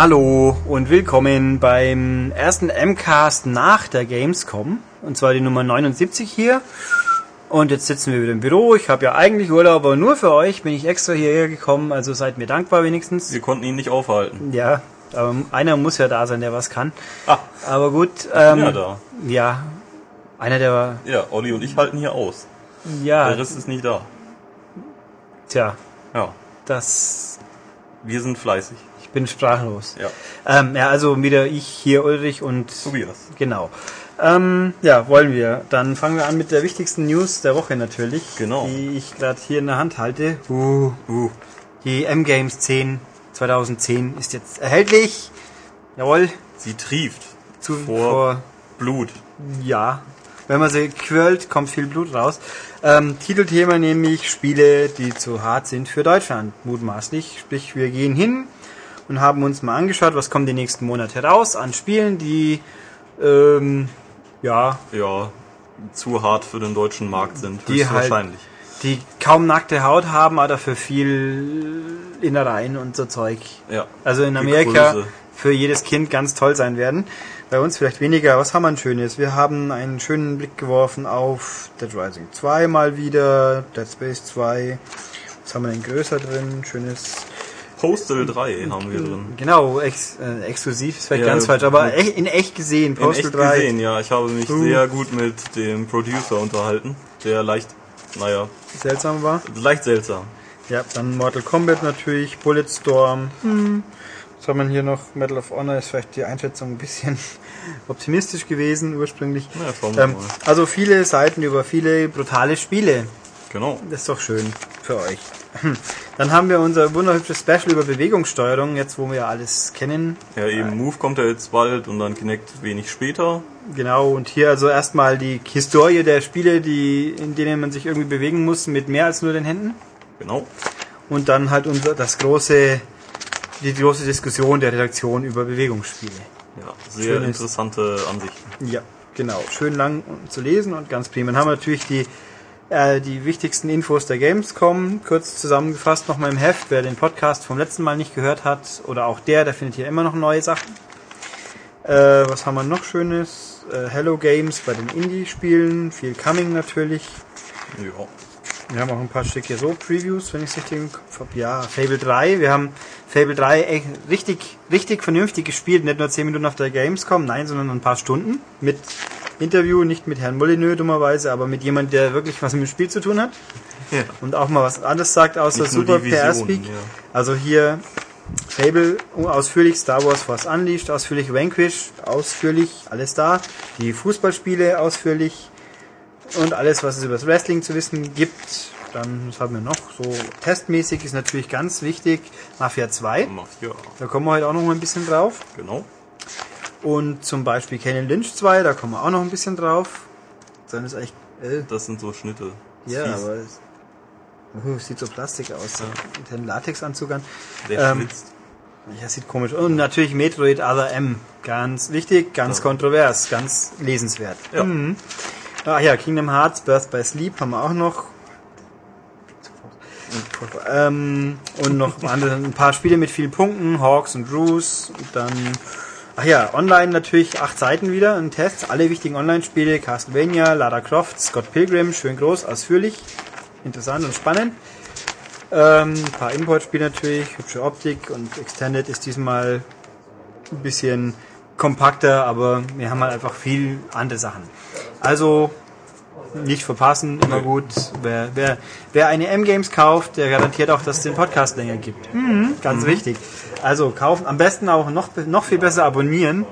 Hallo und willkommen beim ersten MCAST nach der Gamescom. Und zwar die Nummer 79 hier. Und jetzt sitzen wir wieder im Büro. Ich habe ja eigentlich Urlaub, aber nur für euch bin ich extra hierher gekommen. Also seid mir dankbar wenigstens. Wir konnten ihn nicht aufhalten. Ja, aber einer muss ja da sein, der was kann. Ah, Aber gut. Ähm, ja, da. Ja, einer der... Ja, Olli und ich halten hier aus. Ja, Der Rest ist nicht da. tja, Ja, das... wir sind fleißig. Ich bin sprachlos. Ja, Ähm, ja, also wieder ich hier, Ulrich und... Tobias. Genau. Ähm, ja, wollen wir. Dann fangen wir an mit der wichtigsten News der Woche natürlich. Genau. Die ich gerade hier in der Hand halte. Uh, uh. Die M-Games 10 2010 ist jetzt erhältlich. Jawohl. Sie trieft Zu, vor, vor Blut. ja. Wenn man sie quirlt, kommt viel Blut raus. Ähm, Titelthema nämlich Spiele, die zu hart sind für Deutschland, mutmaßlich. Sprich, wir gehen hin und haben uns mal angeschaut, was kommt die nächsten Monate raus an Spielen, die ähm, ja, Ja, zu hart für den deutschen Markt sind. Die halt- die kaum nackte Haut haben, aber dafür viel Innereien und so Zeug. Ja. Also in Amerika für jedes Kind ganz toll sein werden. Bei uns vielleicht weniger. Was haben wir ein schönes? Wir haben einen schönen Blick geworfen auf Dead Rising 2 mal wieder, Dead Space 2. Was haben wir denn größer drin? Schönes. Postal 3 haben wir drin. Genau, ex, äh, exklusiv ist vielleicht Ja, ganz falsch, aber echt, in echt gesehen. In Postal echt 3. gesehen, ja. Ich habe mich Uh. sehr gut mit dem Producer unterhalten, der leicht, naja, Seltsam war. leicht seltsam. Ja, dann Mortal Kombat natürlich, Bulletstorm. Hm. Was haben wir hier noch? Medal of Honor ist vielleicht die Einschätzung ein bisschen optimistisch gewesen ursprünglich. Wir Ähm, also viele Seiten über viele brutale Spiele. Genau. Das ist doch schön für euch. Dann haben wir unser wunderhübsches Special über Bewegungssteuerung, jetzt wo wir alles kennen. Ja, eben Move kommt ja jetzt bald und dann Kinect wenig später. Genau, und hier also erstmal die Historie der Spiele, die, in denen man sich irgendwie bewegen muss, mit mehr als nur den Händen. Genau. Und dann halt unser, das große, die große Diskussion der Redaktion über Bewegungsspiele. Ja, sehr Schönes- interessante Ansichten. Ja, genau. Schön lang zu lesen und ganz prima. Dann haben wir natürlich die, äh, die wichtigsten Infos der Gamescom kurz zusammengefasst nochmal im Heft. Wer den Podcast vom letzten Mal nicht gehört hat oder auch der, der findet hier immer noch neue Sachen. Äh, was haben wir noch Schönes? Äh, Hello Games bei den Indie-Spielen. Viel Coming natürlich. Ja. Wir haben auch ein paar Stück hier so Previews, wenn ich es richtig im Kopf habe. Ja, Fable 3. Wir haben Fable 3 echt richtig, richtig vernünftig gespielt. Nicht nur 10 Minuten auf der Gamescom, nein, sondern ein paar Stunden. Mit Interview, nicht mit Herrn Molyneux dummerweise, aber mit jemand, der wirklich was mit dem Spiel zu tun hat. ja. Und auch mal was anderes sagt, außer Nicht super PR-Speak. ja. Also hier Fable ausführlich, Star Wars Force Unleashed ausführlich, Vanquish ausführlich, alles da. Die Fußballspiele ausführlich und alles, was es über das Wrestling zu wissen gibt. Dann, was haben wir noch? So testmäßig ist natürlich ganz wichtig Mafia 2. Mafia. Da kommen wir heute auch noch mal ein bisschen drauf. Genau. Und zum Beispiel Canyon Lynch 2, da kommen wir auch noch ein bisschen drauf. Dann ist echt, äh, Das sind so Schnitte. Das ja, aber es uh, sieht so Plastik aus. Mit dem Latexanzug an. Der ähm, schwitzt. Ja, sieht komisch. Und natürlich Metroid Other M. Ganz wichtig, ganz Ja. kontrovers, ganz lesenswert. Ja. Mhm. Ach ja, Kingdom Hearts, Birth by Sleep haben wir auch noch. Ähm, und noch ein paar Spiele mit vielen Punkten, Hawks und Drews. Und dann, ach ja, online natürlich acht Seiten wieder, ein Test. Alle wichtigen Online-Spiele, Castlevania, Lara Croft, Scott Pilgrim, schön groß, ausführlich, interessant und spannend. Ähm, ein paar Importspiele natürlich, hübsche Optik und Extended ist diesmal ein bisschen kompakter, aber wir haben halt einfach viel andere Sachen. Also nicht verpassen, immer gut. Wer, wer, wer eine M-Games kauft, der garantiert auch, dass es den Podcast länger gibt. Mhm, ganz wichtig. Also kaufen, am besten auch noch, noch viel besser abonnieren.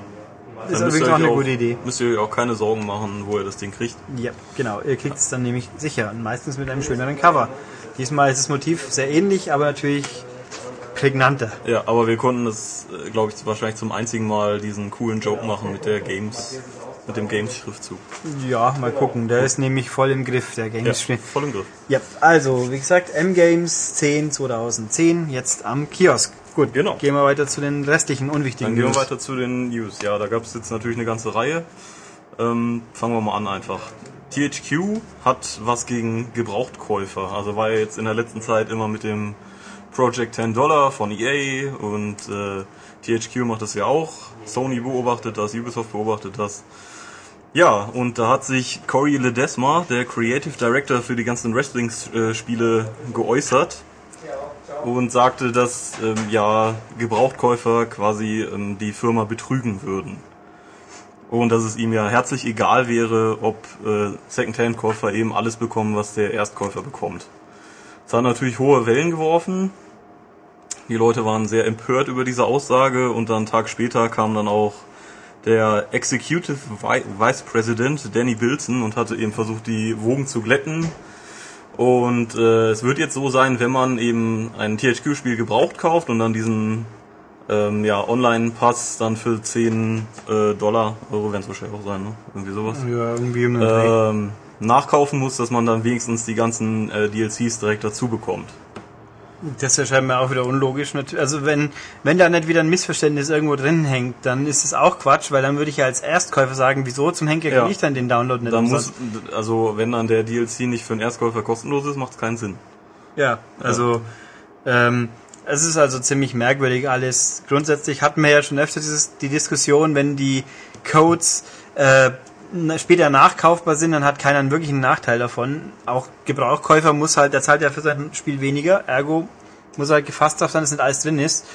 Ist übrigens auch eine gute Idee. Müsst ihr euch auch keine Sorgen machen, wo ihr das Ding kriegt. Ja, genau. Ihr kriegt es dann nämlich sicher und meistens mit einem schöneren Cover. Diesmal ist das Motiv sehr ähnlich, aber natürlich prägnanter. Ja, aber wir konnten das, glaube ich, wahrscheinlich zum einzigen Mal diesen coolen Joke machen mit der Games, mit dem Games-Schriftzug. Ja, mal gucken. Der ist nämlich voll im Griff, der Ja, Games. Ja. voll im Griff. ja, also, wie gesagt, M-Games 10 2010, jetzt am Kiosk. Gut, Genau. gehen wir weiter zu den restlichen unwichtigen Dann gehen wir News. weiter zu den News. Ja, da gab es jetzt natürlich eine ganze Reihe. Ähm, fangen wir mal an einfach. THQ hat was gegen Gebrauchtkäufer. Also war ja jetzt in der letzten Zeit immer mit dem Project 10 Dollar von EA und äh, THQ macht das ja auch. Sony beobachtet das, Ubisoft beobachtet das. Ja, und da hat sich Corey Ledesma, der Creative Director für die ganzen Wrestling-Spiele, geäußert und sagte, dass ähm, ja Gebrauchtkäufer quasi ähm, die Firma betrügen würden. Und dass es ihm ja herzlich egal wäre, ob äh, Secondhand-Käufer eben alles bekommen, was der Erstkäufer bekommt. Das hat natürlich hohe Wellen geworfen. Die Leute waren sehr empört über diese Aussage und dann einen Tag später kam dann auch der Executive Vice President Danny Bilson und hatte eben versucht, die Wogen zu glätten. Und äh, es wird jetzt so sein, wenn man eben ein THQ-Spiel gebraucht kauft und dann diesen ähm, ja, Online-Pass dann für 10 äh, Dollar, Euro werden es wahrscheinlich auch sein, ne? Irgendwie sowas. Ja, irgendwie Ähm, nachkaufen muss, dass man dann wenigstens die ganzen äh, DLCs direkt dazu bekommt. Das erscheint mir auch wieder unlogisch. Also wenn, wenn da nicht wieder ein Missverständnis irgendwo drin hängt, dann ist es auch Quatsch, weil dann würde ich ja als Erstkäufer sagen, wieso zum Henker Ja. kriege ich dann den Download nicht Dann muss, also wenn dann der DLC nicht für den Erstkäufer kostenlos ist, macht es keinen Sinn. Ja, also ähm, es ist also ziemlich merkwürdig alles. Grundsätzlich hatten wir ja schon öfter dieses, die Diskussion, wenn die Codes äh, später nachkaufbar sind, dann hat keiner einen wirklichen Nachteil davon. Auch Gebrauchkäufer muss halt, der zahlt ja für sein Spiel weniger, ergo muss halt gefasst darauf sein, dass nicht alles drin ist.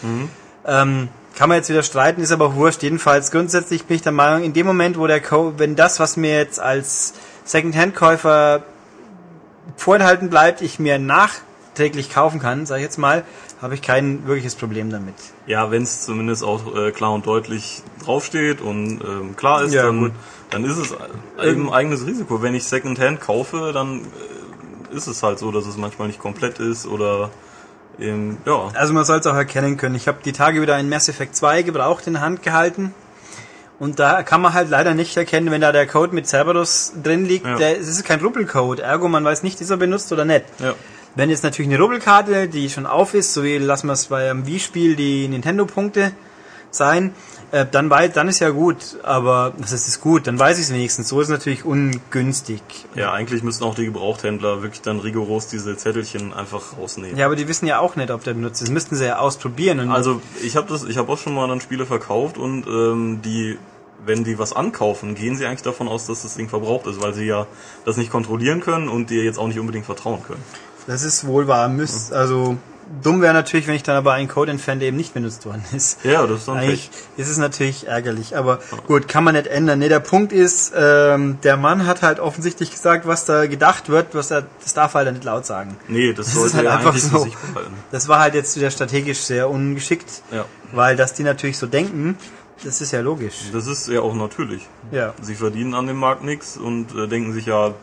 Ähm, kann man jetzt wieder streiten, ist aber wurscht. Jedenfalls grundsätzlich bin ich der Meinung, in dem Moment, wo der Code, wenn das, was mir jetzt als Secondhand-Käufer vorenthalten bleibt, ich mir nachträglich kaufen kann, sage ich jetzt mal, habe ich kein wirkliches Problem damit. Ja, wenn es zumindest auch äh, klar und deutlich draufsteht und ähm, klar ist, Ja, dann, gut. Dann ist es eben ein eigenes Risiko. Wenn ich Secondhand kaufe, dann äh, ist es halt so, dass es manchmal nicht komplett ist oder eben, ja. Also man soll es auch erkennen können. Ich habe die Tage wieder ein Mass Effect 2 gebraucht in der Hand gehalten. Und da kann man halt leider nicht erkennen, wenn da der Code mit Cerberus drin liegt. Ja. Der, es ist kein Rubbelcode, ergo man weiß nicht, ist er benutzt oder nicht. ja. Wenn jetzt natürlich eine Rubbelkarte, die schon auf ist, so wie lassen wir es bei einem Wii-Spiel die Nintendo-Punkte sein, äh, dann, weiß, dann ist ja gut. Aber das ist gut, dann weiß ich es wenigstens. So ist es natürlich ungünstig. Ja, eigentlich müssten auch die Gebrauchthändler wirklich dann rigoros diese Zettelchen einfach rausnehmen. Ja, aber die wissen ja auch nicht, ob der benutzt ist. Das müssten sie ja ausprobieren. Und Also ich habe das, ich habe auch schon mal dann Spiele verkauft und ähm, die, wenn die was ankaufen, gehen sie eigentlich davon aus, dass das Ding verbraucht ist, weil sie ja das nicht kontrollieren können und dir jetzt auch nicht unbedingt vertrauen können. Das ist wohl wahr. Müsst, also dumm wäre natürlich, wenn ich dann aber einen Code entferne, der eben nicht benutzt worden ist. Ja, das ist dann Eigentlich ist es natürlich ärgerlich, aber gut, kann man nicht ändern. Nee, der Punkt ist, ähm, der Mann hat halt offensichtlich gesagt, was da gedacht wird, was er, das darf er halt nicht laut sagen. Nee, das, Das sollte halt er einfach so. sich. Das war halt jetzt wieder strategisch sehr ungeschickt, Ja. weil dass die natürlich so denken, das ist ja logisch. Das ist ja auch natürlich. Ja. Sie verdienen an dem Markt nichts und äh, denken sich ja,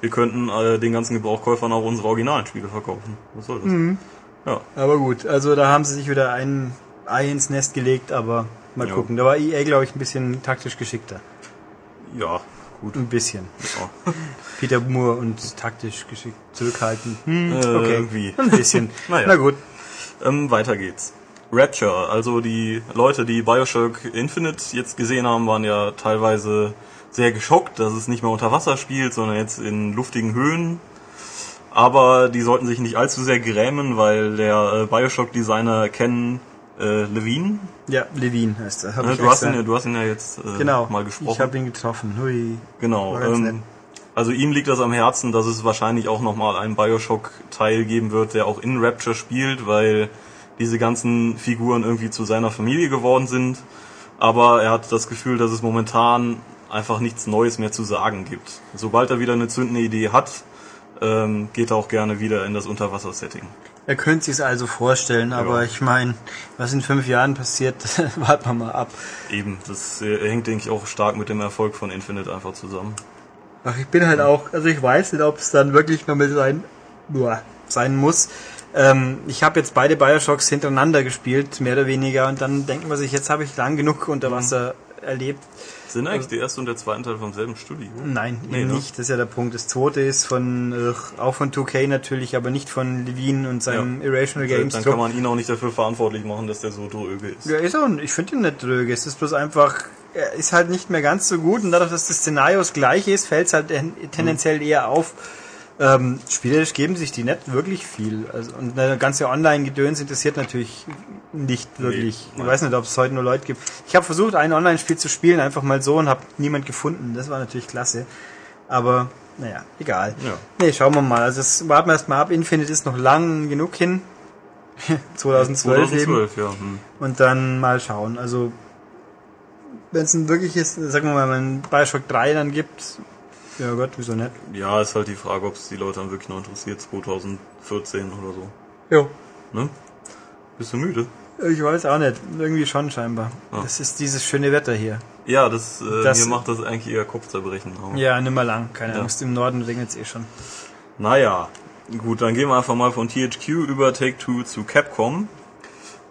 wir könnten äh, den ganzen Gebrauchkäufern auch unsere originalen Spiele verkaufen. Was soll das? Mhm. Ja. Aber gut, also da haben sie sich wieder ein Ei ins Nest gelegt, aber mal Ja. gucken. Da war EA, glaube ich, ein bisschen taktisch geschickter. Ja, gut. Ein bisschen. Ja. Peter Moore und taktisch geschickt zurückhalten. Hm, Äh, okay. irgendwie. Ein bisschen. Naja. Na gut. Ähm, weiter geht's. Rapture, also die Leute, die Bioshock Infinite jetzt gesehen haben, waren ja teilweise sehr geschockt, dass es nicht mehr unter Wasser spielt, sondern jetzt in luftigen Höhen. Aber die sollten sich nicht allzu sehr grämen, weil der äh, Bioshock-Designer Ken äh, Levine, Ja, Levine heißt er. Ne, du, hast ihn, ja- du hast ihn ja jetzt äh, genau. mal gesprochen. Ich habe ihn getroffen. Hui. Genau. Ähm, also ihm liegt das am Herzen, dass es wahrscheinlich auch nochmal einen Bioshock-Teil geben wird, der auch in Rapture spielt, weil diese ganzen Figuren irgendwie zu seiner Familie geworden sind. Aber er hat das Gefühl, dass es momentan einfach nichts Neues mehr zu sagen gibt. Sobald er wieder eine zündende Idee hat, ähm, geht er auch gerne wieder in das Unterwasser-Setting. Er könnte sich also vorstellen, aber Ja. ich meine, was in fünf Jahren passiert, warten wir mal ab. Eben, das äh, hängt, denke ich, auch stark mit dem Erfolg von Infinite einfach zusammen. Ach, ich bin halt auch, also ich weiß nicht, ob es dann wirklich noch mit sein, nur sein muss. Ähm, ich habe jetzt beide Bioshocks hintereinander gespielt, mehr oder weniger, und dann denkt man sich, jetzt habe ich lang genug unter Wasser erlebt. Sind eigentlich der erste und der zweite Teil vom selben Studio? Nein, Nee, eben ne? nicht. Das ist ja der Punkt. Das zweite ist von, äh, auch von 2K natürlich, aber nicht von Levine und seinem Irrational Games. Dann kann man ihn auch nicht dafür verantwortlich machen, dass der so dröge ist. Ja, ist er, ich finde ihn nicht dröge. Es ist bloß einfach, er ist halt nicht mehr ganz so gut und dadurch, dass das Szenario das gleiche ist, fällt es halt ten- tendenziell eher auf. Ähm, spielerisch geben sich die nicht wirklich viel. Also, und der ganze Online-Gedöns interessiert natürlich nicht wirklich. Nee, ich weiß nicht, ob es heute nur Leute gibt. Ich habe versucht, ein Online-Spiel zu spielen, einfach mal so und habe niemand gefunden. Das war natürlich klasse. Aber naja, egal. Ja. Nee, schauen wir mal. Also das warten wir erstmal ab. Infinite ist noch lang genug hin. 2012, 2012 eben. ja. Hm. Und dann mal schauen. Also wenn es ein wirkliches, sagen wir mal, ein Bioshock 3 dann gibt, ja Gott, wieso nicht? Ja, ist halt die Frage, ob es die Leute dann wirklich noch interessiert, 2014 oder so. Jo. Ne? Bist du müde? Ich weiß auch nicht. Irgendwie schon scheinbar. Ah. Das ist dieses schöne Wetter hier. Ja, das, äh, Das- mir macht das eigentlich eher Kopfzerbrechen. Aber Ja, nimmer lang. Keine Ja. Angst. Im Norden regnet es eh schon. Naja, gut, dann gehen wir einfach mal von THQ über Take-Two zu Capcom,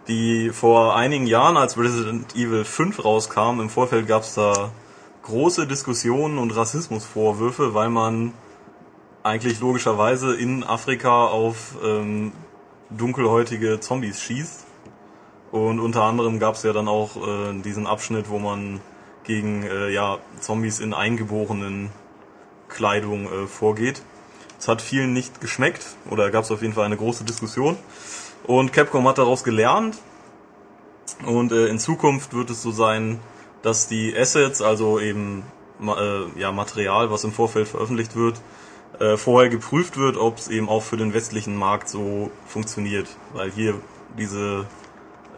die vor einigen Jahren, als Resident Evil 5 rauskam, im Vorfeld gab es da große Diskussionen und Rassismusvorwürfe, weil man eigentlich logischerweise in Afrika auf ähm, dunkelhäutige Zombies schießt. Und unter anderem gab es ja dann auch äh, diesen Abschnitt, wo man gegen äh, ja, Zombies in eingeborenen Kleidung äh, vorgeht. Es hat vielen nicht geschmeckt oder gab es auf jeden Fall eine große Diskussion. Und Capcom hat daraus gelernt. Und äh, in Zukunft wird es so sein, dass die Assets, also eben äh, ja, Material, was im Vorfeld veröffentlicht wird, äh, vorher geprüft wird, ob es eben auch für den westlichen Markt so funktioniert. Weil hier diese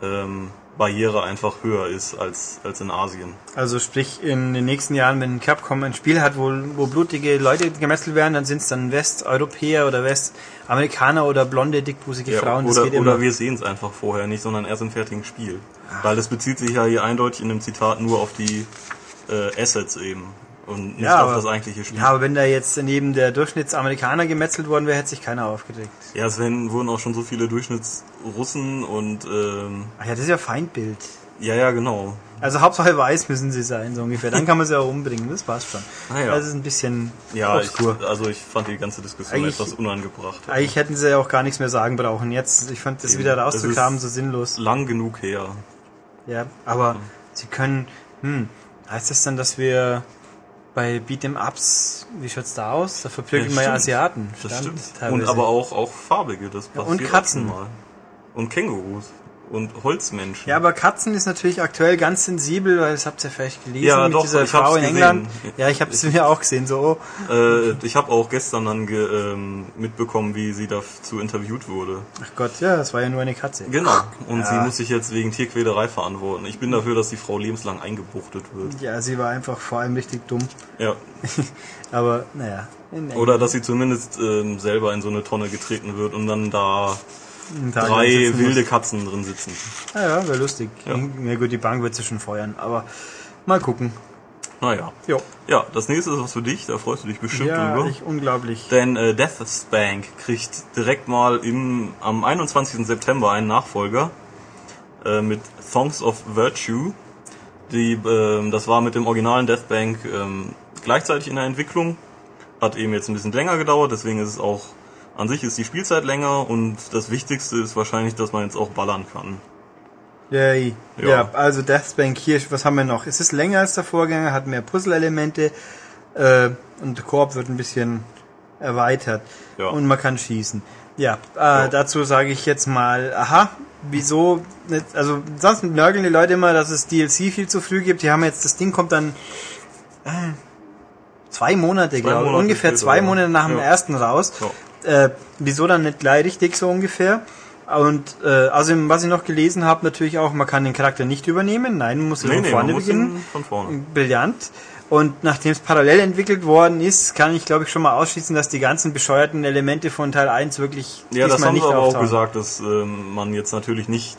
ähm, Barriere einfach höher ist als, als in Asien. Also sprich, in den nächsten Jahren, wenn Capcom ein Spiel hat, wo, wo blutige Leute gemetzelt werden, dann sind es dann Westeuropäer oder Westamerikaner oder blonde, dickbusige Ja, Frauen. Das oder oder wir sehen es einfach vorher nicht, sondern erst im fertigen Spiel. Weil das bezieht sich ja hier eindeutig in dem Zitat nur auf die äh, Assets eben und nicht Ja, auf aber- das eigentliche Spiel. Ja, aber wenn da jetzt neben der Durchschnittsamerikaner gemetzelt worden wäre, hätte sich keiner aufgeregt. Ja, es werden, wurden auch schon so viele Durchschnittsrussen und ähm, Ach ja, das ist ja Feindbild. ja, ja, genau. Also Hauptsache weiß müssen sie sein, so ungefähr. Dann kann man sie auch umbringen, das passt schon. Ah ja. Das ist ein bisschen Ja, ich, obskur. also ich fand die ganze Diskussion Eigentlich- etwas unangebracht. Eigentlich hätten sie ja auch gar nichts mehr sagen brauchen. Jetzt, ich fand das Eben. wieder rauszukramen so sinnlos. Lang genug her. Ja, aber sie können, hm, heißt das dann, dass wir bei Beat'em Ups, wie schaut's da aus? Da verprügeln Ja, wir ja. Asiaten. Das stimmt. teilweise. Und aber auch, auch farbige, das Ja, passiert und Katzen. Mal. Und Kängurus. Und Holzmenschen. Ja, aber Katzen ist natürlich aktuell ganz sensibel, weil das habt ihr vielleicht gelesen Ja, mit doch, dieser ich Frau in gesehen. England. Ja, ich habe es mir auch gesehen, so, Äh, ich habe auch gestern dann ge, ähm, mitbekommen, wie sie dazu interviewt wurde. ach Gott, ja, das war ja nur eine Katze. Genau. Und Ja. sie muss sich jetzt wegen Tierquälerei verantworten. Ich bin dafür, dass die Frau lebenslang eingebuchtet wird. Ja, sie war einfach vor allem richtig dumm. Ja. Aber, naja. Oder dass sie zumindest ähm, selber in so eine Tonne getreten wird und dann da drei sitzen muss. wilde Katzen drin sitzen. Ja, ja, wäre lustig. Ja. Ja. gut, die Bank wird sie schon feuern, aber mal gucken. Naja. Jo. Ja, das nächste ist was für dich, da freust du dich bestimmt Ja, drüber. ich, unglaublich. Denn äh, Death Spank kriegt direkt mal im, am 21. September einen Nachfolger äh, mit Songs of Virtue. Die, ähm, das war mit dem originalen Death Bank ähm, gleichzeitig in der Entwicklung. Hat eben jetzt ein bisschen länger gedauert, deswegen ist es auch an sich ist die Spielzeit länger und das Wichtigste ist wahrscheinlich, dass man jetzt auch ballern kann. Yay. Ja. Ja. also Deathspank hier, was haben wir noch? Es ist länger als der Vorgänger, hat mehr Puzzle-Elemente äh, und der Korb wird ein bisschen erweitert Ja. und man kann schießen. Ja, äh, dazu sage ich jetzt mal, aha, wieso, also sonst nörgeln die Leute immer, dass es DLC viel zu früh gibt. Die haben jetzt, das Ding kommt dann äh, zwei Monate, glaube ich, ungefähr zwei ja. Monate nach dem Ja. ersten raus. Äh, wieso dann nicht gleich richtig so ungefähr? Und äh, also was ich noch gelesen habe, natürlich auch, man kann den Charakter nicht übernehmen. Nein, man muss Nee, von nee, vorne beginnen. ihn von vorne. Brillant. Und nachdem es parallel entwickelt worden ist, kann ich glaube ich schon mal ausschließen, dass die ganzen bescheuerten Elemente von Teil 1 wirklich Ja, das haben nicht sie aber auch auftauchen. gesagt, dass ähm, man jetzt natürlich nicht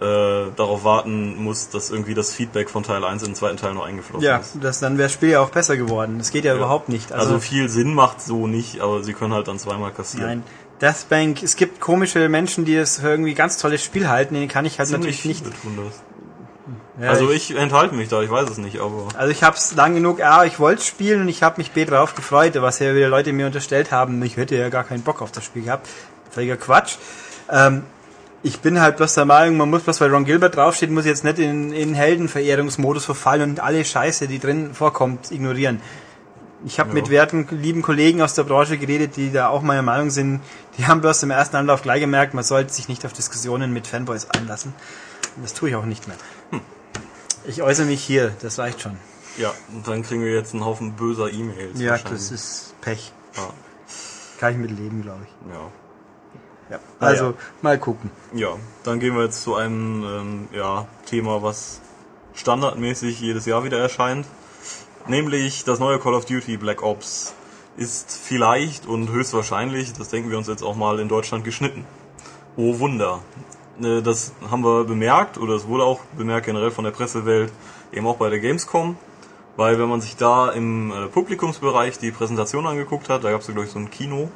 äh, darauf warten muss, dass irgendwie das Feedback von Teil 1 in den zweiten Teil noch eingeflossen Ja, ist. das, dann wäre das Spiel ja auch besser geworden. Das geht ja, Ja. überhaupt nicht. Also, viel Sinn macht so nicht, aber sie können halt dann zweimal kassieren. Nein. Deathbank, es gibt komische Menschen, die es irgendwie ganz tolles Spiel halten, den kann ich halt Ziemlich natürlich nicht. Ja, also ich enthalte mich da, ich weiß es nicht, aber Also ich habe es lang genug, ah, ich wollte spielen und ich habe mich B drauf gefreut, was ja wieder Leute mir unterstellt haben, ich hätte ja gar keinen Bock auf das Spiel gehabt. Völliger Quatsch. Ähm, ich bin halt bloß der Meinung, man muss bloß, weil Ron Gilbert draufsteht, muss jetzt nicht in, in Heldenverehrungsmodus verfallen und alle Scheiße, die drin vorkommt, ignorieren. Ich habe Ja. mit werten, lieben Kollegen aus der Branche geredet, die da auch meiner Meinung sind. Die haben bloß im ersten Anlauf gleich gemerkt, man sollte sich nicht auf Diskussionen mit Fanboys einlassen. Und das tue ich auch nicht mehr. Hm. Ich äußere mich hier, das reicht schon. Ja, und dann kriegen wir jetzt einen Haufen böser E-Mails. Ja, das ist Pech. Ja, Kann ich mit leben, glaube ich. ja. Ja. Also, ja. mal gucken. Ja, dann gehen wir jetzt zu einem ähm, ja, Thema, was standardmäßig jedes Jahr wieder erscheint. Nämlich das neue Call of Duty Black Ops ist vielleicht und höchstwahrscheinlich, das denken wir uns jetzt auch mal, in Deutschland geschnitten. Oh Wunder. Äh, Das haben wir bemerkt, oder es wurde auch bemerkt generell von der Pressewelt, eben auch bei der Gamescom. Weil wenn man sich da im äh, Publikumsbereich die Präsentation angeguckt hat, da gab es ja glaube ich so ein Kino,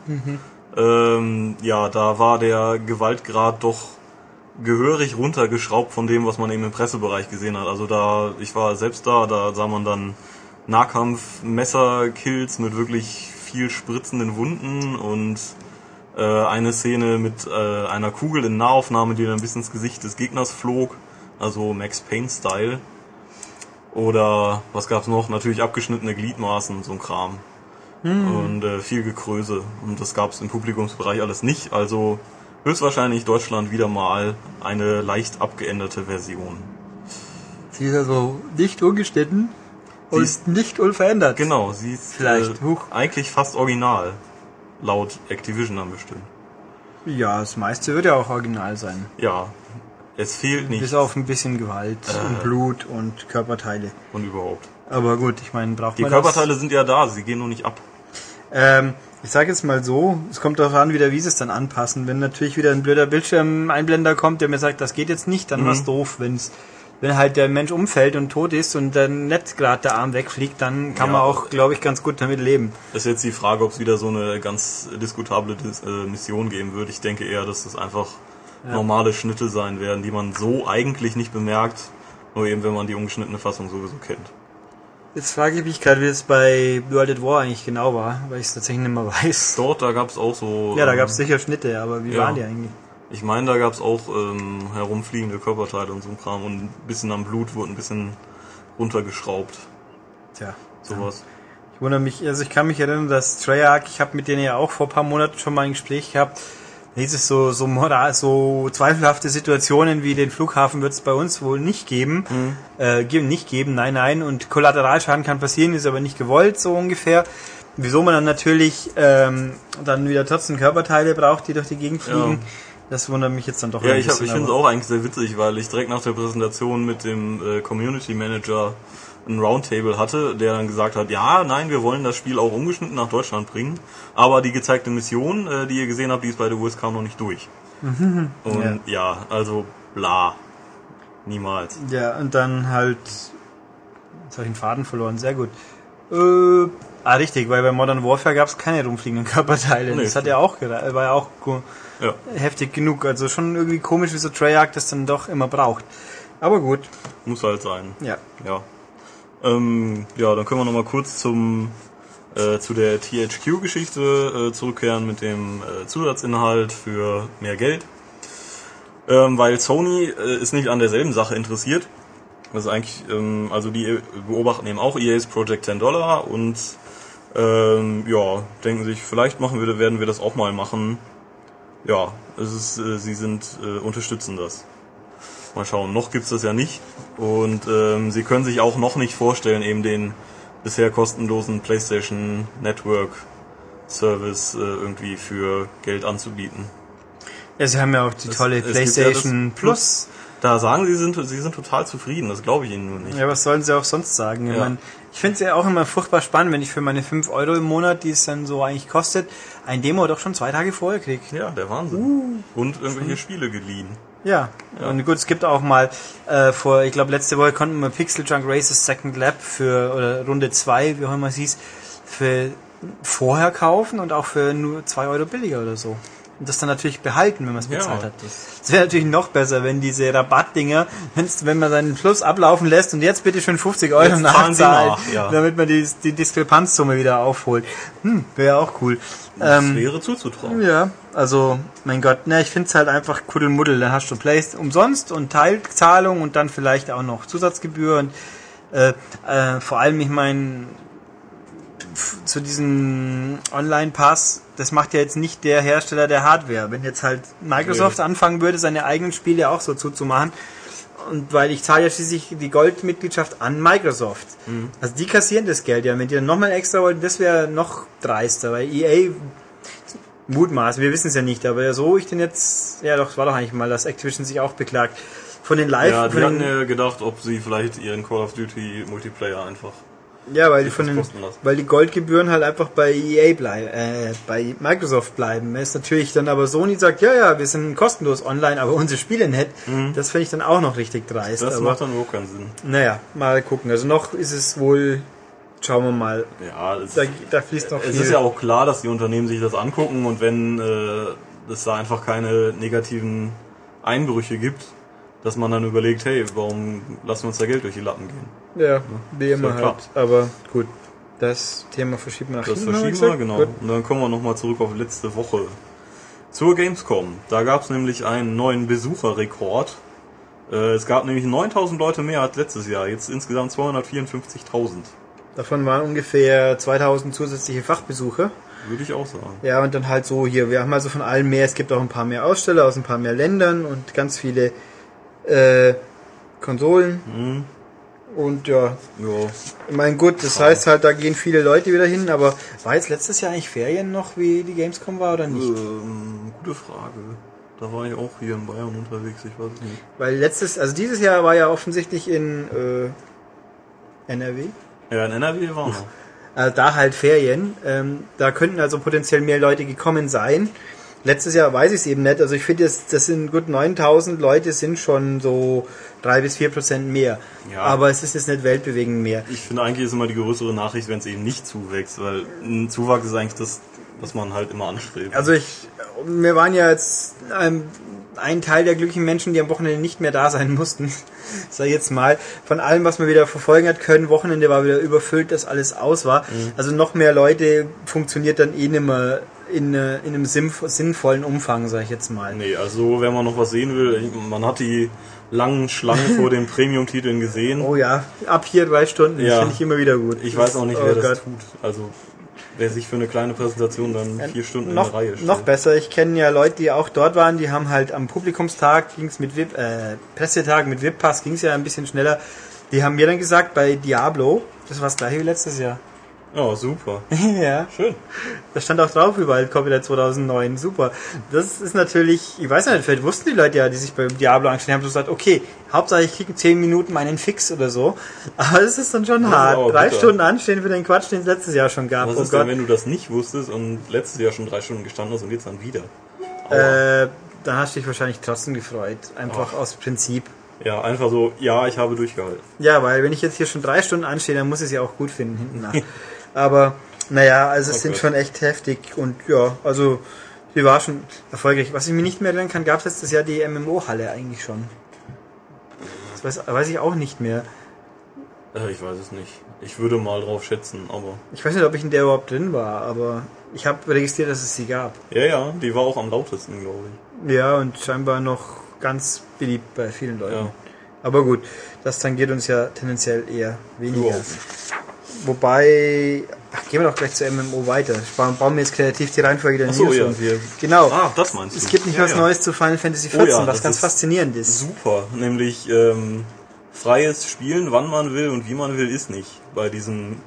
ähm, ja, da war der Gewaltgrad doch gehörig runtergeschraubt von dem, was man eben im Pressebereich gesehen hat. Also da, ich war selbst da, da sah man dann Nahkampf-Messer-Kills mit wirklich viel spritzenden Wunden und äh, eine Szene mit äh, einer Kugel in Nahaufnahme, die dann bis ins Gesicht des Gegners flog, also Max Payne-Style. Oder was gab's noch? Natürlich abgeschnittene Gliedmaßen so ein Kram. Und äh, viel Gekröse. Und das gab's im Publikumsbereich alles nicht. Also höchstwahrscheinlich Deutschland wieder mal eine leicht abgeänderte Version. Sie ist also nicht ungeschnitten Sie und ist- nicht unverändert. Genau, sie ist Vielleicht. äh, eigentlich fast original. Laut Activision dann bestimmt. Ja, das meiste wird ja auch original sein. Ja, es fehlt Bis nicht auf ein bisschen Gewalt Äh. und Blut und Körperteile. und überhaupt. Aber gut, ich meine, braucht Die man Körperteile sind ja da, sie gehen nur nicht ab. Ähm, ich sage jetzt mal so, es kommt darauf an, wieder wie sie es dann anpassen. Wenn natürlich wieder ein blöder Bildschirmeinblender kommt, der mir sagt, das geht jetzt nicht, dann Mhm. war's doof. Wenn's, wenn halt der Mensch umfällt und tot ist und dann nicht gerade der Arm wegfliegt, dann kann Ja. man auch, glaube ich, ganz gut damit leben. Das ist jetzt die Frage, ob es wieder so eine ganz diskutable Dis äh, Mission geben wird. Ich denke eher, dass das einfach normale Schnitte sein werden, die man so eigentlich nicht bemerkt, nur eben wenn man die ungeschnittene Fassung sowieso kennt. Jetzt frage ich mich gerade, wie es bei World at War eigentlich genau war, weil ich es tatsächlich nicht mehr weiß. Dort, da gab es auch so. Ja, da ähm, gab es sicher Schnitte, aber wie ja. waren die eigentlich? Ich meine, da gab es auch ähm, herumfliegende Körperteile und so ein Kram und ein bisschen am Blut wurde ein bisschen runtergeschraubt. Tja. Sowas. Ich wundere mich, also ich kann mich erinnern, dass Treyarch, ich habe mit denen ja auch vor ein paar Monaten schon mal ein Gespräch gehabt, da hieß es so, so moral, so zweifelhafte Situationen wie den Flughafen wird es bei uns wohl nicht geben, äh, ge- nicht geben, nein, nein, und Kollateralschaden kann passieren, ist aber nicht gewollt, so ungefähr. Wieso man dann natürlich ähm, dann wieder trotzdem Körperteile braucht, die durch die Gegend fliegen, Ja. das wundert mich jetzt dann doch Ja, ein ich, hab- bisschen, ich finde es auch eigentlich sehr witzig, weil ich direkt nach der Präsentation mit dem äh, Community Manager ein Roundtable hatte, der dann gesagt hat, ja, nein, wir wollen das Spiel auch umgeschnitten nach Deutschland bringen, aber die gezeigte Mission, äh, die ihr gesehen habt, die ist bei der USK noch nicht durch. Und ja. also bla. Niemals. Ja, und dann halt. Jetzt habe ich den Faden verloren, sehr gut. Äh, ah, richtig, weil bei Modern Warfare gab es keine rumfliegenden Körperteile. Nee, das hat ja auch war ja auch Ja. heftig genug. Also schon irgendwie komisch, wie so Treyarch das dann doch immer braucht. Aber gut, Muss halt sein. ja. Ja. Ähm, ja, dann können wir nochmal kurz zum äh, zu der THQ-Geschichte äh, zurückkehren mit dem äh, Zusatzinhalt für mehr Geld. Ähm, weil Sony äh, ist nicht an derselben Sache interessiert. Das ist eigentlich, ähm, also die beobachten eben auch EA's Project 10 Dollar und ähm, ja, denken sich, vielleicht machen wir, werden wir das auch mal machen. Ja, es ist, äh, sie sind äh, unterstützen das. Mal schauen, noch gibt's das ja nicht. Und ähm, sie können sich auch noch nicht vorstellen, eben den bisher kostenlosen PlayStation Network Service äh, irgendwie für Geld anzubieten. Ja, sie haben ja auch die Es- tolle es gibt ja PlayStation das Plus. Da sagen sie, sind, sie sind total zufrieden, das glaube ich ihnen nur nicht. Ja, was sollen sie auch sonst sagen? Ich, Ja. mein, ich finde es ja auch immer furchtbar spannend, wenn ich für meine 5 Euro im Monat, die es dann so eigentlich kostet, ein Demo doch schon zwei Tage vorher kriege. Ja, der Wahnsinn. Uh. Und irgendwelche Spiele geliehen. Ja. und gut, es gibt auch mal äh, vor, ich glaube letzte Woche konnten wir Pixel Junk Races Second Lab für oder Runde 2, wie auch immer es hieß, für vorher kaufen und auch für nur 2 Euro billiger oder so. Und das dann natürlich behalten, wenn man es bezahlt hat. das, Es wäre natürlich noch besser, wenn diese Rabattdinger, wenn man seinen Plus ablaufen lässt und jetzt bitte schön 50 Euro Jetzt nachzahlt, nach, ja. damit man die, die Diskrepanzsumme wieder aufholt. Hm, wäre auch cool. das Ähm, wäre zuzutrauen. ja, also, mein Gott, ne, ich find's halt einfach Kuddelmuddel. Dann hast du Plays umsonst und Teilzahlung und dann vielleicht auch noch Zusatzgebühr und äh, äh, vor allem, ich meine, zu diesem Online-Pass, das macht ja jetzt nicht der Hersteller der Hardware. Wenn jetzt halt Microsoft Nee. anfangen würde, seine eigenen Spiele auch so zuzumachen, und weil ich zahle ja schließlich die Goldmitgliedschaft an Microsoft. Mhm. Also die kassieren das Geld ja. Wenn die dann nochmal extra wollten, das wäre noch dreister, weil EA mutmaßen, wir wissen es ja nicht, aber so ich denn jetzt, ja doch, es war doch eigentlich mal, dass Activision sich auch beklagt. Von den Live, Ja, die hatten den, ja gedacht, ob sie vielleicht ihren Call of Duty Multiplayer einfach. Ja, weil die von den, weil die Goldgebühren halt einfach bei EA bleiben, äh, bei Microsoft bleiben. Ist natürlich dann aber Sony sagt, ja, ja, wir sind kostenlos online, aber unsere Spiele nicht. Das finde ich dann auch noch richtig dreist. Mhm. Das aber macht dann überhaupt keinen Sinn. naja, mal gucken. Also noch ist es wohl, schauen wir mal. Ja, es, Da, da fließt noch es viel. ist ja auch klar, dass die Unternehmen sich das angucken und wenn äh, es da einfach keine negativen Einbrüche gibt, dass man dann überlegt, hey, warum lassen wir uns da Geld durch die Lappen gehen? ja, wie immer ja klar. halt. Aber gut, das Thema verschiebt man nach Das wir verschieben wir, genau. Gut. Und dann kommen wir nochmal zurück auf letzte Woche. Zur Gamescom. Da gab es nämlich einen neuen Besucherrekord. Äh, es gab nämlich 9000 Leute mehr als letztes Jahr. Jetzt insgesamt 254.000. Davon waren ungefähr 2000 zusätzliche Fachbesucher. Würde ich auch sagen. Ja, und dann halt so hier, wir haben also von allem mehr, es gibt auch ein paar mehr Aussteller aus ein paar mehr Ländern und ganz viele äh, Konsolen. Mhm. Und ja, Ja, ich meine, gut, das heißt halt, da gehen viele Leute wieder hin, aber war jetzt letztes Jahr eigentlich Ferien noch, wie die Gamescom war oder nicht? ähm, gute Frage. Da war ich auch hier in Bayern unterwegs, ich weiß nicht. Weil letztes, also dieses Jahr war ja offensichtlich in äh, NRW. Ja, in NRW war noch. Also da halt Ferien. Ähm, da könnten also potenziell mehr Leute gekommen sein. Letztes Jahr weiß ich es eben nicht. Also ich finde, das, das sind gut 9000 Leute, sind schon so drei bis vier Prozent mehr. Ja. Aber es ist jetzt nicht weltbewegend mehr. Ich finde eigentlich ist immer die größere Nachricht, wenn es eben nicht zuwächst, weil ein Zuwachs ist eigentlich das, was man halt immer anstrebt. Also ich, wir waren ja jetzt ähm, ein Teil der glücklichen Menschen, die am Wochenende nicht mehr da sein mussten. Sag ich jetzt mal. Von allem, was man wieder verfolgen hat können, Wochenende war wieder überfüllt, dass alles aus war. Also noch mehr Leute funktioniert dann eh nicht mehr in, äh, in einem sinnv- sinnvollen Umfang, sag ich jetzt mal. Nee, also wenn man noch was sehen will, man hat die langen Schlangen vor den Premium-Titeln gesehen. Oh ja, ab hier drei Stunden, Ja. finde ich immer wieder gut. Ich weiß auch nicht, Oh wer das Gott. tut. Also wer sich für eine kleine Präsentation dann vier Stunden noch, in der Reihe stellt. noch besser, ich kenne ja Leute, die auch dort waren, die haben halt am Publikumstag, ging's mit VIP, äh, Pressetag mit VIP-Pass, ging's ja ein bisschen schneller. Die haben mir dann gesagt, bei Diablo, das war das gleiche wie letztes Jahr. Ja, super. ja, Schön. da stand auch drauf überall Copyright 2009, super. Das ist natürlich, ich weiß nicht, vielleicht wussten die Leute ja, die sich beim Diablo angestellt haben, so gesagt, okay, Hauptsache ich kriege 10 Minuten meinen Fix oder so. Aber es ist dann schon Das hart. Drei bitter. Stunden anstehen für den Quatsch, den es letztes Jahr schon gab. Was oh ist Gott. denn, wenn du das nicht wusstest und letztes Jahr schon drei Stunden gestanden hast und jetzt dann wieder? Aua. Äh, dann hast du dich wahrscheinlich trotzdem gefreut. Einfach Ach. aus Prinzip. ja, einfach so, ja, ich habe durchgehalten. Ja, weil wenn ich jetzt hier schon drei Stunden anstehe, dann muss ich es ja auch gut finden hinten nach. Aber naja, also es Oh sind schon echt heftig und ja, also die war schon erfolgreich. Was ich mir nicht mehr erinnern kann, gab es letztes Jahr die MMO-Halle eigentlich schon. Das weiß, weiß ich auch nicht mehr. Äh, ich weiß es nicht. Ich würde mal drauf schätzen, aber. Ich weiß nicht, ob ich in der überhaupt drin war, aber ich habe registriert, dass es sie gab. Ja, ja, die war auch am lautesten, glaube ich. Ja, und scheinbar noch ganz beliebt bei vielen Leuten. Ja. Aber gut, das tangiert uns ja tendenziell eher weniger. Überhaupt Wobei, ach, gehen wir doch gleich zur MMO weiter. Bauen, bauen wir jetzt kreativ die Reihenfolge der News ja, wir- Genau. Ah, das meinst du. es gibt nicht Ja, was ja. Neues zu Final Fantasy Oh XIV, ja, was das ganz faszinierend ist. Super, nämlich ähm, freies Spielen, wann man will und wie man will, ist nicht bei diesem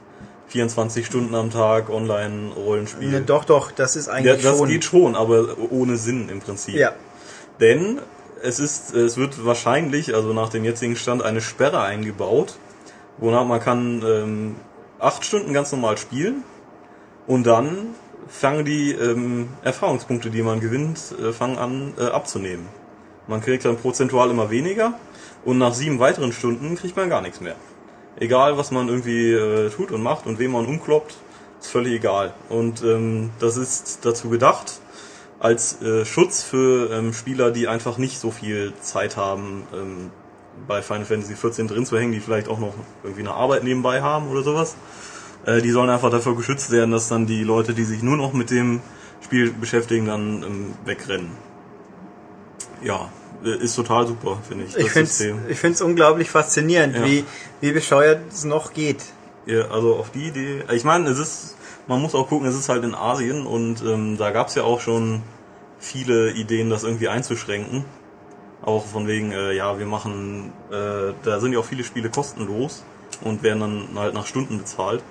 24 Stunden am Tag Online-Rollenspiel. Ne, doch, doch, das ist ja, eigentlich das schon. geht schon, aber ohne Sinn im Prinzip. ja. Denn es ist, es wird wahrscheinlich, also nach dem jetzigen Stand, eine Sperre eingebaut, wonach man kann ähm, acht Stunden ganz normal spielen und dann fangen die ähm, Erfahrungspunkte, die man gewinnt, äh, fangen an äh, abzunehmen. Man kriegt dann prozentual immer weniger und nach sieben weiteren Stunden kriegt man gar nichts mehr. Egal, was man irgendwie äh, tut und macht und wem man umkloppt, ist völlig egal. Und ähm, das ist dazu gedacht, als äh, Schutz für ähm, Spieler, die einfach nicht so viel Zeit haben, ähm, bei Final Fantasy XIV drin zu hängen, die vielleicht auch noch irgendwie eine Arbeit nebenbei haben oder sowas. Äh, die sollen einfach davor geschützt werden, dass dann die Leute, die sich nur noch mit dem Spiel beschäftigen, dann ähm, wegrennen. Ja, äh, ist total super, finde ich. Ich finde es unglaublich faszinierend, Ja. wie, wie bescheuert es noch geht. Ja, also auf die Idee. Ich meine, es ist man muss auch gucken, es ist halt in Asien und ähm, da gab's ja auch schon viele Ideen, das irgendwie einzuschränken. Auch von wegen, äh, ja, wir machen, äh, da sind ja auch viele Spiele kostenlos und werden dann halt nach Stunden bezahlt.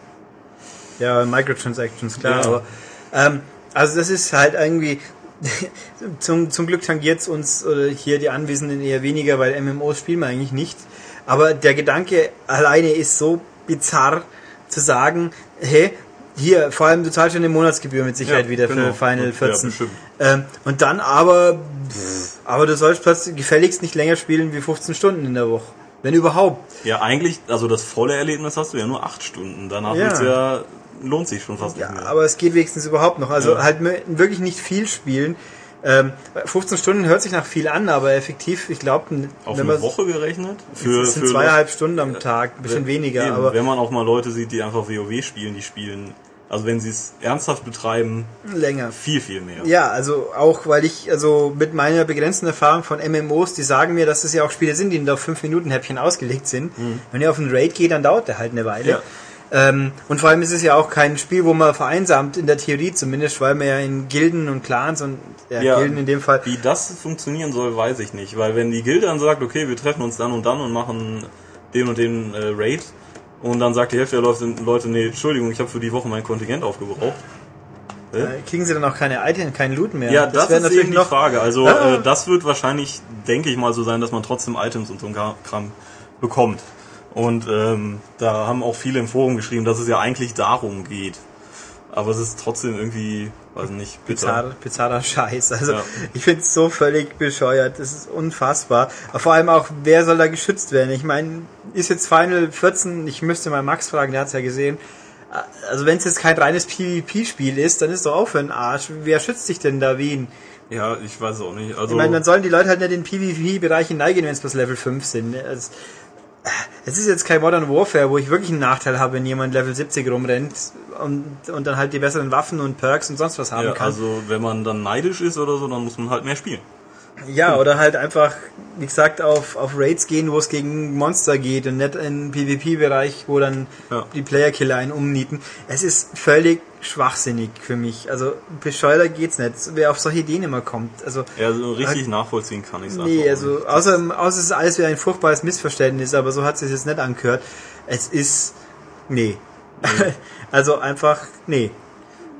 Ja, Microtransactions, klar. Ja. Aber, ähm, also das ist halt irgendwie, zum, zum Glück tangiert uns oder hier die Anwesenden eher weniger, weil MMOs spielen wir eigentlich nicht. Aber der Gedanke alleine ist so bizarr zu sagen, hey, hier, vor allem du zahlst schon eine Monatsgebühr mit Sicherheit Ja, wieder genau. für Final Ja, 14. bestimmt. ähm, und dann aber, aber du sollst plötzlich gefälligst nicht länger spielen wie 15 Stunden in der Woche. Wenn überhaupt. Ja, eigentlich, also das volle Erlebnis hast du ja nur acht Stunden. Danach Ja. ja, lohnt sich schon fast Ja, nicht mehr. aber es geht wenigstens überhaupt noch. Also Ja. halt wirklich nicht viel spielen. Ähm, 15 Stunden hört sich nach viel an, aber effektiv, ich glaube, Auf wenn eine Woche gerechnet? Für, sind für zweieinhalb Stunden am Tag, ein bisschen Wenn- weniger, eben, aber wenn man auch mal Leute sieht, die einfach WoW spielen, die spielen, also wenn sie es ernsthaft betreiben, länger. viel, viel mehr. Ja, also auch, weil ich, also mit meiner begrenzten Erfahrung von MMOs, die sagen mir, dass es ja auch Spiele sind, die nur auf 5 Minuten Häppchen ausgelegt sind. Wenn ihr auf einen Raid geht, dann dauert der halt eine Weile. Mhm. Ja. Ähm, und vor allem ist es ja auch kein Spiel, wo man vereinsamt, in der Theorie zumindest, weil man ja in Gilden und Clans und ja, Ja. Gilden in dem Fall Wie das funktionieren soll, weiß ich nicht. Weil wenn die Gilde dann sagt, okay, wir treffen uns dann und dann und machen den und den äh, Raid und dann sagt die Hälfte der Leute, nee, Entschuldigung, ich habe für die Woche mein Kontingent aufgebraucht. Äh, kriegen sie dann auch keine Items, keinen Loot mehr. Ja, das, wäre ist eben die Frage. Also Ah. äh, das wird wahrscheinlich, denke ich mal, so sein, dass man trotzdem Items und so ein Kram bekommt. Und ähm, da haben auch viele im Forum geschrieben, dass es ja eigentlich darum geht. Aber es ist trotzdem irgendwie, weiß nicht, bitter. bizarr, bizarrer Scheiß. Also Ja. ich finde es so völlig bescheuert. Das ist unfassbar. Aber vor allem auch, wer soll da geschützt werden? Ich meine, ist jetzt Final 14, ich müsste mal Max fragen, der hat's ja gesehen. Also wenn es jetzt kein reines PvP-Spiel ist, dann ist doch auch für den Arsch. Wer schützt sich denn da wen? Ja, ich weiß auch nicht. Also Ich meine, dann sollen die Leute halt nicht in den PvP-Bereich hineingehen, wenn es bloß Level 5 sind. Es, es ist jetzt kein Modern Warfare, wo ich wirklich einen Nachteil habe, wenn jemand Level 70 rumrennt und, und dann halt die besseren Waffen und Perks und sonst was haben ja, kann. also wenn man dann neidisch ist oder so, dann muss man halt mehr spielen. Ja, oder halt einfach, wie gesagt, auf, auf Raids gehen, wo es gegen Monster geht und nicht in den PvP-Bereich, wo dann Ja. die Player-Killer einen umnieten. Es ist völlig schwachsinnig für mich. Also bescheuerter geht's nicht. Wer auf solche Ideen immer kommt. Also Ja, so richtig nachvollziehen kann ich es nee, also außer, außer es ist alles wieder ein furchtbares Missverständnis, aber so hat es sich jetzt nicht angehört. Es ist nee. also einfach nee.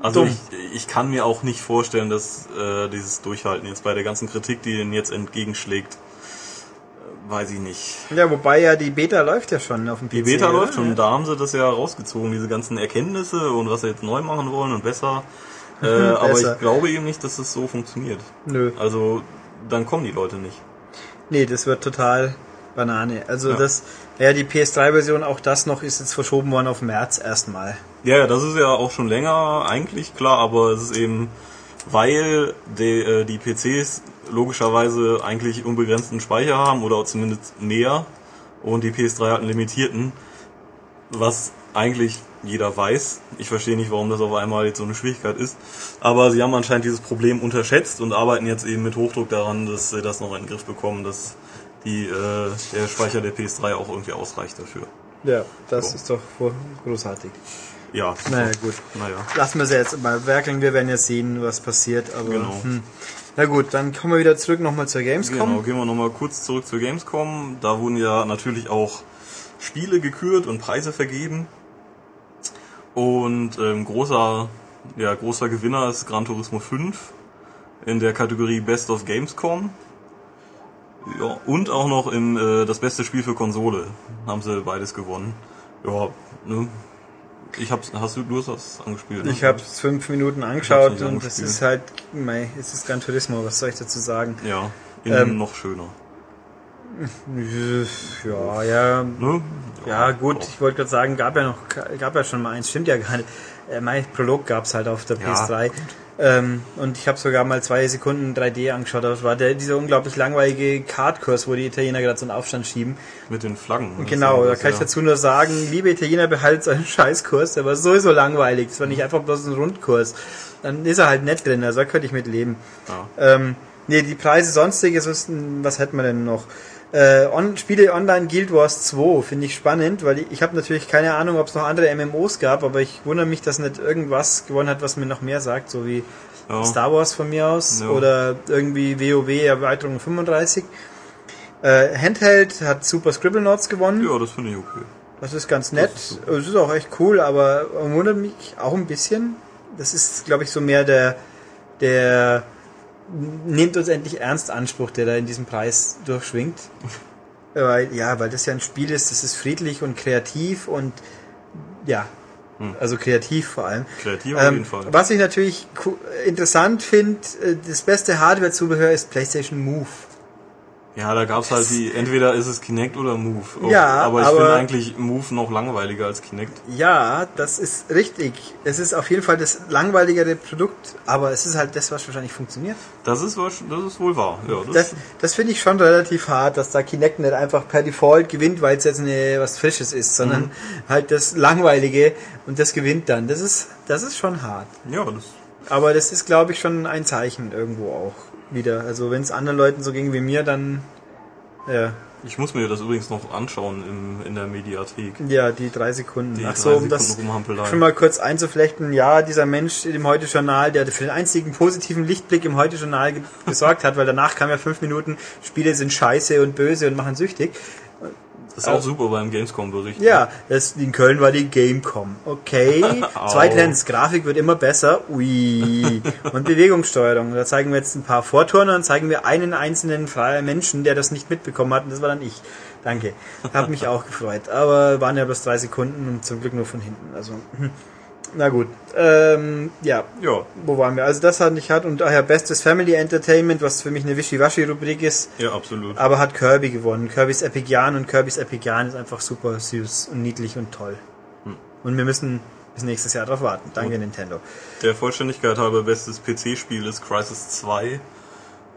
Also ich, ich kann mir auch nicht vorstellen, dass äh, dieses Durchhalten jetzt bei der ganzen Kritik, die ihnen jetzt entgegenschlägt, äh, weiß ich nicht. Ja, wobei ja die Beta läuft ja schon auf dem PC. Die Beta oder? läuft schon, da haben sie das ja rausgezogen, diese ganzen Erkenntnisse und was sie jetzt neu machen wollen und besser. Äh, aber Besser. ich glaube eben nicht, dass es so funktioniert. Nö. Also dann kommen die Leute nicht. Nee, das wird total Banane. Also Ja. das, ja, die PS3-Version, auch das noch, ist jetzt verschoben worden auf März erstmal. Ja, das ist ja auch schon länger eigentlich klar, aber es ist eben, weil die, äh, die PCs logischerweise eigentlich unbegrenzten Speicher haben oder zumindest mehr und die PS3 hat einen limitierten, was eigentlich jeder weiß. Ich verstehe nicht, warum das auf einmal jetzt so eine Schwierigkeit ist. Aber sie haben anscheinend dieses Problem unterschätzt und arbeiten jetzt eben mit Hochdruck daran, dass sie das noch in den Griff bekommen, dass die, äh, der Speicher der PS3 auch irgendwie ausreicht dafür. Ja, das So. ist doch großartig. Ja. Naja, gut. Naja. Lassen wir sie jetzt mal werkeln. Wir werden ja sehen, was passiert. Aber, Genau. hm. Na gut, dann kommen wir wieder zurück nochmal zur Gamescom. Genau, gehen wir nochmal kurz zurück zur Gamescom. Da wurden ja natürlich auch Spiele gekürt und Preise vergeben. Und ähm, großer, ja, großer Gewinner ist Gran Turismo 5 in der Kategorie Best of Gamescom. Ja, und auch noch im äh, das beste Spiel für Konsole haben sie beides gewonnen. Ja, ne? Ich hab's, hast du, du hast das angespielt? Ne? Ich habe es fünf Minuten hab's angeschaut und das ist halt, mei, es ist Gran Turismo, was soll ich dazu sagen? Ja, in Ähm, noch schöner. Ja, ja, Ne? Ja, gut, ich wollte gerade sagen, gab ja noch, gab ja schon mal eins, stimmt ja gar nicht. Äh, mein Prolog gab's halt auf der Ja, PS3. Ähm, und ich habe sogar mal zwei Sekunden 3D angeschaut. Das war der, dieser unglaublich langweilige Kartkurs, wo die Italiener gerade so einen Aufstand schieben. Mit den Flaggen. Das genau, da kann ich dazu nur sagen, liebe Italiener, behaltet euren Scheißkurs. Der war sowieso langweilig. Das war nicht einfach bloß ein Rundkurs. Dann ist er halt nett drin, also da könnte ich mit leben. Ja. Ähm, nee, die Preise sonstiges, was, was hätten wir denn noch? Äh, on, Spiele online Guild Wars 2 finde ich spannend, weil ich, ich habe natürlich keine Ahnung, ob es noch andere MMOs gab, aber ich wundere mich, dass nicht irgendwas gewonnen hat, was mir noch mehr sagt, so wie Ja. Star Wars von mir aus Ja. oder irgendwie WoW Erweiterung 35. Äh, Handheld hat Super Scribble Notes gewonnen. Ja, das finde ich okay. Das ist ganz nett. Das ist Es ist auch echt cool, aber wundert mich auch ein bisschen. Das ist, glaube ich, so mehr der, der nehmt uns endlich ernst Anspruch, der da in diesem Preis durchschwingt. Weil, ja, weil das ja ein Spiel ist, das ist friedlich und kreativ und ja, Hm. also kreativ vor allem. Kreativ auf Ähm, jeden Fall. was ich natürlich interessant finde, äh, das beste Hardware-Zubehör ist PlayStation Move. Ja, da gab's halt die, entweder ist es Kinect oder Move. Ja, aber ich finde eigentlich Move noch langweiliger als Kinect. Ja, das ist richtig. Es ist auf jeden Fall das langweiligere Produkt, aber es ist halt das, was wahrscheinlich funktioniert. Das ist, das ist wohl wahr. Ja, das, Das, das finde ich schon relativ hart, dass da Kinect nicht einfach per Default gewinnt, weil es jetzt eine, was Frisches ist, sondern Mhm. halt das Langweilige und das gewinnt dann. Das ist, das ist schon hart. ja, das, Aber das ist, glaube ich, schon ein Zeichen irgendwo auch wieder. Also wenn es anderen Leuten so ging wie mir, dann ja, ich muss mir das übrigens noch anschauen im, in der Mediathek. ja die drei Sekunden. Die Ach so, um das schon mal kurz einzuflechten, ja, dieser Mensch im Heute-Journal, der für den einzigen positiven Lichtblick im Heute-Journal ge gesorgt hat, weil danach kam ja fünf Minuten, Spiele sind scheiße und böse und machen süchtig. Das ist auch super beim Gamescom-Bericht. Ja, das, in Köln war die Gamecom. Okay. Zweitens, Grafik wird immer besser. Ui. Und Bewegungssteuerung. Da zeigen wir jetzt ein paar Vorturner und zeigen wir einen einzelnen freien Menschen, der das nicht mitbekommen hat. Und das war dann ich. Danke. Hab mich auch gefreut. Aber waren ja bloß drei Sekunden und zum Glück nur von hinten. Also, hm. Na gut. Ähm, ja, Ja, wo waren wir? Also das hat nicht hat und daher bestes Family Entertainment, was für mich eine Wischiwaschi-Rubrik ist. ja, absolut. Aber hat Kirby gewonnen. Kirby's Epic Yarn und Kirby's Epic Yarn ist einfach super süß und niedlich und toll. Hm. Und wir müssen bis nächstes Jahr drauf warten. Danke Nintendo. Der Vollständigkeit halber bestes PC-Spiel ist Crisis 2.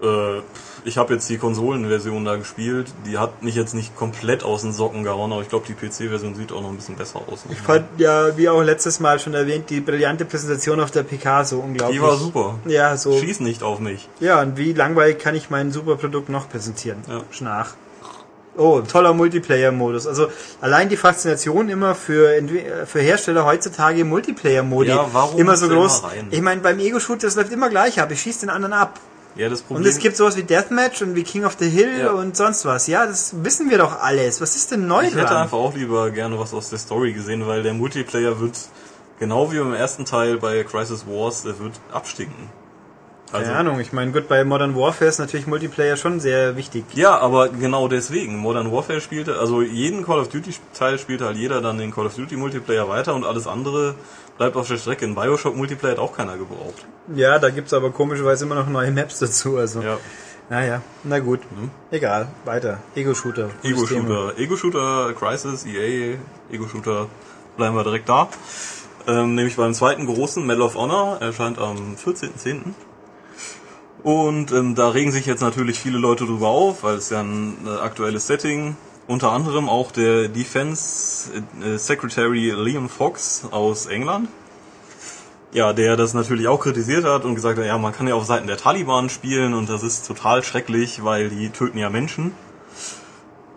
Äh, ich habe jetzt die Konsolenversion da gespielt. Die hat mich jetzt nicht komplett aus den Socken gehauen, aber ich glaube, die PC-Version sieht auch noch ein bisschen besser aus. Ich fand ja, wie auch letztes Mal schon erwähnt, die brillante Präsentation auf der PK so unglaublich. Die war super. Ja, so. Schieß nicht auf mich. Ja, und wie langweilig kann ich mein super Produkt noch präsentieren? Ja. Schnach. Oh, toller Multiplayer-Modus. Also allein die Faszination immer für, Entwi- für Hersteller heutzutage Multiplayer-Modi Ja, warum immer so groß. immer rein? Ich meine, beim Ego-Shooter, das läuft immer gleich ab. Ich schieße den anderen ab. Ja, das Problem Und es gibt sowas wie Deathmatch und wie King of the Hill Ja. und sonst was. Ja, das wissen wir doch alles. Was ist denn neu Ich hätte dran? einfach auch lieber gerne was aus der Story gesehen, weil der Multiplayer wird, genau wie im ersten Teil bei Crisis Wars, der wird abstinken. Also, Keine Ahnung, ich meine, gut, bei Modern Warfare ist natürlich Multiplayer schon sehr wichtig. Ja, aber genau deswegen. Modern Warfare spielte, also jeden Call of Duty Teil spielte halt jeder dann den Call of Duty Multiplayer weiter und alles andere bleibt auf der Strecke. In Bioshock Multiplayer hat auch keiner gebraucht. Ja, da gibt's aber komischerweise immer noch neue Maps dazu. Also, Ja. naja, na gut. Egal, weiter. Ego-Shooter. Ego-Shooter. Ego-Shooter, Crisis, EA, Ego-Shooter, bleiben wir direkt da. Ähm, nämlich beim zweiten großen, Medal of Honor, erscheint am 14.10. Und ähm, da regen sich jetzt natürlich viele Leute drüber auf, weil es ja ein äh, aktuelles Setting. Unter anderem auch der Defense äh, Secretary Liam Fox aus England. Ja, der das natürlich auch kritisiert hat und gesagt hat, ja, man kann ja auf Seiten der Taliban spielen und das ist total schrecklich, weil die töten ja Menschen.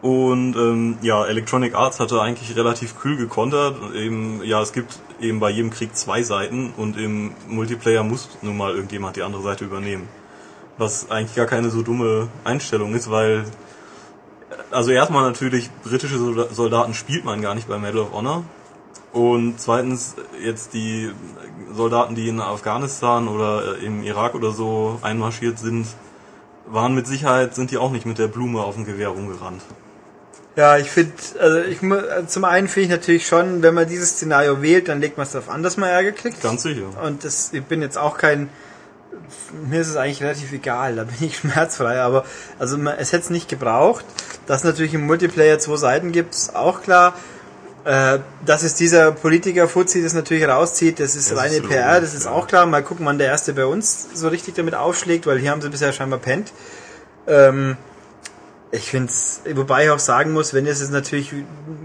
Und ähm, ja, Electronic Arts hatte eigentlich relativ kühl gekontert. Eben, ja, es gibt eben bei jedem Krieg zwei Seiten und im Multiplayer muss nun mal irgendjemand die andere Seite übernehmen. Was eigentlich gar keine so dumme Einstellung ist, weil also erstmal natürlich britische Solda- Soldaten spielt man gar nicht bei Medal of Honor. Und zweitens jetzt die Soldaten, die in Afghanistan oder äh, im Irak oder so einmarschiert sind, waren mit Sicherheit, sind die auch nicht mit der Blume auf dem Gewehr rumgerannt. Ja, ich finde, also ich zum einen finde ich natürlich schon, wenn man dieses Szenario wählt, dann legt man es darauf an, dass man Ärger kriegt. Ganz sicher. Und das, ich bin jetzt auch kein, mir ist es eigentlich relativ egal, da bin ich schmerzfrei, aber also es hätte es nicht gebraucht. Dass natürlich im Multiplayer zwei Seiten gibt, ist auch klar. Äh, dass es dieser Politiker-Fuzzi das natürlich rauszieht, das ist Das reine ist PR, das ist ja. auch klar. Mal gucken, wann der erste bei uns so richtig damit aufschlägt, weil hier haben sie bisher scheinbar pennt. Ähm, ich finde es, wobei ich auch sagen muss, wenn es natürlich,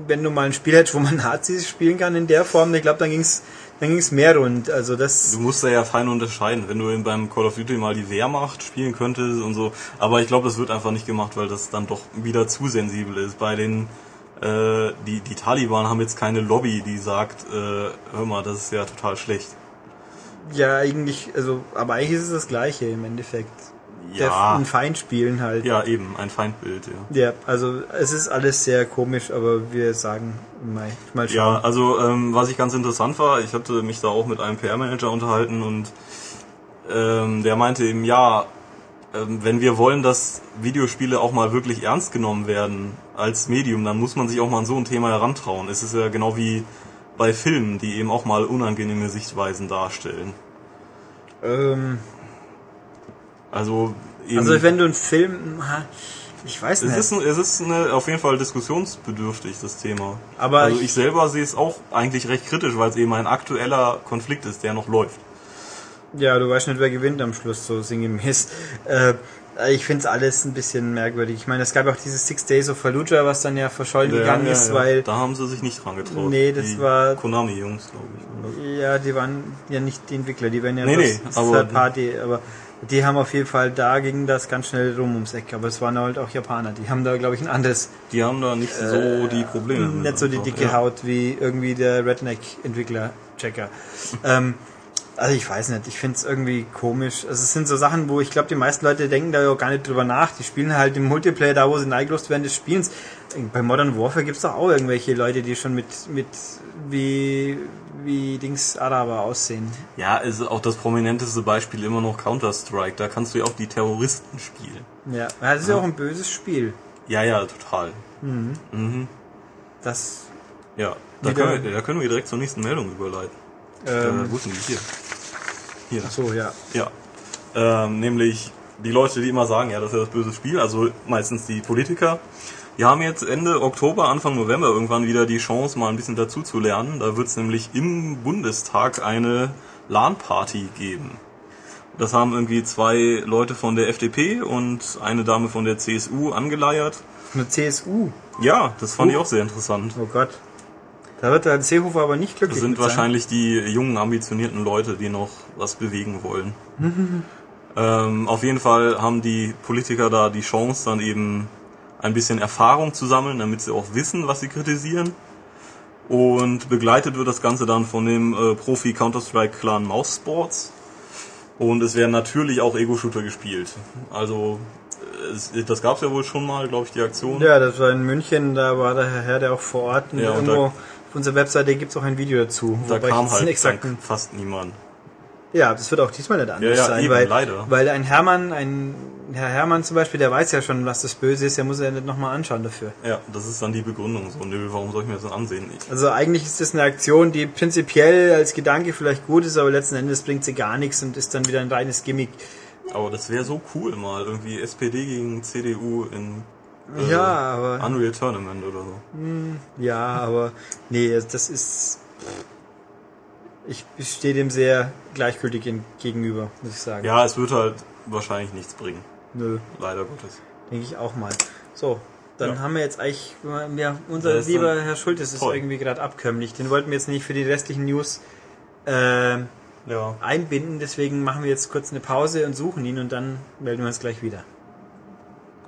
wenn du mal ein Spiel hättest, wo man Nazis spielen kann in der Form, ich glaube, dann ging es dann ging es mehr rund. Also das. Du musst da ja fein unterscheiden, wenn du beim Call of Duty mal die Wehrmacht spielen könntest und so. Aber ich glaube, das wird einfach nicht gemacht, weil das dann doch wieder zu sensibel ist. Bei den äh, die, die Taliban haben jetzt keine Lobby, die sagt, äh, hör mal, das ist ja total schlecht. Ja, eigentlich, also, aber eigentlich ist es das Gleiche im Endeffekt. Ja, ein Feind spielen halt. ja eben, ein Feindbild, ja. Ja, also es ist alles sehr komisch, aber wir sagen mal, mal Ja, schauen. also ähm, was ich ganz interessant war, ich hatte mich da auch mit einem PR-Manager unterhalten und ähm, der meinte eben, ja, ähm, wenn wir wollen, dass Videospiele auch mal wirklich ernst genommen werden als Medium, dann muss man sich auch mal an so ein Thema herantrauen. Es ist ja genau wie bei Filmen, die eben auch mal unangenehme Sichtweisen darstellen. Ähm, Also eben, also wenn du einen Film, ich weiß es nicht. ist, ein- es ist eine, auf jeden Fall diskussionsbedürftig, das Thema. Aber also ich- ich selber sehe es auch eigentlich recht kritisch, weil es eben ein aktueller Konflikt ist, der noch läuft. Ja, du weißt nicht, wer gewinnt am Schluss, so sinngemäß. Äh, ich finde es alles ein bisschen merkwürdig. Ich meine, es gab auch dieses Six Days of Fallujah, was dann ja verschollen gegangen ist, ja. weil da haben sie sich nicht dran getraut. Nee, das die war- Konami-Jungs, glaube ich. ja, die waren ja nicht die Entwickler, die waren ja Nee, nee, bloß aber- Third Party, aber die haben auf jeden Fall, da ging das ganz schnell rum ums Eck, aber es waren halt auch Japaner, die haben da, glaube ich, ein anderes, Die haben da nicht so die Probleme. Äh, nicht so die dicke ja. Haut wie irgendwie der Redneck-Entwickler-Checker. ähm, also ich weiß nicht, ich finde es irgendwie komisch. Also es sind so Sachen, wo ich glaube, die meisten Leute denken da ja gar nicht drüber nach. Die spielen halt im Multiplayer da, wo sie neigelost werden des Spielens. Bei Modern Warfare gibt es doch auch irgendwelche Leute, die schon mit, mit wie, wie Dings Araber aussehen. Ja, ist auch das prominenteste Beispiel immer noch Counter-Strike. Da kannst du ja auch die Terroristen spielen. Ja, das ist ja auch ein böses Spiel. Ja, ja, total. Das, Ja, da können, wir, da können wir direkt zur nächsten Meldung überleiten. ähm, äh, wo die hier? Hier. so, ja. Ja. Ähm, nämlich die Leute, die immer sagen, ja, das ist ja das böse Spiel, also meistens die Politiker, die haben jetzt Ende Oktober, Anfang November irgendwann wieder die Chance, mal ein bisschen dazu zu lernen. Da wird es nämlich im Bundestag eine LAN-Party geben. Das haben irgendwie zwei Leute von der FDP und eine Dame von der CSU angeleiert. Eine CSU. Ja, das fand ich Uh. auch sehr interessant. Oh Gott. Da wird der Seehofer aber nicht glücklich Das sind wahrscheinlich die jungen, ambitionierten Leute, die noch was bewegen wollen. ähm, auf jeden Fall haben die Politiker da die Chance, dann eben ein bisschen Erfahrung zu sammeln, damit sie auch wissen, was sie kritisieren. Und begleitet wird das Ganze dann von dem äh, Profi Counter-Strike-Clan Mouse Sports. Und es werden natürlich auch Ego-Shooter gespielt. Also, es, das gab es ja wohl schon mal, glaube ich, die Aktion. Ja, das war in München, da war der Herr, der auch vor Ort. Und Ja, und irgendwo da- auf unserer Webseite gibt es auch ein Video dazu. da kam halt fast niemand. Ja, das wird auch diesmal nicht anders Ja, ja, sein, eben, weil, leider. weil ein Hermann, ein Herr Hermann zum Beispiel, der weiß ja schon, was das Böse ist, der muss ja nicht nochmal anschauen dafür. Ja, das ist dann die Begründung. So, nö, warum soll ich mir das denn ansehen? Ich, Also eigentlich ist das eine Aktion, die prinzipiell als Gedanke vielleicht gut ist, aber letzten Endes bringt sie gar nichts und ist dann wieder ein reines Gimmick. aber das wäre so cool mal, irgendwie SPD gegen CDU in äh, Ja, aber Unreal Tournament oder so. ja, aber nee, das ist ich stehe dem sehr gleichgültig gegenüber, muss ich sagen. Ja, es wird halt wahrscheinlich nichts bringen. Nö. Leider Gottes. Denke ich auch mal. So, dann Ja. haben wir jetzt eigentlich, ja, unser ist lieber Herr Schultes ist toll. irgendwie gerade abkömmlich. Den wollten wir jetzt nicht für die restlichen News äh, Ja. einbinden, deswegen machen wir jetzt kurz eine Pause und suchen ihn und dann melden wir uns gleich wieder.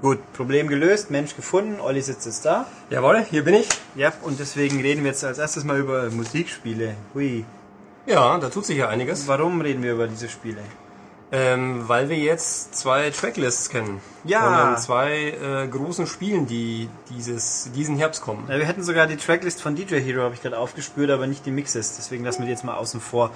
Gut, Problem gelöst, Mensch gefunden, Olli sitzt jetzt da. Jawohl, hier bin ich. Ja, und deswegen reden wir jetzt als erstes mal über Musikspiele. Hui. Ja, da tut sich ja einiges. Warum reden wir über diese Spiele? Ähm, weil wir jetzt zwei Tracklists kennen. Ja. Von den zwei äh, großen Spielen, die dieses, diesen Herbst kommen. Ja, wir hätten sogar die Tracklist von DJ Hero, habe ich gerade aufgespürt, aber nicht die Mixes. Deswegen lassen wir die jetzt mal außen vor.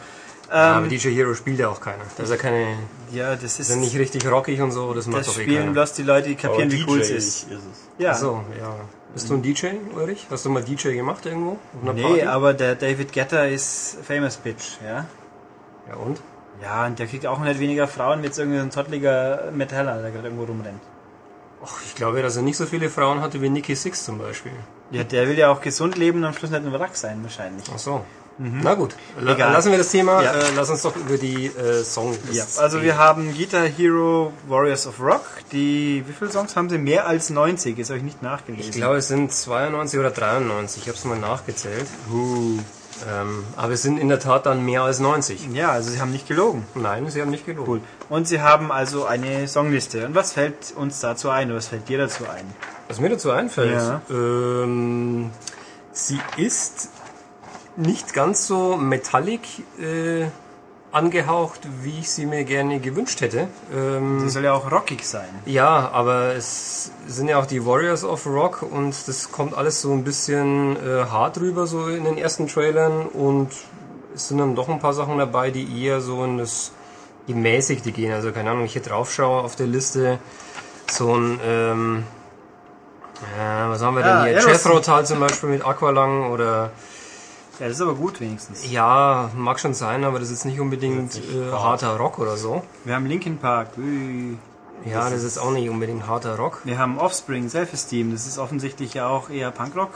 Aber Ähm, DJ Hero spielt ja auch keiner. Das ist ja keine, ja, das ist, ist ja nicht richtig rockig und so, das macht das doch eh spielen keiner. bloß die Leute, die kapieren, wie cool es ist. es. Ja. Ach so, ja. Bist du ein DJ, Ulrich? Hast du mal DJ gemacht irgendwo? Auf einer Nee, Party? aber der David Getter ist Famous Bitch, ja. Ja, und? Ja, und der kriegt auch nicht weniger Frauen mit so irgendein zottliger Metaller, der gerade irgendwo rumrennt. Ach, ich glaube, dass er nicht so viele Frauen hatte wie Nicky Six zum Beispiel. Ja, der will ja auch gesund leben und am Schluss nicht ein Wrack sein, wahrscheinlich. Ach so. Na gut, La Egal. lassen wir das Thema. Ja. Äh, lass uns doch über die äh, Songs. Ja, also wir haben Guitar Hero Warriors of Rock. Die, wie viele Songs haben sie? Mehr als 90, ist euch nicht nachgelesen. Ich glaube, es sind 92 oder 93. Ich habe es mal nachgezählt. Uh, Ähm, aber es sind in der Tat dann mehr als 90. Ja, also sie haben nicht gelogen. Nein, sie haben nicht gelogen. Cool. Und sie haben also eine Songliste. Und was fällt uns dazu ein? Oder was fällt dir dazu ein? Was mir dazu einfällt, Ja. ähm, sie ist nicht ganz so metallic äh, angehaucht, wie ich sie mir gerne gewünscht hätte. Ähm, Sie soll ja auch rockig sein. ja, aber es sind ja auch die Warriors of Rock und das kommt alles so ein bisschen äh, hart rüber so in den ersten Trailern und es sind dann doch ein paar Sachen dabei, die eher so in das Gemäßigte gehen. Also keine Ahnung, wenn ich hier drauf schaue auf der Liste, so ein ähm, ja, was haben wir denn Ja, hier? Aerosmith. Jethro Tull zum Beispiel mit Aqualung oder Ja, das ist aber gut wenigstens. ja, mag schon sein, aber das ist nicht unbedingt äh, harter Rock oder so. Wir haben Linkin Park. Ui. Ja, das ist auch nicht unbedingt harter Rock. Wir haben Offspring, Self-Esteem. Das ist offensichtlich ja auch eher Punkrock.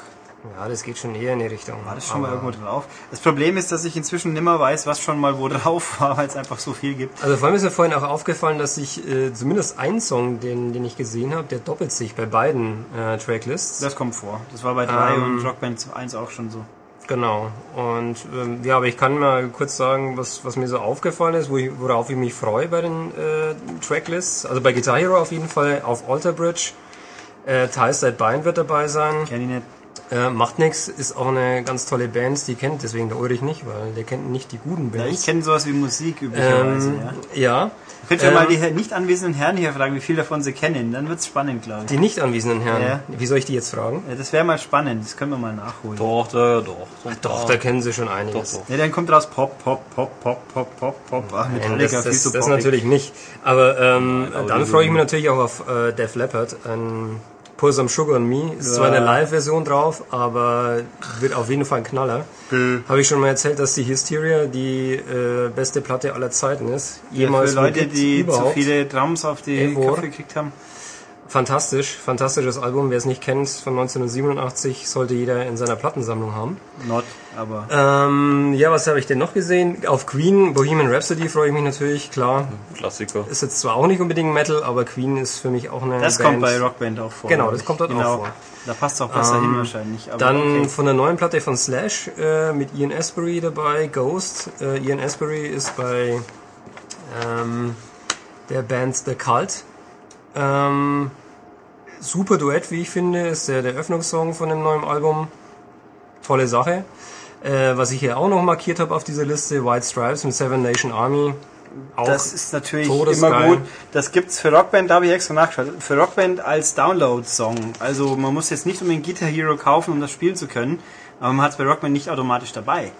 Ja, das geht schon eher in die Richtung. War das schon mal irgendwo drauf? Das Problem ist, dass ich inzwischen nimmer weiß, was schon mal wo drauf war, weil es einfach so viel gibt. Also vor allem ist mir vorhin auch aufgefallen, dass ich äh, zumindest einen Song, den, den ich gesehen habe, der doppelt sich bei beiden äh, Tracklists. Das kommt vor. Das war bei 3 Ähm. und Rockband 1 auch schon so. Genau. Und ähm, ja, aber ich kann mal kurz sagen, was, was mir so aufgefallen ist, wo ich, worauf ich mich freue bei den äh, Tracklists. Also bei Guitar Hero auf jeden Fall auf Alter Bridge. Äh, Teilzeit Bind wird dabei sein. Kenn ich nicht. Äh, macht nix, ist auch eine ganz tolle Band, die kennt deswegen der Ulrich nicht, weil der kennt nicht die guten Ja, ich Bands. kenne sowas wie Musik üblicherweise. ähm, ja. ja. Könnt ihr ähm, mal die nicht anwesenden Herren hier fragen, wie viel davon sie kennen? Dann wird's spannend, glaube ich. Die nicht anwesenden Herren. Ja. Wie soll ich die jetzt fragen? Ja, das wäre mal spannend. Das können wir mal nachholen. Doch, da, doch. Doch, da kennen sie schon einiges. Doch, doch. Ja, dann kommt raus Pop, Pop, Pop, Pop, Pop, Pop, Pop. Ach, Nein, Metallica, das, viel das, zu das natürlich nicht. Aber ähm, aber dann freue ich mich natürlich auch auf äh, Def Leppard. Ein Pour Some Sugar on Me. Ist Ja. zwar eine Live-Version drauf, aber wird auf jeden Fall ein Knaller. Habe ich schon mal erzählt, dass die Hysteria die äh, beste Platte aller Zeiten ist. Ja, Jemals für wo Leute, die zu überhaupt. viele Drums auf die Ever. Köpfe gekriegt haben. Fantastisch, fantastisches Album. Wer es nicht kennt, von 1987 sollte jeder in seiner Plattensammlung haben. Not, aber. Ähm, ja, was habe ich denn noch gesehen? Auf Queen, Bohemian Rhapsody freue ich mich natürlich, klar. Klassiker. Ist jetzt zwar auch nicht unbedingt Metal, aber Queen ist für mich auch eine das Band. kommt bei Rockband auch vor. Genau, das kommt dort auch genau. vor. Da passt es auch besser Ähm, hin wahrscheinlich. Aber Dann okay. von der neuen Platte von Slash äh, mit Ian Asbury dabei, Ghost. Äh, Ian Asbury ist bei ähm, der Band The Cult. Ähm, super Duett, wie ich finde, ist der, der Öffnungssong von dem neuen Album. Tolle Sache. Äh, was ich hier auch noch markiert habe auf dieser Liste, White Stripes mit Seven Nation Army. Auch das ist natürlich immer gut. Das gibt's für Rockband, da habe ich extra nachgeschaut. Für Rockband als Download-Song. Also man muss jetzt nicht unbedingt Guitar Hero kaufen, um das spielen zu können, aber man hat es bei Rockband nicht automatisch dabei.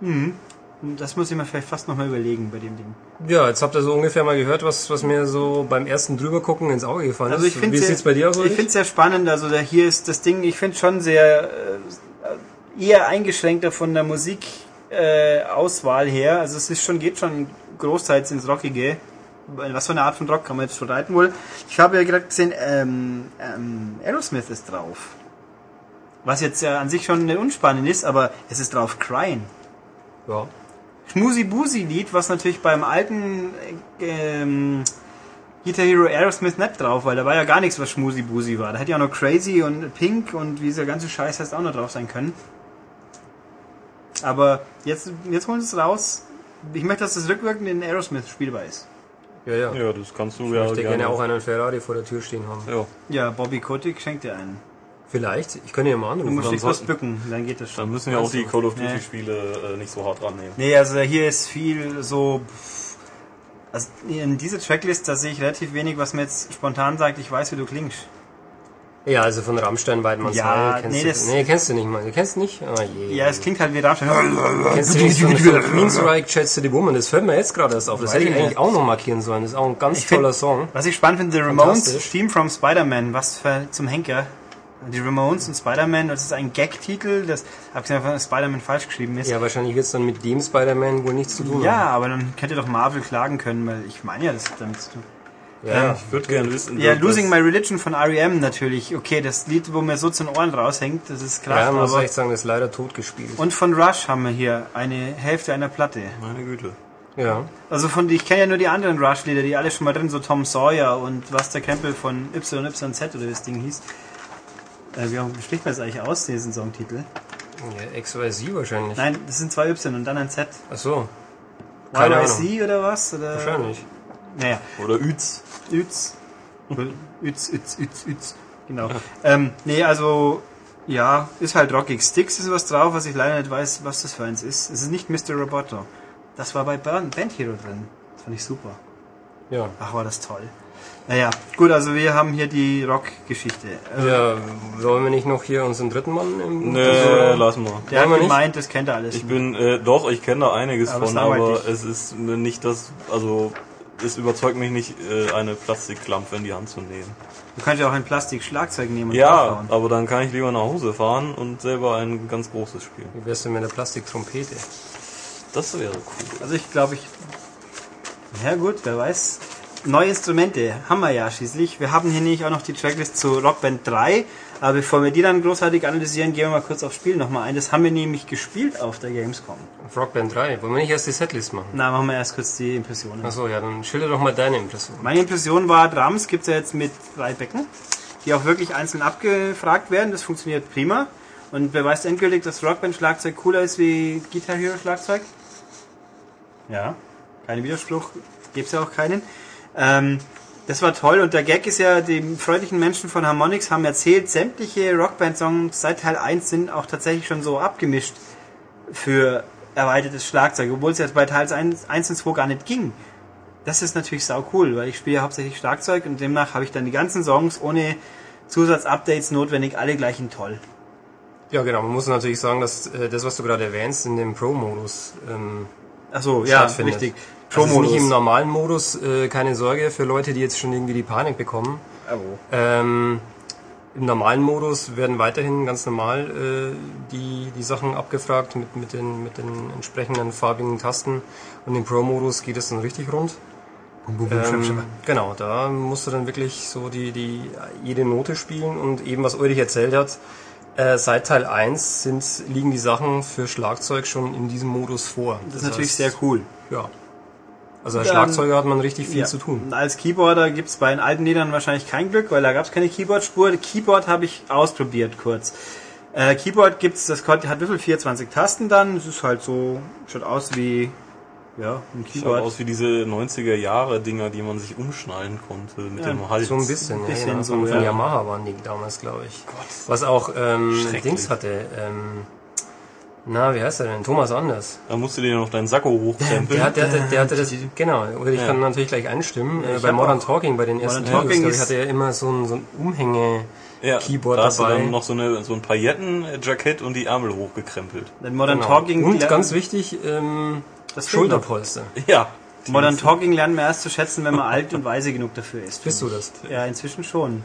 Hm. Das muss ich mir vielleicht fast nochmal überlegen bei dem Ding. Ja, jetzt habt ihr so ungefähr mal gehört, was, was mir so beim ersten drübergucken ins Auge gefallen Also ist. ich finde Wie sieht's bei dir aus? Ich finde es sehr spannend. Also da hier ist das Ding, ich finde schon sehr äh, eher eingeschränkter von der Musik äh, her. Also es ist schon geht schon großteils ins Rockige. Was für eine Art von Rock kann man jetzt streiten wohl? Ich habe ja gerade gesehen, ähm, ähm, Aerosmith ist drauf. Was jetzt ja an sich schon unspannend ist, aber es ist drauf Crying. ja. Schmusi Busi Lied, was natürlich beim alten äh, ähm, Guitar Hero Aerosmith nicht drauf, weil da war ja gar nichts, was Schmusi Busi war. Da hätte ja auch noch Crazy und Pink und wie dieser ganze Scheiß heißt auch noch drauf sein können. Aber jetzt, jetzt holen sie es raus. Ich möchte, dass das rückwirkend in Aerosmith spielbar ist. Ja, ja. Ja, das kannst du Ich ja möchte gerne auch einen Ferrari vor der Tür stehen haben. Ja, Ja, Bobby Kotick schenkt dir einen. Vielleicht. Ich könnte ja mal Du anrufen. musst dann dich sollten- bücken, dann geht das schon. dann müssen ja auch die Call of Duty. Spiele äh, nicht so hart rannehmen. Nee, also hier ist viel so. Also in dieser Tracklist, da sehe ich relativ wenig, was mir jetzt spontan sagt, ich weiß, wie du klingst. Ja, also von Rammstein Weidmanns Ja, Heil kennst nee, du. das- nee, kennst du nicht mal. Du kennst nicht? Ah, je. Ja, es klingt halt wie Rammstein. Kennst du nicht von, von Queensryche Chats to the Woman? Das fällt mir jetzt gerade erst auf. Das hätte ich eigentlich auch noch markieren sollen. Das ist auch ein ganz Ich find- toller Song. Was ich spannend finde, The Ramones, Fantastisch. Theme from Spider-Man, was für zum Henker. Die Ramones und Spider-Man, das ist ein Gag-Titel, das, abgesehen davon, dass Spider-Man falsch geschrieben ist. Ja, wahrscheinlich wird es dann mit dem Spider-Man wohl nichts zu tun Ja, haben. aber dann könnte doch Marvel klagen können, weil ich meine ja, das damit zu tun. Ja, Ich würde gerne wissen, Ja, Losing My Religion von R.E.M. natürlich. Okay, das Lied, wo mir so zu den Ohren raushängt, das ist krass. ja, man muss echt sagen, das ist leider tot gespielt. und von Rush haben wir hier eine Hälfte einer Platte. Meine Güte. Ja. Also von ich kenne ja nur die anderen Rush-Lieder, die alle schon mal drin, so Tom Sawyer und was der Krempel von YYZ oder wie das Ding hieß. Äh, wie spricht man das eigentlich aus, diesen Songtitel? Ja, XYZ wahrscheinlich. Nein, das sind zwei Y und dann ein Z. Ach so. Keine YYC oder was? Oder? Wahrscheinlich. Naja, Oder Üz. Üz. Üz, Üz, Üz, Üz. Genau. Ähm, nee, also, ja, ist halt rockig. Sticks ist was drauf, was ich leider nicht weiß, was das für eins ist. Es ist nicht Mr. Roboto. Das war bei Band Band Hero drin. Das fand ich super. Ja. Ach, war das toll. Naja, gut, also wir haben hier die Rock-Geschichte. Äh, Ja, wollen wir nicht noch hier unseren dritten Mann im Nee, Also, lassen wir. Der hat gemeint, das kennt er alles. Ich bin, äh, doch, ich kenne da einiges Aber von, aber dich. es ist mir nicht das, also, es überzeugt mich nicht, äh, eine Plastikklampe in die Hand zu nehmen. du kannst ja auch ein Plastik-Schlagzeug nehmen und Ja, aber dann kann ich lieber nach Hause fahren und selber ein ganz großes spielen. Wie wär's denn mit der Plastiktrompete? Das wäre cool. Also ich glaube, ich... Ja gut, wer weiß. Neue Instrumente haben wir ja schließlich. Wir haben hier nämlich auch noch die Tracklist zu Rockband 3. Aber bevor wir die dann großartig analysieren, gehen wir mal kurz aufs Spiel nochmal ein. Das haben wir nämlich gespielt auf der Gamescom. Auf Rockband 3. Wollen wir nicht erst die Setlist machen? Na, machen wir erst kurz die Impressionen. Achso, ja, dann schilder doch mal deine Impression. Meine Impression war, Drums gibt's ja jetzt mit drei Becken, die auch wirklich einzeln abgefragt werden. Das funktioniert prima. Und beweist endgültig, dass Rockband-Schlagzeug cooler ist wie Guitar Hero-Schlagzeug. Ja, kein Widerspruch, gibt's ja auch keinen. Ähm, das war toll und der Gag ist ja, die freundlichen Menschen von Harmonix haben erzählt, sämtliche Rockband-Songs seit Teil 1 sind auch tatsächlich schon so abgemischt für erweitertes Schlagzeug, obwohl es jetzt bei Teil 1, 1 und 2 gar nicht ging. Das ist natürlich sau cool, weil ich spiele ja hauptsächlich Schlagzeug und demnach habe ich dann die ganzen Songs ohne Zusatzupdates notwendig alle gleichen toll. Ja, genau. Man muss natürlich sagen, dass äh, das, was du gerade erwähnst, in dem Pro-Modus ähm, Achso, ja, stattfindet. Also es ist nicht im Pro-Modus. normalen Modus, äh, keine Sorge für Leute, die jetzt schon irgendwie die Panik bekommen. Oh. Ähm, Im normalen Modus werden weiterhin ganz normal äh, die, die Sachen abgefragt mit, mit, den, mit den entsprechenden farbigen Tasten. Und im Pro-Modus geht es dann richtig rund. Ähm, genau, da musst du dann wirklich so die, die jede Note spielen und eben was Ulrich erzählt hat, äh, seit Teil 1 sind, liegen die Sachen für Schlagzeug schon in diesem Modus vor. Das ist natürlich sehr cool. Ja. Also als Schlagzeuger hat man richtig viel Ja. zu tun. Als Keyboarder gibt's bei den alten Liedern wahrscheinlich kein Glück, weil da gab's keine Keyboard-Spur. Keyboard habe ich ausprobiert kurz. Äh, Keyboard gibt's, das hat hat wie viel? 24 Tasten dann. Es ist halt so, schaut aus wie ja, ein Schaut Keyboard. aus wie diese 90er Jahre Dinger, die man sich umschnallen konnte mit Ja, dem Hals. So ein bisschen, Ein bisschen ja, so, von, ja. Yamaha waren die damals, glaube ich. Was auch ähm, Schrecklich. Dings hatte. Ähm, na, wie heißt er denn? Thomas Anders. Da musst du dir noch deinen Sakko hochkrempeln. Der, hat- der, hatte- der hatte das, genau, oder ich Ja. kann natürlich gleich einstimmen. Äh, ich bei Modern Talking, bei den ersten Modern Talking Videos, glaub ich, ist- hatte er immer so ein, so ein Umhänge ja, Keyboard da hast du dabei. dann noch so, eine, so ein Paillettenjackett und die Ärmel hochgekrempelt. Denn Modern Genau. Talking Und ganz wichtig, ähm, das. Schulterpolster. Ja. Modern Talking lernen wir erst zu schätzen, wenn man alt und weise genug dafür ist. Bist du das? Ja, inzwischen schon.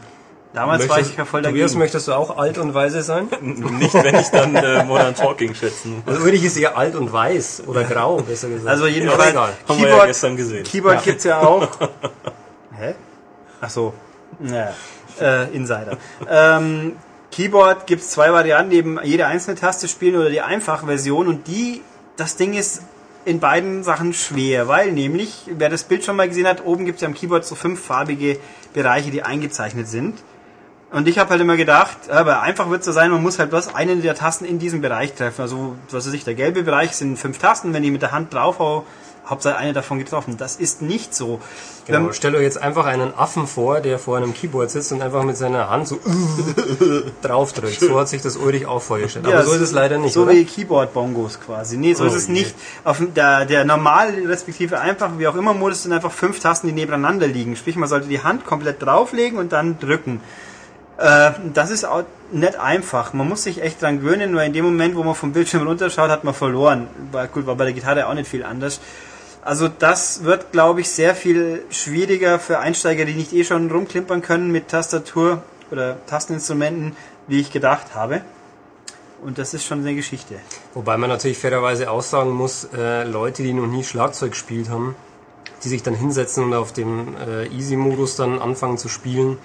Damals war Möchtest- ich ja voll Tobias, dagegen. möchtest du auch alt und weise sein? Nicht, wenn ich dann äh, Modern Talking schätzen muss. Also Ulrich ist eher alt und weiß oder grau, besser gesagt. Also jedenfalls, egal. Haben wir ja gestern gesehen. Keyboard Ja. gibt's ja auch. Hä? Ach so. Naja. Äh, Insider. ähm, Keyboard gibt's zwei Varianten, eben jede einzelne Taste spielen oder die einfache Version und die, das Ding ist in beiden Sachen schwer, weil nämlich, wer das Bild schon mal gesehen hat, oben gibt's ja am Keyboard so fünf farbige Bereiche, die eingezeichnet sind. Und ich habe halt immer gedacht, aber einfach wird es so sein, man muss halt bloß eine der Tasten in diesem Bereich treffen. Also, was weiß ich, der gelbe Bereich sind fünf Tasten, wenn ich mit der Hand drauf hau, Hauptsache eine davon getroffen. Das ist nicht so. Genau. Wenn- Stellt euch jetzt einfach einen Affen vor, der vor einem Keyboard sitzt und einfach mit seiner Hand so draufdrückt. So hat sich das Ulrich auch vorgestellt. Aber so ist es leider nicht, So oder? wie Keyboard-Bongos quasi. Nee, so Oh ist es nicht. Auf der, der normal, respektive einfach, wie auch immer Modus sind einfach fünf Tasten, die nebeneinander liegen. Sprich, man sollte die Hand komplett drauflegen und dann drücken. Äh, das ist auch nicht einfach. Man muss sich echt dran gewöhnen, weil in dem Moment, wo man vom Bildschirm runterschaut, hat man verloren. Gut, war bei der Gitarre auch nicht viel anders. Also das wird, glaube ich, sehr viel schwieriger für Einsteiger, die nicht eh schon rumklimpern können mit Tastatur oder Tasteninstrumenten, wie ich gedacht habe. Und das ist schon eine Geschichte. Wobei man natürlich fairerweise auch sagen muss, äh, Leute, die noch nie Schlagzeug gespielt haben, die sich dann hinsetzen und auf dem äh, Easy-Modus dann anfangen zu spielen,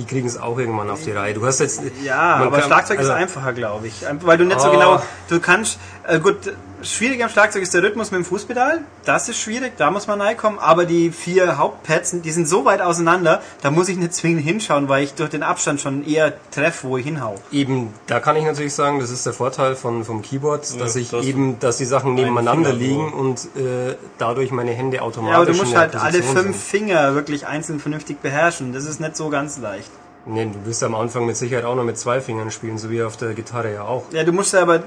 die kriegen es auch irgendwann auf die Reihe. Du hast jetzt Ja, aber kann- Schlagzeug also- ist einfacher, glaube ich. Weil du nicht so Oh. genau, du kannst, äh, gut, schwierig am Schlagzeug ist der Rhythmus mit dem Fußpedal. Das ist schwierig, da muss man reinkommen. Aber die vier Hauptpads, die sind so weit auseinander, da muss ich nicht zwingend hinschauen, weil ich durch den Abstand schon eher treffe, wo ich hinhau. Eben, da kann ich natürlich sagen, das ist der Vorteil von, vom Keyboard, dass ich das- eben, dass die Sachen nebeneinander liegen und äh, dadurch meine Hände automatisch Ja, aber du musst halt alle fünf sind. Finger wirklich einzeln vernünftig beherrschen. Das ist nicht so ganz leicht. Nee, du wirst am Anfang mit Sicherheit auch noch mit zwei Fingern spielen, so wie auf der Gitarre ja auch. Ja, du musst ja aber,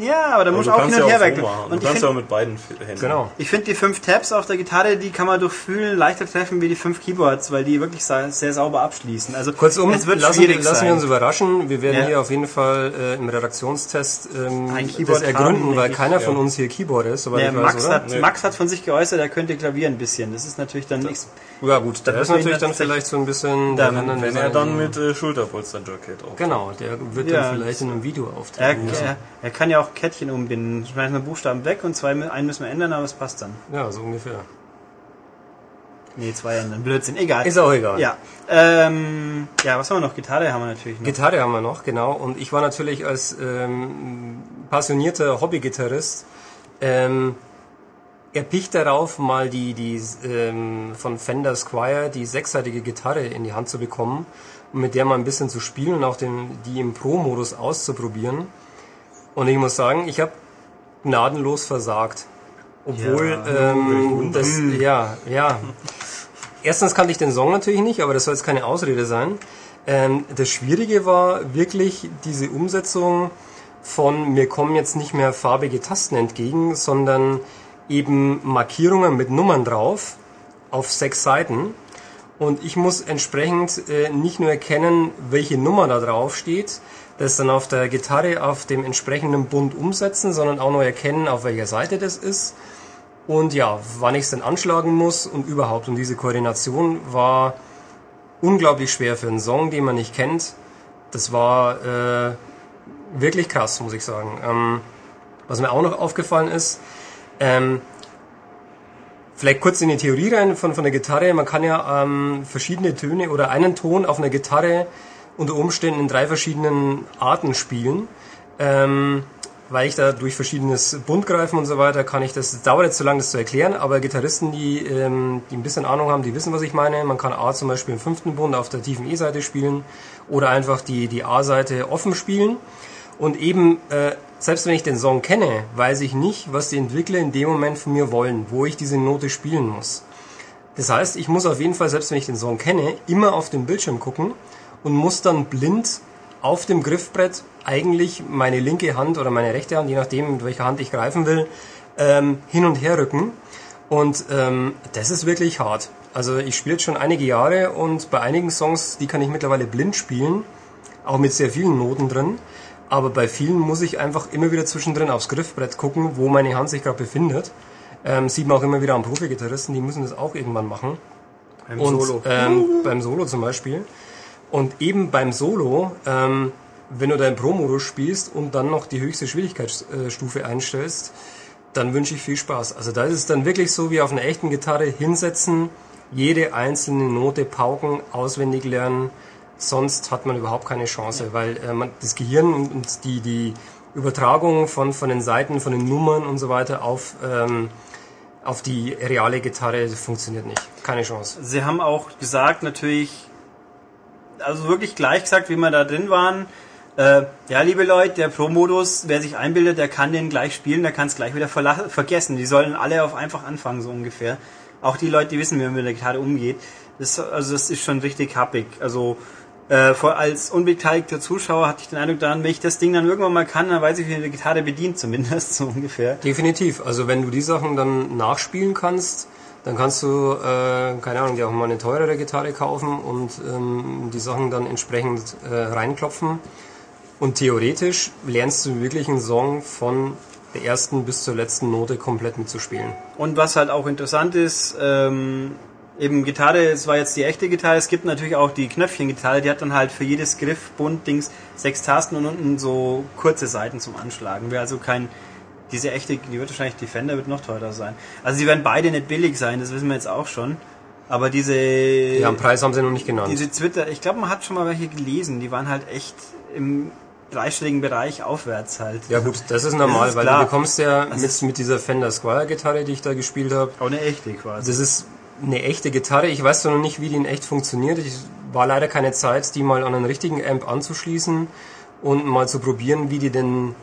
ja, aber da musst du auch hin und her wechseln. Du ich kannst ja finde, auch mit beiden Händen. Genau. ich finde die fünf Tabs auf der Gitarre, die kann man durch Fühlen leichter treffen wie die fünf Keyboards, weil die wirklich sa- sehr sauber abschließen. Also Kurzum, es wird lassen, schwierig lassen sein. wir uns überraschen. Wir werden Ja. hier auf jeden Fall äh, im Redaktionstest ähm, Ein das ergründen, haben, weil keiner von uns hier Keyboard ist, soweit Ja, ich weiß, Max, oder? hat, Nee. Max hat von sich geäußert, er könnte klavieren ein bisschen. Das ist natürlich dann nichts. Ja gut, der Da ist natürlich dann vielleicht so ein bisschen... Dann, der kann Wenn er dann mit äh, Schulterpolster-Jacket auch. Genau, der wird Ja. dann vielleicht in einem Video auftreten er, er kann ja auch Kettchen umbinden. Schmeißen wir Buchstaben weg und zwei, einen müssen wir ändern, aber es passt dann. Ja, so ungefähr. Nee, zwei ändern. Blödsinn, egal. Ist auch egal. Ja. Ähm, ja, was haben wir noch? Gitarre haben wir natürlich noch. Gitarre haben wir noch, genau. Und ich war natürlich als ähm, passionierter Hobbygitarrist ähm, erpicht darauf, mal die, die ähm, von Fender Squire die sechsseitige Gitarre in die Hand zu bekommen und mit der mal ein bisschen zu spielen und auch den, die im Pro-Modus auszuprobieren. Und ich muss sagen, ich habe gnadenlos versagt. Obwohl, Ja, ähm, das, ja, ja. Erstens kannte ich den Song natürlich nicht, aber das soll jetzt keine Ausrede sein. Ähm, das Schwierige war wirklich diese Umsetzung von, mir kommen jetzt nicht mehr farbige Tasten entgegen, sondern eben Markierungen mit Nummern drauf auf sechs Seiten. Und ich muss entsprechend äh, nicht nur erkennen, welche Nummer da drauf steht, das dann auf der Gitarre auf dem entsprechenden Bund umsetzen, sondern auch noch erkennen, auf welcher Seite das ist. Und ja, wann ich es denn anschlagen muss und überhaupt. Und diese Koordination war unglaublich schwer für einen Song, den man nicht kennt. Das war äh, wirklich krass, muss ich sagen. Ähm, was mir auch noch aufgefallen ist, ähm, vielleicht kurz in die Theorie rein von, von der Gitarre. Man kann ja ähm, verschiedene Töne oder einen Ton auf einer Gitarre unter Umständen in drei verschiedenen Arten spielen. Ähm, weil ich da durch verschiedenes Bundgreifen und so weiter kann ich das, dauert jetzt zu lange, das zu erklären, aber Gitarristen, die, ähm, die ein bisschen Ahnung haben, die wissen, was ich meine. Man kann A zum Beispiel im fünften Bund auf der tiefen E-Seite spielen oder einfach die, die A-Seite offen spielen. Und eben, äh, selbst wenn ich den Song kenne, weiß ich nicht, was die Entwickler in dem Moment von mir wollen, wo ich diese Note spielen muss. Das heißt, ich muss auf jeden Fall, selbst wenn ich den Song kenne, immer auf den Bildschirm gucken und muss dann blind auf dem Griffbrett eigentlich meine linke Hand oder meine rechte Hand, je nachdem, mit welcher Hand ich greifen will, ähm, hin und her rücken. Und ähm, das ist wirklich hart. Also ich spiele jetzt schon einige Jahre und bei einigen Songs, die kann ich mittlerweile blind spielen, auch mit sehr vielen Noten drin. Aber bei vielen muss ich einfach immer wieder zwischendrin aufs Griffbrett gucken, wo meine Hand sich gerade befindet. Ähm, sieht man auch immer wieder an Profi-Gitarristen, die müssen das auch irgendwann machen. Beim Und Solo. Ähm, beim Solo zum Beispiel. Und eben beim Solo, ähm, wenn du deinen Pro-Modus spielst und dann noch die höchste Schwierigkeitsstufe einstellst, dann wünsche ich viel Spaß. Also da ist es dann wirklich so wie auf einer echten Gitarre hinsetzen, jede einzelne Note pauken, auswendig lernen, sonst hat man überhaupt keine Chance, weil äh, man, das Gehirn und, die, die Übertragung von, von den Seiten, von den Nummern und so weiter auf, ähm, auf die reale Gitarre funktioniert nicht. Keine Chance. Sie haben auch gesagt, natürlich, also wirklich gleich gesagt, wie wir da drin waren. Äh, ja, liebe Leute, der Pro-Modus, wer sich einbildet, der kann den gleich spielen, der kann es gleich wieder vergessen. Die sollen alle auf einfach anfangen, so ungefähr. Auch die Leute, die wissen, wie man mit der Gitarre umgeht. Das, also das ist schon richtig happig. Also äh, als unbeteiligter Zuschauer hatte ich den Eindruck daran, wenn ich das Ding dann irgendwann mal kann, dann weiß ich, wie die Gitarre bedient, zumindest so ungefähr. Definitiv. Also wenn du die Sachen dann nachspielen kannst, dann kannst du, äh, keine Ahnung, dir auch mal eine teurere Gitarre kaufen und ähm, die Sachen dann entsprechend äh, reinklopfen. Und theoretisch lernst du wirklich einen Song von der ersten bis zur letzten Note komplett mitzuspielen. Und was halt auch interessant ist, ähm, eben Gitarre, es war jetzt die echte Gitarre, es gibt natürlich auch die Knöpfchen-Gitarre, die hat dann halt für jedes Griff, Bund, Dings, sechs Tasten und unten so kurze Seiten zum Anschlagen. Wäre also kein, diese echte, die wird wahrscheinlich, die Fender wird noch teurer sein. Also sie werden beide nicht billig sein, das wissen wir jetzt auch schon. Aber diese, Ja, am Preis haben sie noch nicht genannt. diese Twitter, ich glaube, man hat schon mal welche gelesen, die waren halt echt im dreistelligen Bereich aufwärts halt. ja gut, das ist normal, Das ist weil klar. du bekommst ja Das mit, mit dieser Fender Squire Gitarre, die ich da gespielt habe, Auch eine echte quasi. das ist eine echte Gitarre. Ich weiß zwar noch nicht, wie die in echt funktioniert. Ich war leider keine Zeit, die mal an einen richtigen Amp anzuschließen und mal zu probieren, wie die denn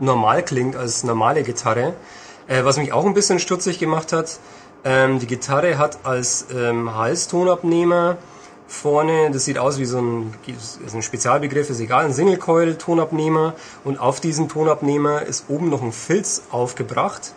normal klingt als normale Gitarre. Äh, was mich auch ein bisschen stutzig gemacht hat, ähm, die Gitarre hat als ähm, Halstonabnehmer vorne, das sieht aus wie so ein, ist ein Spezialbegriff, ist egal, ein Single-Coil-Tonabnehmer und auf diesem Tonabnehmer ist oben noch ein Filz aufgebracht,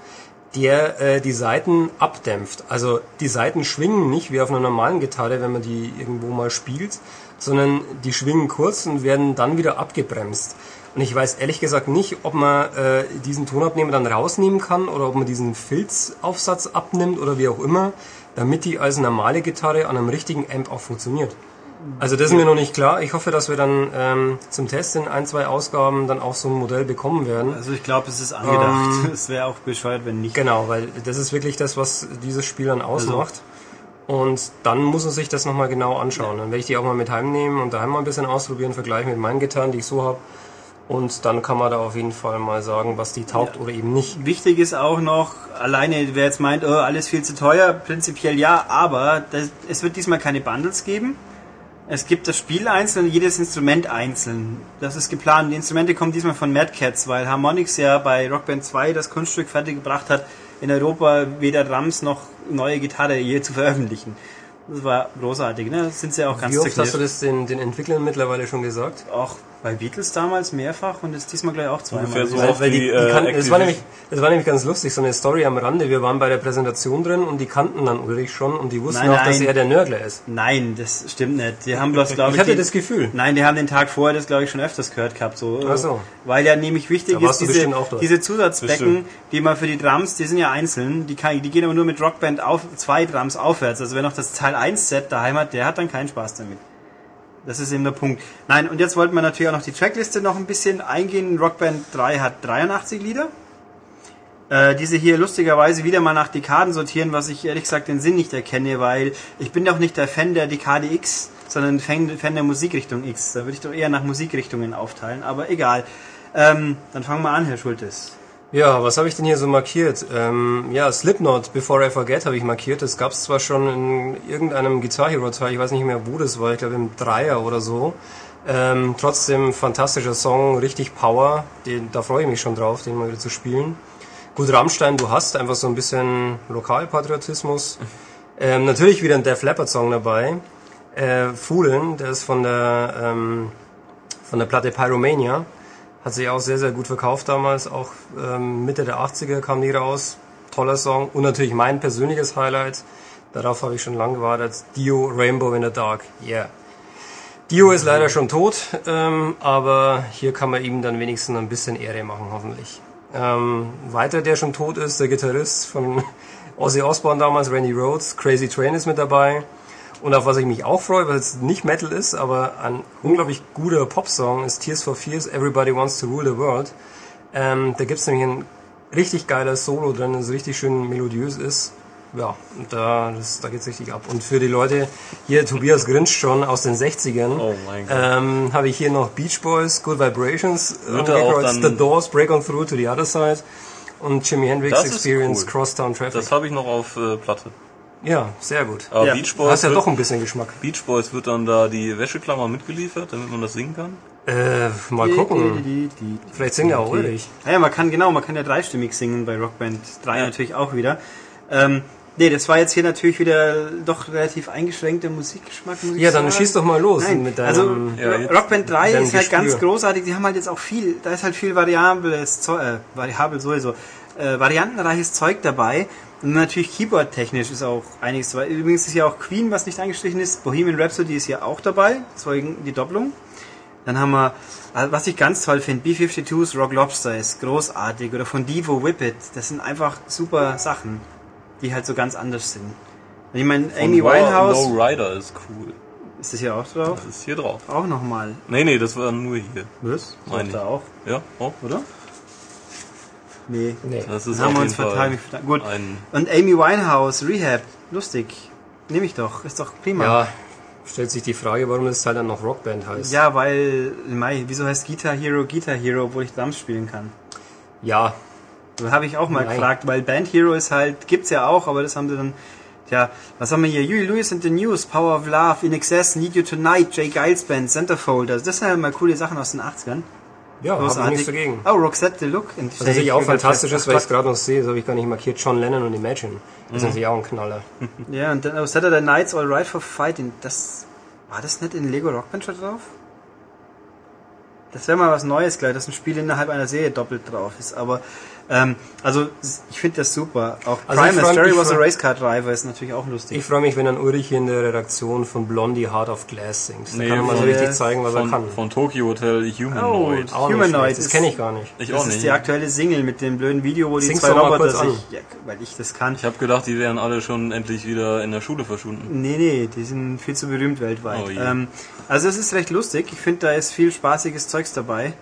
der äh, die Saiten abdämpft. Also die Saiten schwingen nicht wie auf einer normalen Gitarre, wenn man die irgendwo mal spielt, sondern die schwingen kurz und werden dann wieder abgebremst. Und ich weiß ehrlich gesagt nicht, ob man äh, diesen Tonabnehmer dann rausnehmen kann oder ob man diesen Filzaufsatz abnimmt oder wie auch immer, damit die als normale Gitarre an einem richtigen Amp auch funktioniert. Also das ist mir noch nicht klar. Ich hoffe, dass wir dann ähm, zum Test in ein, zwei Ausgaben dann auch so ein Modell bekommen werden. Also ich glaube, es ist angedacht. Es wäre auch bescheuert, wenn nicht. Genau, weil das ist wirklich das, was dieses Spiel dann ausmacht. Und dann muss man sich das nochmal genau anschauen. Dann werde ich die auch mal mit heimnehmen und daheim mal ein bisschen ausprobieren, vergleichen mit meinen Gitarren, die ich so habe. Und dann kann man da auf jeden Fall mal sagen, was die taugt oder eben nicht. Wichtig ist auch noch, alleine wer jetzt meint, oh, alles viel zu teuer, prinzipiell ja, aber das, es wird diesmal keine Bundles geben. Es gibt das Spiel einzeln, jedes Instrument einzeln. Das ist geplant. Die Instrumente kommen diesmal von Mad Cats, weil Harmonix ja bei Rockband 2 das Kunststück fertiggebracht hat, in Europa weder Drums noch neue Gitarre je zu veröffentlichen. Das war großartig, ne? Das sind sie auch ganz Wie oft hast du das den, den Entwicklern mittlerweile schon gesagt? Auch bei Beatles damals mehrfach und ist diesmal gleich auch zweimal. Ungefähr so Weil- oft Weil die, wie, die äh, kannten, das, war nämlich, das war nämlich ganz lustig, so eine Story am Rande. Wir waren bei der Präsentation drin und die kannten dann Ulrich schon und die wussten Nein, auch, dass nein. er der Nörgler ist. Nein, das stimmt nicht. Die haben bloß, glaube ich, Ich hatte die- das Gefühl. Nein, die haben den Tag vorher das, glaube ich, schon öfters gehört gehabt. So. Ach so. Weil ja nämlich wichtig ist, diese, diese Zusatzbecken, Bestimmt. die man für die Drums, die sind ja einzeln, die, kann, die gehen aber nur mit Rockband auf zwei Drums aufwärts. Also wer noch das Teil 1 Set daheim hat, der hat dann keinen Spaß damit. Das ist eben der Punkt. Nein, und jetzt wollten wir natürlich auch noch die Trackliste noch ein bisschen eingehen. Rockband 3 hat 83 Lieder. Äh, diese hier lustigerweise wieder mal nach Dekaden sortieren, was ich ehrlich gesagt den Sinn nicht erkenne, weil ich bin doch nicht der Fan der Dekade X, sondern Fan, Fan der Musikrichtung X. Da würde ich doch eher nach Musikrichtungen aufteilen, aber egal. Ähm, dann fangen wir an, Herr Schultes. Ja, was habe ich denn hier so markiert? Ähm, ja, Slipknot, Before I Forget habe ich markiert. Das gab es zwar schon in irgendeinem Guitar Hero Teil, ich weiß nicht mehr wo das war, ich glaube im Dreier oder so. Ähm, trotzdem fantastischer Song, richtig Power. Den, da freue ich mich schon drauf, den mal wieder zu spielen. Gut, Rammstein, du hast einfach so ein bisschen Lokalpatriotismus. Ähm, natürlich wieder ein Def Leppard Song dabei. Äh, Foolin, der ist von der ähm, von der Platte Pyromania. Hat sich auch sehr, sehr gut verkauft damals. Auch ähm, Mitte der 80er kam die raus. Toller Song. Und natürlich mein persönliches Highlight. Darauf habe ich schon lange gewartet. Dio Rainbow in the Dark. Yeah. Dio ist leider schon tot, ähm, aber hier kann man ihm dann wenigstens ein bisschen Ehre machen, hoffentlich. Ähm, weiter, der schon tot ist, der Gitarrist von Ozzy Osbourne damals, Randy Rhodes. Crazy Train ist mit dabei. Und auf was ich mich auch freue, was jetzt nicht Metal ist, aber ein unglaublich guter Popsong ist Tears for Fears, Everybody Wants to Rule the World. Ähm, da gibt's nämlich ein richtig geiles Solo drin, das richtig schön melodiös ist. Ja, da, das, da geht's richtig ab. Und für die Leute, hier Tobias grinst schon aus den 60ern, Oh mein Gott. ähm, habe ich hier noch Beach Boys, Good Vibrations, äh, er auch Records, The Doors, Break On Through to the Other Side und Jimi Hendrix Das Experience, cool. Crosstown Traffic. Das habe ich noch auf äh, Platte. Ja, sehr gut. Aber Ja, Beach Du Boys, hast ja wird, doch ein bisschen Geschmack. Beach Boys wird dann da die Wäscheklammer mitgeliefert, damit man das singen kann. Äh, mal gucken. Die, die, die, Vielleicht singt ja auch Ulrich. Ja, man kann genau, man kann ja dreistimmig singen bei Rockband 3 natürlich auch wieder. Ähm, nee, das war jetzt hier natürlich wieder doch relativ eingeschränkter Musikgeschmack. Muss ich Ja, dann sagen. schieß doch mal los Nein, mit also deinem... Ja, jetzt- Rockband 3 deinem ist halt ganz Gespür. großartig. Die haben halt jetzt auch viel, da ist halt viel variables Zeug, äh, variabel sowieso, äh, variantenreiches Zeug dabei. Natürlich Keyboard-technisch ist auch einiges dabei. Übrigens ist ja auch Queen, was nicht angestrichen ist. Bohemian Rhapsody ist ja auch dabei. Deswegen die Doppelung. Dann haben wir, äh, was ich ganz toll finde, B-52s Rock Lobster ist großartig. Oder von Devo Whip It. Das sind einfach super Sachen, die halt so ganz anders sind. Ich meine, Amy Und Winehouse, Low Rider ist cool. ist das hier auch drauf? Das ist hier drauf. Auch nochmal. Nee, nee, das war nur hier. Was? Meine ich. da auch, Ja, oh, oder? Nee. Nee. das ist haben wir uns vertan. Gut. Und Amy Winehouse, Rehab, lustig. Nehme ich doch, ist doch prima. Ja, stellt sich die Frage, warum das Teil dann noch Rockband heißt. Ja, weil, Mai, wieso heißt Guitar Hero Guitar Hero, obwohl ich Drums spielen kann? Ja, Das habe ich auch mal Nein. gefragt, weil Band Hero ist halt, gibt's ja auch, aber das haben sie dann, ja, was haben wir hier? Huey Lewis and the News, Power of Love, In Excess, Need You Tonight, Jay Giles Band, Centerfold, also das sind ja mal coole Sachen aus den 80ern. Ja, habe ich nichts dagegen. Oh, Roxette the Look. Was natürlich auch fantastisch ist, weil ich es gerade noch sehe, das habe ich gar nicht markiert, John Lennon und Imagine. Das ist natürlich auch ein Knaller. Ja, und dann oh, Saturday Nights All Right for Fighting, das, war das nicht in Lego Rockband schon drauf? Das wäre mal was Neues gleich, dass ein Spiel innerhalb einer Serie doppelt drauf ist, aber, ähm, also, ich finde das super. Auch Also Primus, Jerry was a freu- Race Car Driver ist natürlich auch lustig. Ich freue mich, wenn dann Ulrich in der Redaktion von Blondie Heart of Glass singt. Da Nee, kann er mal so richtig zeigen, was er Von, kann. von Tokyo Hotel Humanoid. Oh, Humanoid. Das ist- kenne ich gar nicht. ich das auch ist nicht. die aktuelle Single mit dem blöden Video, wo die Sing's zwei Roboter sich, ja, weil ich das kann. Ich habe gedacht, die wären alle schon endlich wieder in der Schule verschwunden. Nee, nee, die sind viel zu berühmt weltweit. Oh je. ähm, also es ist recht lustig. Ich finde, da ist viel spaßiges Zeugs dabei.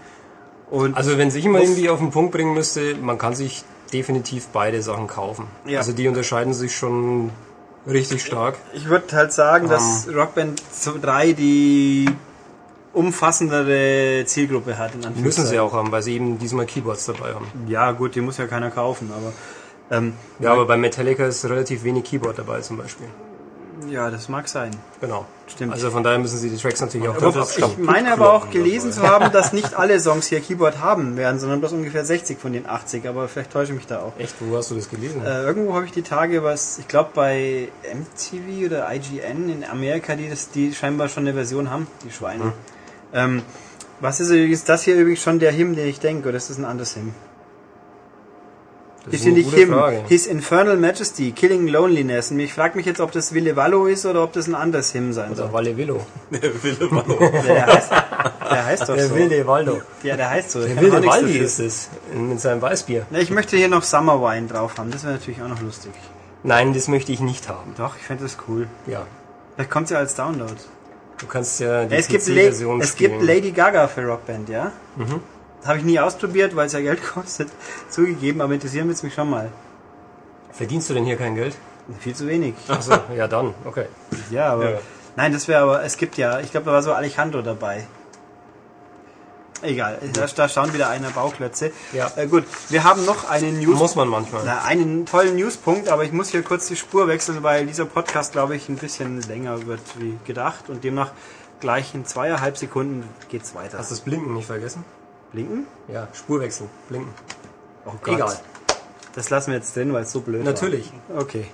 Und Also wenn sich mal irgendwie auf den Punkt bringen müsste, man kann sich definitiv beide Sachen kaufen. Ja. Also die unterscheiden sich schon richtig stark. ich würde halt sagen, dass Ähm. Rockband 3 die umfassendere Zielgruppe hat. In Müssen sie auch haben, weil sie eben diesmal Keyboards dabei haben. Ja, gut, die muss ja keiner kaufen, aber ähm, Ja, aber bei Metallica ist relativ wenig Keyboard dabei zum Beispiel. Ja, das mag sein. Genau. Stimmt. Also von daher müssen sie die Tracks natürlich auch Aber darauf ich abstammen. meine aber auch gelesen zu haben, dass nicht alle Songs hier Keyboard haben werden, sondern bloß ungefähr 60 von den 80, aber vielleicht täusche ich mich da auch. Echt, wo hast du das gelesen? Äh, irgendwo habe ich die Tage was, ich glaube bei MTV oder IGN in Amerika, die das, die scheinbar schon eine Version haben, die Schweine. Hm. Ähm, was ist übrigens das hier übrigens schon der Hymn, den ich denke, oder ist das ein anderes Hymn? Das Ist hier nicht Frage. His Infernal Majesty, Killing Loneliness. Und ich frage mich jetzt, ob das Wille Wallo ist oder ob das ein anderes Hymn sein soll. Oder Valle Willow. Der Wille Wallo. Ja, der heißt, der heißt doch Der so. wilde Waldo. Ja, der heißt so. Der Waldi dafür. ist es. Mit seinem Weißbier. Na, ich möchte hier noch Summer Wine drauf haben. Das wäre natürlich auch noch lustig. Nein, das möchte ich nicht haben. Doch, ich fände das cool. Ja. Vielleicht kommt ja als Download. Du kannst ja die Ja, es gibt, es gibt Lady Gaga für Rockband, ja? Mhm. Habe ich nie ausprobiert, weil es ja Geld kostet. Zugegeben, aber interessieren wird es mich schon mal. Verdienst du denn hier kein Geld? Viel zu wenig. Achso, ja dann, okay. Ja, aber. Ja. Nein, das wäre aber. Es gibt ja. Ich glaube, da war so Alejandro dabei. Egal, da, da schauen wieder einer Bauklötze. Ja. Äh, gut, wir haben noch einen News. Muss man manchmal. Na, einen tollen Newspunkt, aber ich muss hier kurz die Spur wechseln, weil dieser Podcast, glaube ich, ein bisschen länger wird wie gedacht und demnach gleich in zweieinhalb Sekunden geht's weiter. Hast du das Blinken nicht vergessen? Blinken? Ja, Spurwechsel. Blinken. Oh Egal. Das lassen wir jetzt drin, weil es so blöd Natürlich. war. Okay.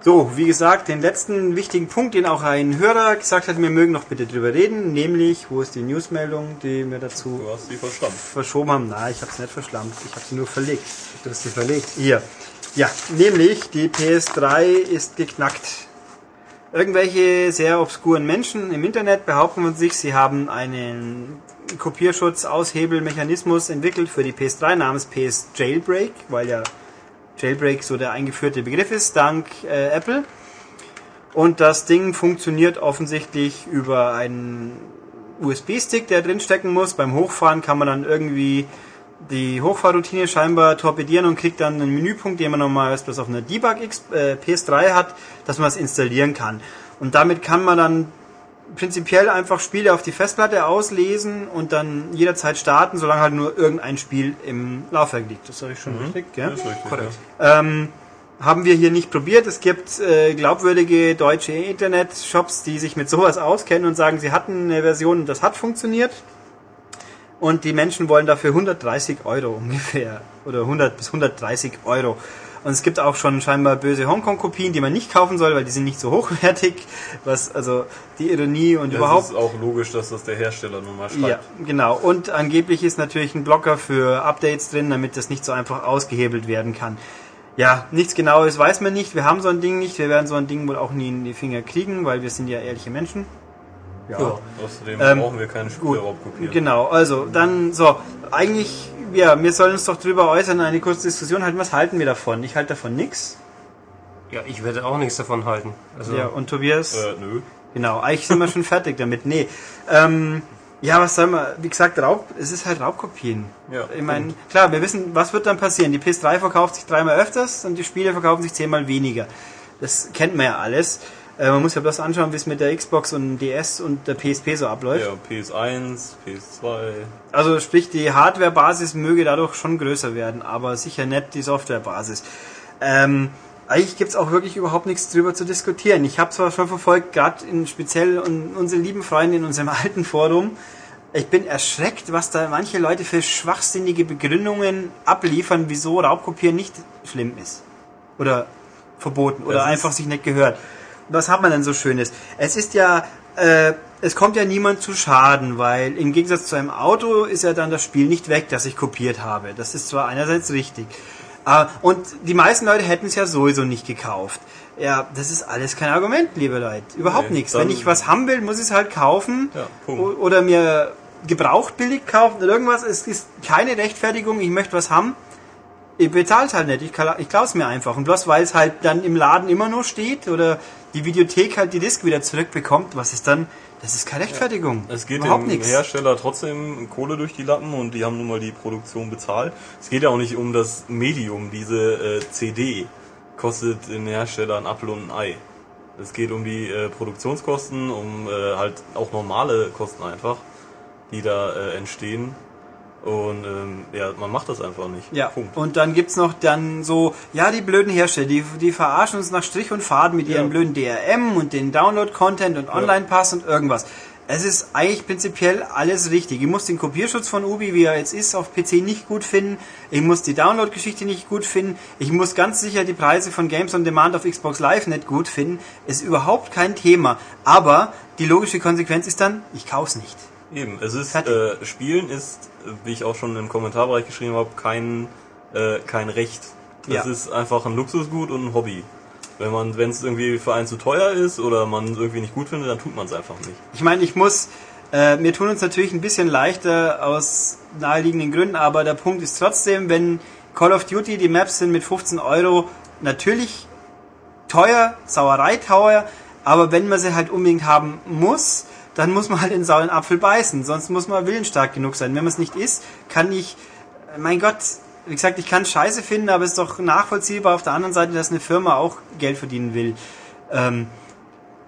So, wie gesagt, den letzten wichtigen Punkt, den auch ein Hörer gesagt hat, wir mögen noch bitte drüber reden, nämlich, wo ist die Newsmeldung, die wir dazu Du hast sie verstanden. verschoben haben? Nein, ich habe es nicht verschlammt, ich habe sie nur verlegt. Du hast sie verlegt. Hier. Ja, nämlich die PS3 ist geknackt. Irgendwelche sehr obskuren Menschen im Internet behaupten von sich, sie haben einen Kopierschutz-Aushebelmechanismus entwickelt für die PS3 namens PS Jailbreak, weil ja Jailbreak so der eingeführte Begriff ist, dank äh, Apple. Und das Ding funktioniert offensichtlich über einen USB-Stick, der drin stecken muss. Beim Hochfahren kann man dann irgendwie die Hochfahrroutine scheinbar torpedieren und kriegt dann einen Menüpunkt, den man normalerweise bloß auf einer Debug äh, PS3 hat, dass man es installieren kann. Und damit kann man dann prinzipiell einfach Spiele auf die Festplatte auslesen und dann jederzeit starten, solange halt nur irgendein Spiel im Laufwerk liegt. Das habe ich schon richtig, gell? Das ist richtig. Korrekt. Ähm, haben wir hier nicht probiert. Es gibt äh, glaubwürdige deutsche Internet-Shops, die sich mit sowas auskennen und sagen, sie hatten eine Version und das hat funktioniert. Und die Menschen wollen dafür 130 Euro ungefähr. Oder 100 bis 130 Euro. Und es gibt auch schon scheinbar böse Hongkong-Kopien, die man nicht kaufen soll, weil die sind nicht so hochwertig. Was, also, die Ironie und Das überhaupt. ist auch logisch, dass das der Hersteller nun mal schreibt. Ja, genau. Und angeblich ist natürlich ein Blocker für Updates drin, damit das nicht so einfach ausgehebelt werden kann. Ja, nichts genaues weiß man nicht. Wir haben so ein Ding nicht. Wir werden so ein Ding wohl auch nie in die Finger kriegen, weil wir sind ja ehrliche Menschen. Ja. Außerdem Ähm, brauchen wir keine Spiele überhaupt kopieren. Genau, also dann so. Eigentlich, ja, wir sollen uns doch drüber äußern, eine kurze Diskussion halten. Was halten wir davon? Ich halte davon nichts. Ja, ich werde auch nichts davon halten. Also, Ja, und Tobias? Äh, nö. Genau, eigentlich sind wir schon fertig damit. Nee. Ähm, ja, was soll man, wie gesagt, Raub, es ist halt Raubkopien. Ja, ich meine, klar, wir wissen, was wird dann passieren. Die PS3 verkauft sich dreimal öfters und die Spiele verkaufen sich zehnmal weniger. Das kennt man ja alles. Äh, man muss ja bloß anschauen, wie es mit der Xbox und DS und der PSP so abläuft. Ja, PS1, PS2. Also sprich, die Hardware-Basis möge dadurch schon größer werden, aber sicher nicht die Software-Basis. Ähm, eigentlich gibt's auch wirklich überhaupt nichts drüber zu diskutieren. Ich habe zwar schon verfolgt, gerade in speziell un unsere lieben Freunde in unserem alten Forum, ich bin erschreckt, was da manche Leute für schwachsinnige Begründungen abliefern, wieso Raubkopieren nicht schlimm ist. Oder verboten. Oder Das einfach sich nicht gehört. Was hat man denn so Schönes? Es ist ja, äh, es kommt ja niemand zu Schaden, weil im Gegensatz zu einem Auto ist ja dann das Spiel nicht weg, das ich kopiert habe. Das ist zwar einerseits richtig. Äh, und die meisten Leute hätten es ja sowieso nicht gekauft. Ja, das ist alles kein Argument, liebe Leute. Überhaupt Nee, nichts. Wenn ich was haben will, muss ich es halt kaufen. Ja, Oder mir gebraucht billig kaufen oder irgendwas. Es ist keine Rechtfertigung, ich möchte was haben. Ich bezahle es halt nicht, ich, ich klaue es mir einfach. Und bloß weil es halt dann im Laden immer nur steht oder die Videothek halt die Disk wieder zurückbekommt, was ist dann? Das ist keine Rechtfertigung. Es geht überhaupt dem nichts. Hersteller trotzdem Kohle durch die Lappen und die haben nun mal die Produktion bezahlt. Es geht ja auch nicht um das Medium, diese äh, CD kostet den Hersteller ein Apfel und ein Ei. Es geht um die äh, Produktionskosten, um äh, halt auch normale Kosten einfach, die da äh, entstehen. Und ähm, ja, man macht das einfach nicht. Ja, Punkt. und dann gibt's noch dann so, ja, die blöden Hersteller, die, die verarschen uns nach Strich und Faden mit ihren Ja. blöden DRM und den Download-Content und Online-Pass und irgendwas. Es ist eigentlich prinzipiell alles richtig. Ich muss den Kopierschutz von Ubi, wie er jetzt ist, auf PC nicht gut finden. Ich muss die Download-Geschichte nicht gut finden. Ich muss ganz sicher die Preise von Games on Demand auf Xbox Live nicht gut finden. Ist überhaupt kein Thema. Aber die logische Konsequenz ist dann, ich kauf's nicht. Eben, es ist, äh, Spielen ist, wie ich auch schon im Kommentarbereich geschrieben habe, kein, äh, kein Recht. Das Ja. ist einfach ein Luxusgut und ein Hobby. Wenn man, wenn es irgendwie für einen zu teuer ist oder man es irgendwie nicht gut findet, dann tut man es einfach nicht. Ich meine, ich muss, äh, wir tun uns natürlich ein bisschen leichter aus naheliegenden Gründen, aber der Punkt ist trotzdem, wenn Call of Duty die Maps sind mit 15 Euro, natürlich teuer, Sauerei teuer, aber wenn man sie halt unbedingt haben muss, dann muss man halt den sauren Apfel beißen, sonst muss man willensstark genug sein. Wenn man es nicht ist, kann ich, mein Gott, wie gesagt, ich kann Scheiße finden, aber es ist doch nachvollziehbar auf der anderen Seite, dass eine Firma auch Geld verdienen will. Ähm,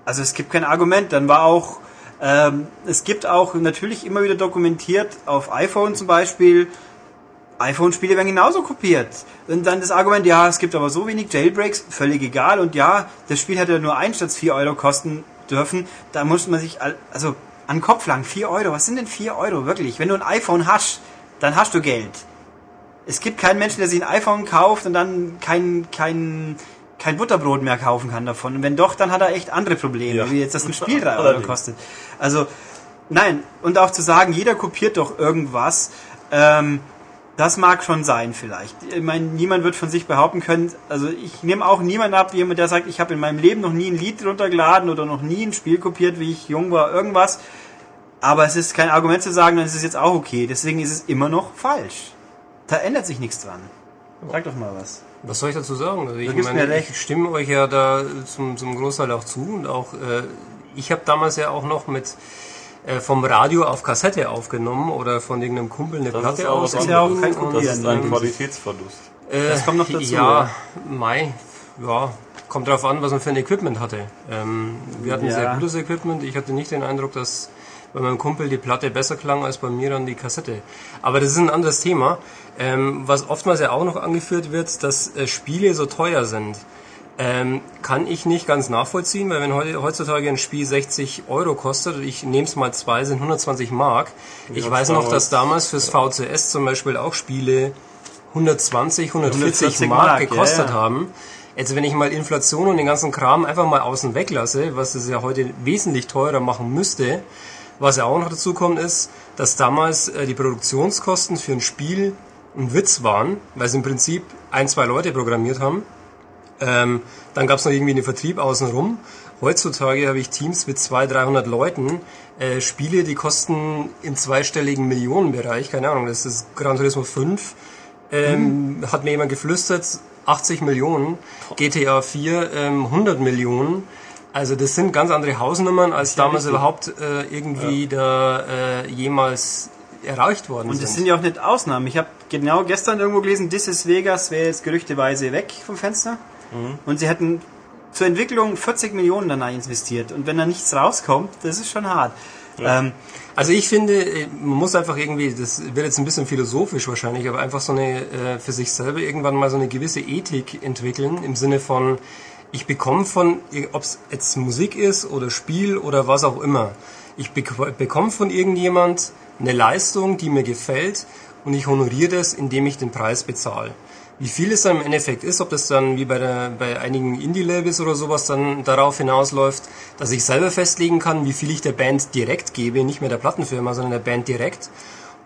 also es gibt kein Argument. Dann war auch, ähm, es gibt auch natürlich immer wieder dokumentiert auf iPhone zum Beispiel, iPhone-Spiele werden genauso kopiert. Und dann das Argument, ja, es gibt aber so wenig Jailbreaks, völlig egal. Und ja, das Spiel hätte nur ein statt 4 Euro kosten dürfen. Da muss man sich, also an den Kopf lang, 4 Euro, was sind denn 4 Euro wirklich? Wenn du ein iPhone hast, dann hast du Geld. Es gibt keinen Menschen, der sich ein iPhone kauft und dann kein, kein, kein Butterbrot mehr kaufen kann davon. Und wenn doch, dann hat er echt andere Probleme, Ja. wie jetzt, dass ein Spiel 3 Euro kostet. Also, nein. Und auch zu sagen, jeder kopiert doch irgendwas, ähm, das mag schon sein vielleicht. Ich meine, niemand wird von sich behaupten können, also ich nehme auch niemanden ab, wie jemand, der sagt, ich habe in meinem Leben noch nie ein Lied runtergeladen oder noch nie ein Spiel kopiert, wie ich jung war, irgendwas. Aber es ist kein Argument zu sagen, dann ist es jetzt auch okay. Deswegen ist es immer noch falsch. Da ändert sich nichts dran. Sag doch mal was. Was soll ich dazu sagen? Also ich meine, ich stimme euch ja da zum, zum Großteil auch zu und auch äh, ich habe damals ja auch noch mit äh, vom Radio auf Kassette aufgenommen oder von irgendeinem Kumpel eine Das Platte ist was ist ja auch kein und- Das ist ein? Qualitätsverlust. Äh, Das kommt noch dazu, Ja? Mai, ja, kommt drauf an, was man für ein Equipment hatte. Ähm, wir hatten Ja. sehr gutes Equipment. Ich hatte nicht den Eindruck, dass bei meinem Kumpel die Platte besser klang als bei mir dann die Kassette. Aber das ist ein anderes Thema. Ähm, was oftmals ja auch noch angeführt wird, dass äh, Spiele so teuer sind. Ähm, kann ich nicht ganz nachvollziehen, weil wenn heutzutage ein Spiel 60 Euro kostet ich nehme es mal zwei, sind 120 Mark. Ich Ja, weiß noch, dass damals fürs VCS zum Beispiel auch Spiele 120, 140 140 Mark, Mark, gekostet ja, ja. haben. Jetzt, wenn ich mal Inflation und den ganzen Kram einfach mal außen weg lasse, was es ja heute wesentlich teurer machen müsste, was ja auch noch dazu kommt, ist, dass damals äh, die Produktionskosten für ein Spiel ein Witz waren, weil sie im Prinzip ein, zwei Leute programmiert haben. Ähm, dann gab es noch irgendwie einen Vertrieb außenrum. Heutzutage habe ich Teams mit 200, 300 Leuten. Äh, Spiele, die kosten im zweistelligen Millionenbereich, keine Ahnung, das ist Gran Turismo 5. Ähm, Hat mir jemand geflüstert, 80 Millionen. GTA 4, ähm, 100 Millionen. Also das sind ganz andere Hausnummern, als ja damals richtig. überhaupt äh, irgendwie da äh, jemals erreicht worden Und sind. das sind ja auch nicht Ausnahmen. Ich habe genau gestern irgendwo gelesen, This is Vegas wäre jetzt gerüchteweise weg vom Fenster. Und sie hätten zur Entwicklung 40 Millionen danach investiert und wenn da nichts rauskommt, das ist schon hart. Ähm, Also ich finde, äh, man muss einfach irgendwie, das wird jetzt ein bisschen philosophisch wahrscheinlich, aber einfach so eine äh, für sich selber irgendwann mal so eine gewisse Ethik entwickeln im Sinne von, ich bekomme von, ob es jetzt Musik ist oder Spiel oder was auch immer, ich bek- bekomme von irgendjemand eine Leistung, die mir gefällt und ich honoriere das, indem ich den Preis bezahle. Wie viel es dann im Endeffekt ist, ob das dann wie bei, der, bei einigen Indie-Labels oder sowas dann darauf hinausläuft, dass ich selber festlegen kann, wie viel ich der Band direkt gebe, nicht mehr der Plattenfirma, sondern der Band direkt.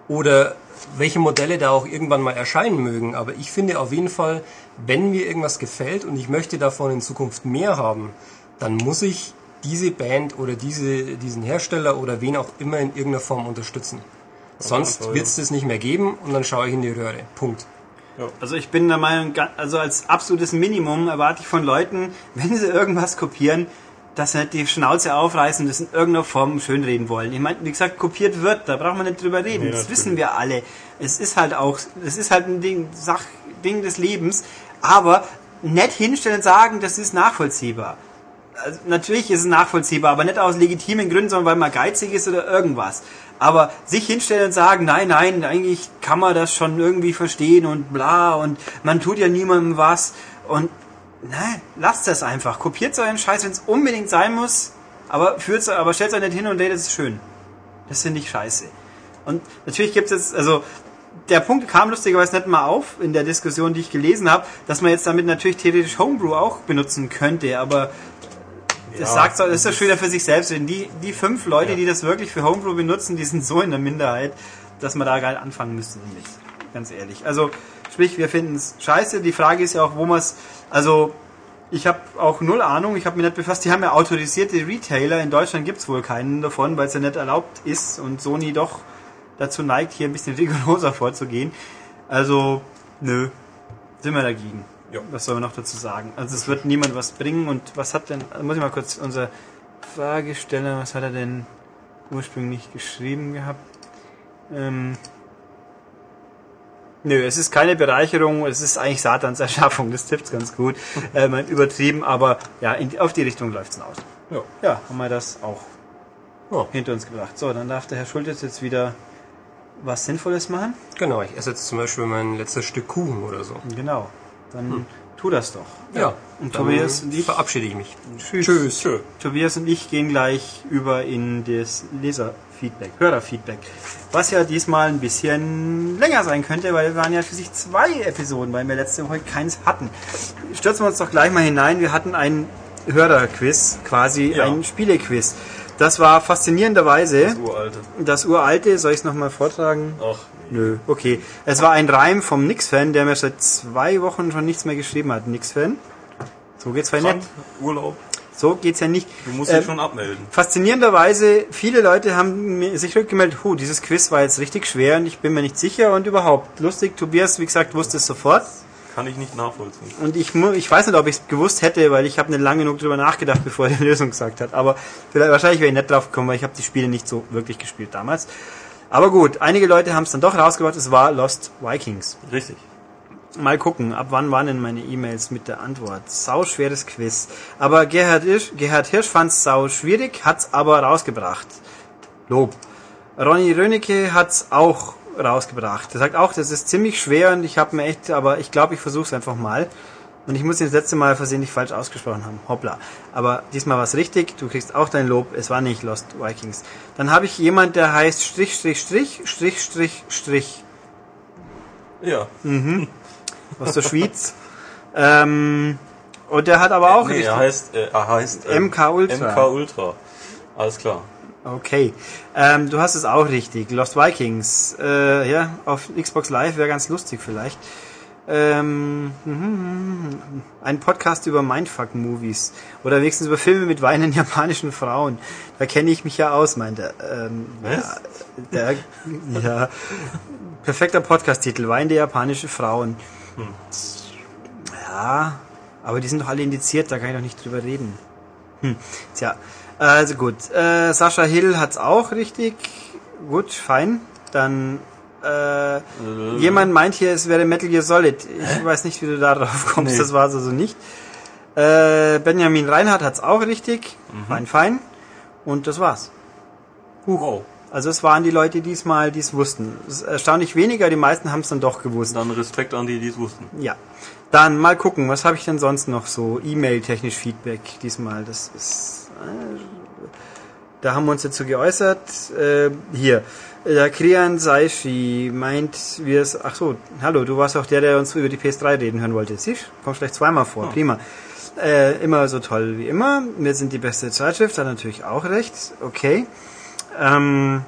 Oder welche Modelle da auch irgendwann mal erscheinen mögen. Aber ich finde auf jeden Fall, wenn mir irgendwas gefällt und ich möchte davon in Zukunft mehr haben, dann muss ich diese Band oder diese, diesen Hersteller oder wen auch immer in irgendeiner Form unterstützen. Sonst Fall, wird es das nicht mehr geben und dann schaue ich in die Röhre. Punkt. Also ich bin der Meinung, also als absolutes Minimum erwarte ich von Leuten, wenn sie irgendwas kopieren, dass sie nicht die Schnauze aufreißen und das in irgendeiner Form schönreden wollen. Ich meine, wie gesagt, kopiert wird, da braucht man nicht drüber reden. Nee, das natürlich. wissen wir alle. Es ist halt auch, es ist halt ein Ding, Sach, Ding des Lebens. Aber nicht hinstellen und sagen, das ist nachvollziehbar. Also natürlich ist es nachvollziehbar, aber nicht aus legitimen Gründen, sondern weil man geizig ist oder irgendwas. Aber sich hinstellen und sagen, nein, nein, eigentlich kann man das schon irgendwie verstehen und bla und man tut ja niemandem was und nein, lasst das einfach. Kopiert euren Scheiß, wenn es unbedingt sein muss, aber führt's, aber stellt euch nicht hin und redet es schön. Das finde ich scheiße. Und natürlich gibt es jetzt, also der Punkt kam lustigerweise nicht mal auf in der Diskussion, die ich gelesen habe, dass man jetzt damit natürlich theoretisch Homebrew auch benutzen könnte, aber das Ja, sagt so, das ist schon wieder für sich selbst. Denn die, die fünf Leute, Ja. die das wirklich für Homebrew benutzen, die sind so in der Minderheit, dass man da gar nicht anfangen müsste damit. Ganz ehrlich. Also, sprich, wir finden es scheiße. Die Frage ist ja auch, wo man es, also, ich habe auch null Ahnung, ich habe mich nicht befasst. Die haben ja autorisierte Retailer. In Deutschland gibt's wohl keinen davon, weil es ja nicht erlaubt ist und Sony doch dazu neigt, hier ein bisschen rigoroser vorzugehen. Also, nö, sind wir dagegen. Ja. Was soll man noch dazu sagen? Also es wird niemand was bringen und was hat denn, muss ich mal kurz unser Fragesteller, was hat er denn ursprünglich geschrieben gehabt? Ähm, nö, es ist keine Bereicherung, es ist eigentlich Satans Erschaffung, das trifft's ganz gut. ähm, übertrieben, aber ja, in, auf die Richtung läuft's hinaus. Ja. Ja, haben wir das auch Ja. hinter uns gebracht. So, dann darf der Herr Schultes jetzt wieder was Sinnvolles machen. Genau, ich esse jetzt zum Beispiel mein letztes Stück Kuchen oder so. Genau. Dann tu das doch. Ja, Und dann Tobias und ich- verabschiede ich mich. Tschüss. Tschüss. Tschö. Tobias und ich gehen gleich über in das Leserfeedback, Hörerfeedback. Was ja diesmal ein bisschen länger sein könnte, weil wir waren ja für sich zwei Episoden, weil wir letzte Woche keins hatten. Stürzen wir uns doch gleich mal hinein. Wir hatten ein Hörerquiz, quasi Ja. ein Spielequiz. Das war faszinierenderweise Das uralte. das uralte, soll ich es nochmal vortragen? Ach, Nö, okay. Es war ein Reim vom Nix-Fan, der mir seit zwei Wochen schon nichts mehr geschrieben hat. Nix-Fan? So geht's Krank, nicht. Urlaub. So geht's ja nicht. Du musst Ähm, dich schon abmelden. Faszinierenderweise, viele Leute haben sich rückgemeldet, huh, dieses Quiz war jetzt richtig schwer und ich bin mir nicht sicher und überhaupt. Lustig, Tobias, wie gesagt, wusste es sofort. Kann ich nicht nachvollziehen. Und ich, ich weiß nicht, ob ich es gewusst hätte, weil ich habe nicht lange genug drüber nachgedacht, bevor er die Lösung gesagt hat. Aber vielleicht, wahrscheinlich wäre ich nicht drauf gekommen, weil ich habe die Spiele nicht so wirklich gespielt damals. Aber gut, einige Leute haben es dann doch rausgebracht, es war Lost Vikings. Richtig. Mal gucken, ab wann waren denn meine E-Mails mit der Antwort? Sau schweres Quiz. Aber Gerhard Hirsch, Gerhard Hirsch fand es sau schwierig, hat's aber rausgebracht. Lob. Ronny Rönecke hat's auch rausgebracht. Er sagt auch, das ist ziemlich schwer und ich habe mir echt, aber ich glaube, ich versuche es einfach mal. Und ich muss ihn das letzte Mal versehentlich falsch ausgesprochen haben. Hoppla. Aber diesmal war es richtig. Du kriegst auch dein Lob. Es war nicht Lost Vikings. Dann habe ich jemand, der heißt Strich, Strich, Strich, Strich, Strich, Strich Ja. aus der Schweiz. ähm, und der hat aber auch nee, richtig- er heißt, äh, er heißt äh, MK Ultra. MK Ultra. Alles klar. Okay. Ähm, du hast es auch richtig. Lost Vikings. Äh, ja, auf Xbox Live wäre ganz lustig vielleicht. Ähm, mhm, ein Podcast über Mindfuck-Movies. Oder wenigstens über Filme mit weinenden japanischen Frauen. Da kenne ich mich ja aus, meint er. Ähm, Was? ja, der, ja. Perfekter Podcast-Titel. Weinende japanische Frauen. Ja, aber die sind doch alle indiziert, da kann ich doch nicht drüber reden. Hm, tja, also gut. Äh, Sascha Hill hat's auch richtig. Gut, fein. Dann äh, jemand meint hier, es wäre Metal Gear Solid. Ich weiß nicht, wie du da drauf kommst. Nee. Das war es also nicht. Äh, Benjamin Reinhardt hat's auch richtig. Fein, fein. Und das war's. Wow. Also es waren die Leute diesmal, die es wussten. Erstaunlich weniger, die meisten haben es dann doch gewusst. Dann Respekt an die, die es wussten. Ja. Dann mal gucken, was habe ich denn sonst noch so? E-Mail-technisch Feedback diesmal. Das ist. Da haben wir uns dazu geäußert. Äh, hier. Der Krian Saishi meint, wir es. Ach so, hallo, du warst auch der, der uns über die PS3 reden hören wollte. Siehst kommst gleich zweimal vor. Prima. Äh, immer so toll wie immer. Wir sind die beste Zeitschrift, hat natürlich auch recht. Okay. Ähm,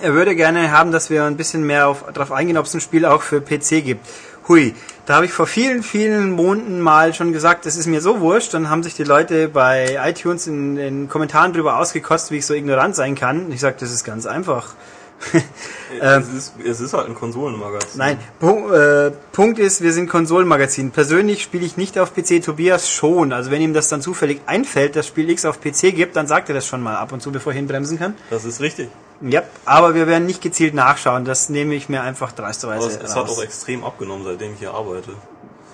er würde gerne haben, dass wir ein bisschen mehr auf, darauf eingehen, ob es ein Spiel auch für PC gibt. Hui, da habe ich vor vielen, vielen Monaten mal schon gesagt, das ist mir so wurscht. Dann haben sich die Leute bei iTunes in den Kommentaren drüber ausgekostet, wie ich so ignorant sein kann. Und ich sage, das ist ganz einfach. es, ist, es ist halt ein Konsolenmagazin. Nein, Pu äh, Punkt ist, wir sind Konsolenmagazin. Persönlich spiele ich nicht auf PC, Tobias schon. Also wenn ihm das dann zufällig einfällt, dass Spiel X auf PC gibt, dann sagt er das schon mal ab und zu, bevor ich ihn bremsen kann. Das ist richtig. Ja, aber wir werden nicht gezielt nachschauen. Das nehme ich mir einfach dreisterweise Aber es, es hat auch extrem abgenommen, seitdem ich hier arbeite.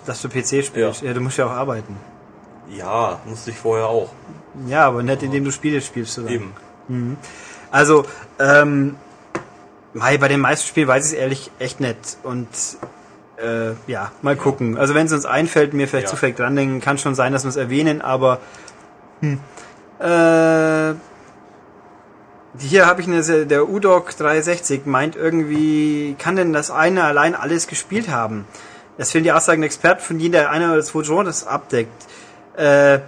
Dass du PC spielst. Ja. Ja. du musst ja auch arbeiten. Ja, musste ich vorher auch. Ja, aber nicht indem du Spiele spielst. Oder? Eben. Also, ähm, mei, bei den meisten Spielen weiß ich es ehrlich echt nicht. Und äh, ja, mal gucken. Also wenn es uns einfällt, mir vielleicht Ja. zufällig dran denken, kann schon sein, dass wir es erwähnen, aber hm. äh, hier habe ich eine, der UDOC 360 meint irgendwie, kann denn das eine allein alles gespielt haben? Das fehlen die Aussagen der Experten, von denen der eine oder zwei Genres abdeckt. Äh,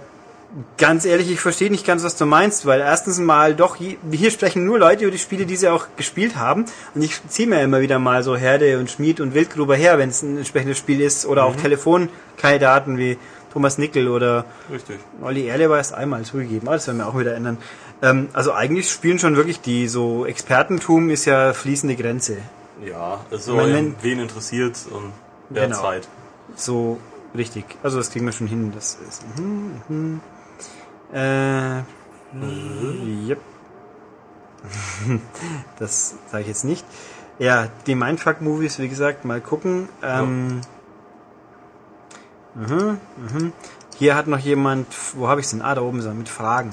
Ganz ehrlich, ich verstehe nicht ganz, was du meinst, weil erstens mal doch, hier sprechen nur Leute über die Spiele, die sie auch gespielt haben. Und ich ziehe mir immer wieder mal so Herde und Schmied und Wildgruber her, wenn es ein entsprechendes Spiel ist. Oder auch Telefonkandidaten wie Thomas Nickel oder Richtig. Olli Erle war erst einmal zugegeben. Aber das werden wir auch wieder ändern. Ähm, also eigentlich spielen schon wirklich die so Expertentum ist ja fließende Grenze. Ja, es Ich soll mein, ja, wenn- wen interessiert und wer Genau. Zeit. So richtig. Also das kriegen wir schon hin. Das ist. Mhm, mhm. Äh, yep. das sage ich jetzt nicht. Ja, die Mindfuck-Movies, wie gesagt, mal gucken. Ähm, mhm, mhm. Hier hat noch jemand, wo habe ich denn? Ah, da oben ist er, mit Fragen.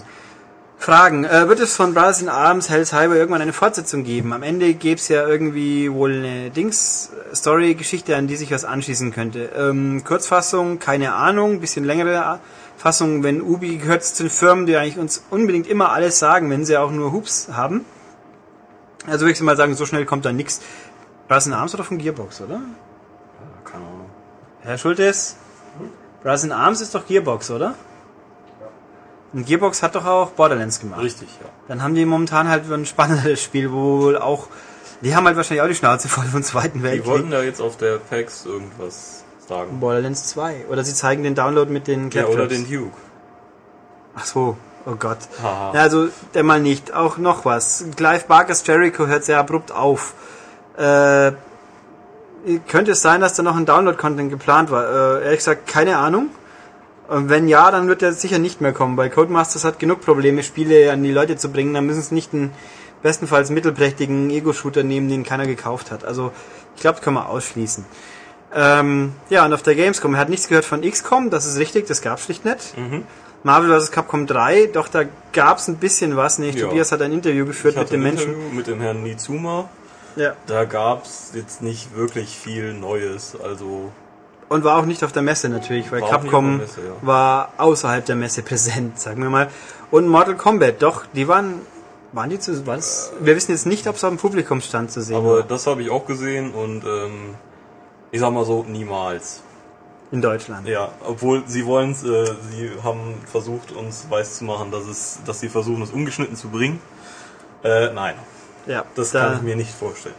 Fragen. Äh, wird es von Brothers in Arms Hell's Highway irgendwann eine Fortsetzung geben? Am Ende gäbe es ja irgendwie wohl eine Dings-Story-Geschichte, an die sich was anschließen könnte. Ähm, Kurzfassung, keine Ahnung, bisschen längere Fassung, wenn Ubi gehört zu den Firmen, die eigentlich uns unbedingt immer alles sagen, wenn sie auch nur Hoops haben. Also würde ich mal sagen, so schnell kommt da nichts. Brothers in Arms oder von Gearbox, oder? Keine Ahnung. Herr Schultes, Brothers in Arms ist doch Gearbox, oder? Und Gearbox hat doch auch Borderlands gemacht. Richtig, ja. Dann haben die momentan halt ein spannendes Spiel, wo wohl auch, die haben halt wahrscheinlich auch die Schnauze voll vom Zweiten Die Weltkrieg. wollten da jetzt auf der PAX irgendwas sagen. Borderlands 2. Oder sie zeigen den Download mit den Ja, oder den Duke. Ach so, oh Gott. Ja, also, der mal nicht. Auch noch was. Clive Barkers Jericho hört sehr abrupt auf. Äh, könnte es sein, dass da noch ein Download-Content geplant war? Äh, ehrlich gesagt, keine Ahnung. Und wenn ja, dann wird er sicher nicht mehr kommen, weil Codemasters hat genug Probleme, Spiele an die Leute zu bringen. Dann müssen es nicht einen bestenfalls mittelprächtigen Ego-Shooter nehmen, den keiner gekauft hat. Also, ich glaube, das können wir ausschließen. Ähm, ja, und auf der Gamescom, er hat nichts gehört von XCOM, das ist richtig, das gab's schlicht nicht. Mhm. Marvel vs. Capcom 3, doch da gab's ein bisschen was, nicht? Ja. Tobias hat ein Interview geführt mit dem Menschen. Interview mit dem Herrn Nizuma. Ja. Da gab's jetzt nicht wirklich viel Neues. Also Und war auch nicht auf der Messe natürlich, weil Capcom Messe, ja. war außerhalb der Messe präsent, sagen wir mal. Und Mortal Kombat, doch, die waren, waren die zu, was? Wir wissen jetzt nicht, ob es auf dem Publikumsstand zu sehen Aber war. das habe ich auch gesehen und ähm, ich sag mal so, niemals. In Deutschland. Ja, obwohl sie wollen äh, sie haben versucht uns weiß zu machen, dass es, dass sie versuchen es ungeschnitten zu bringen. Äh, nein, Ja, das da, kann ich mir nicht vorstellen.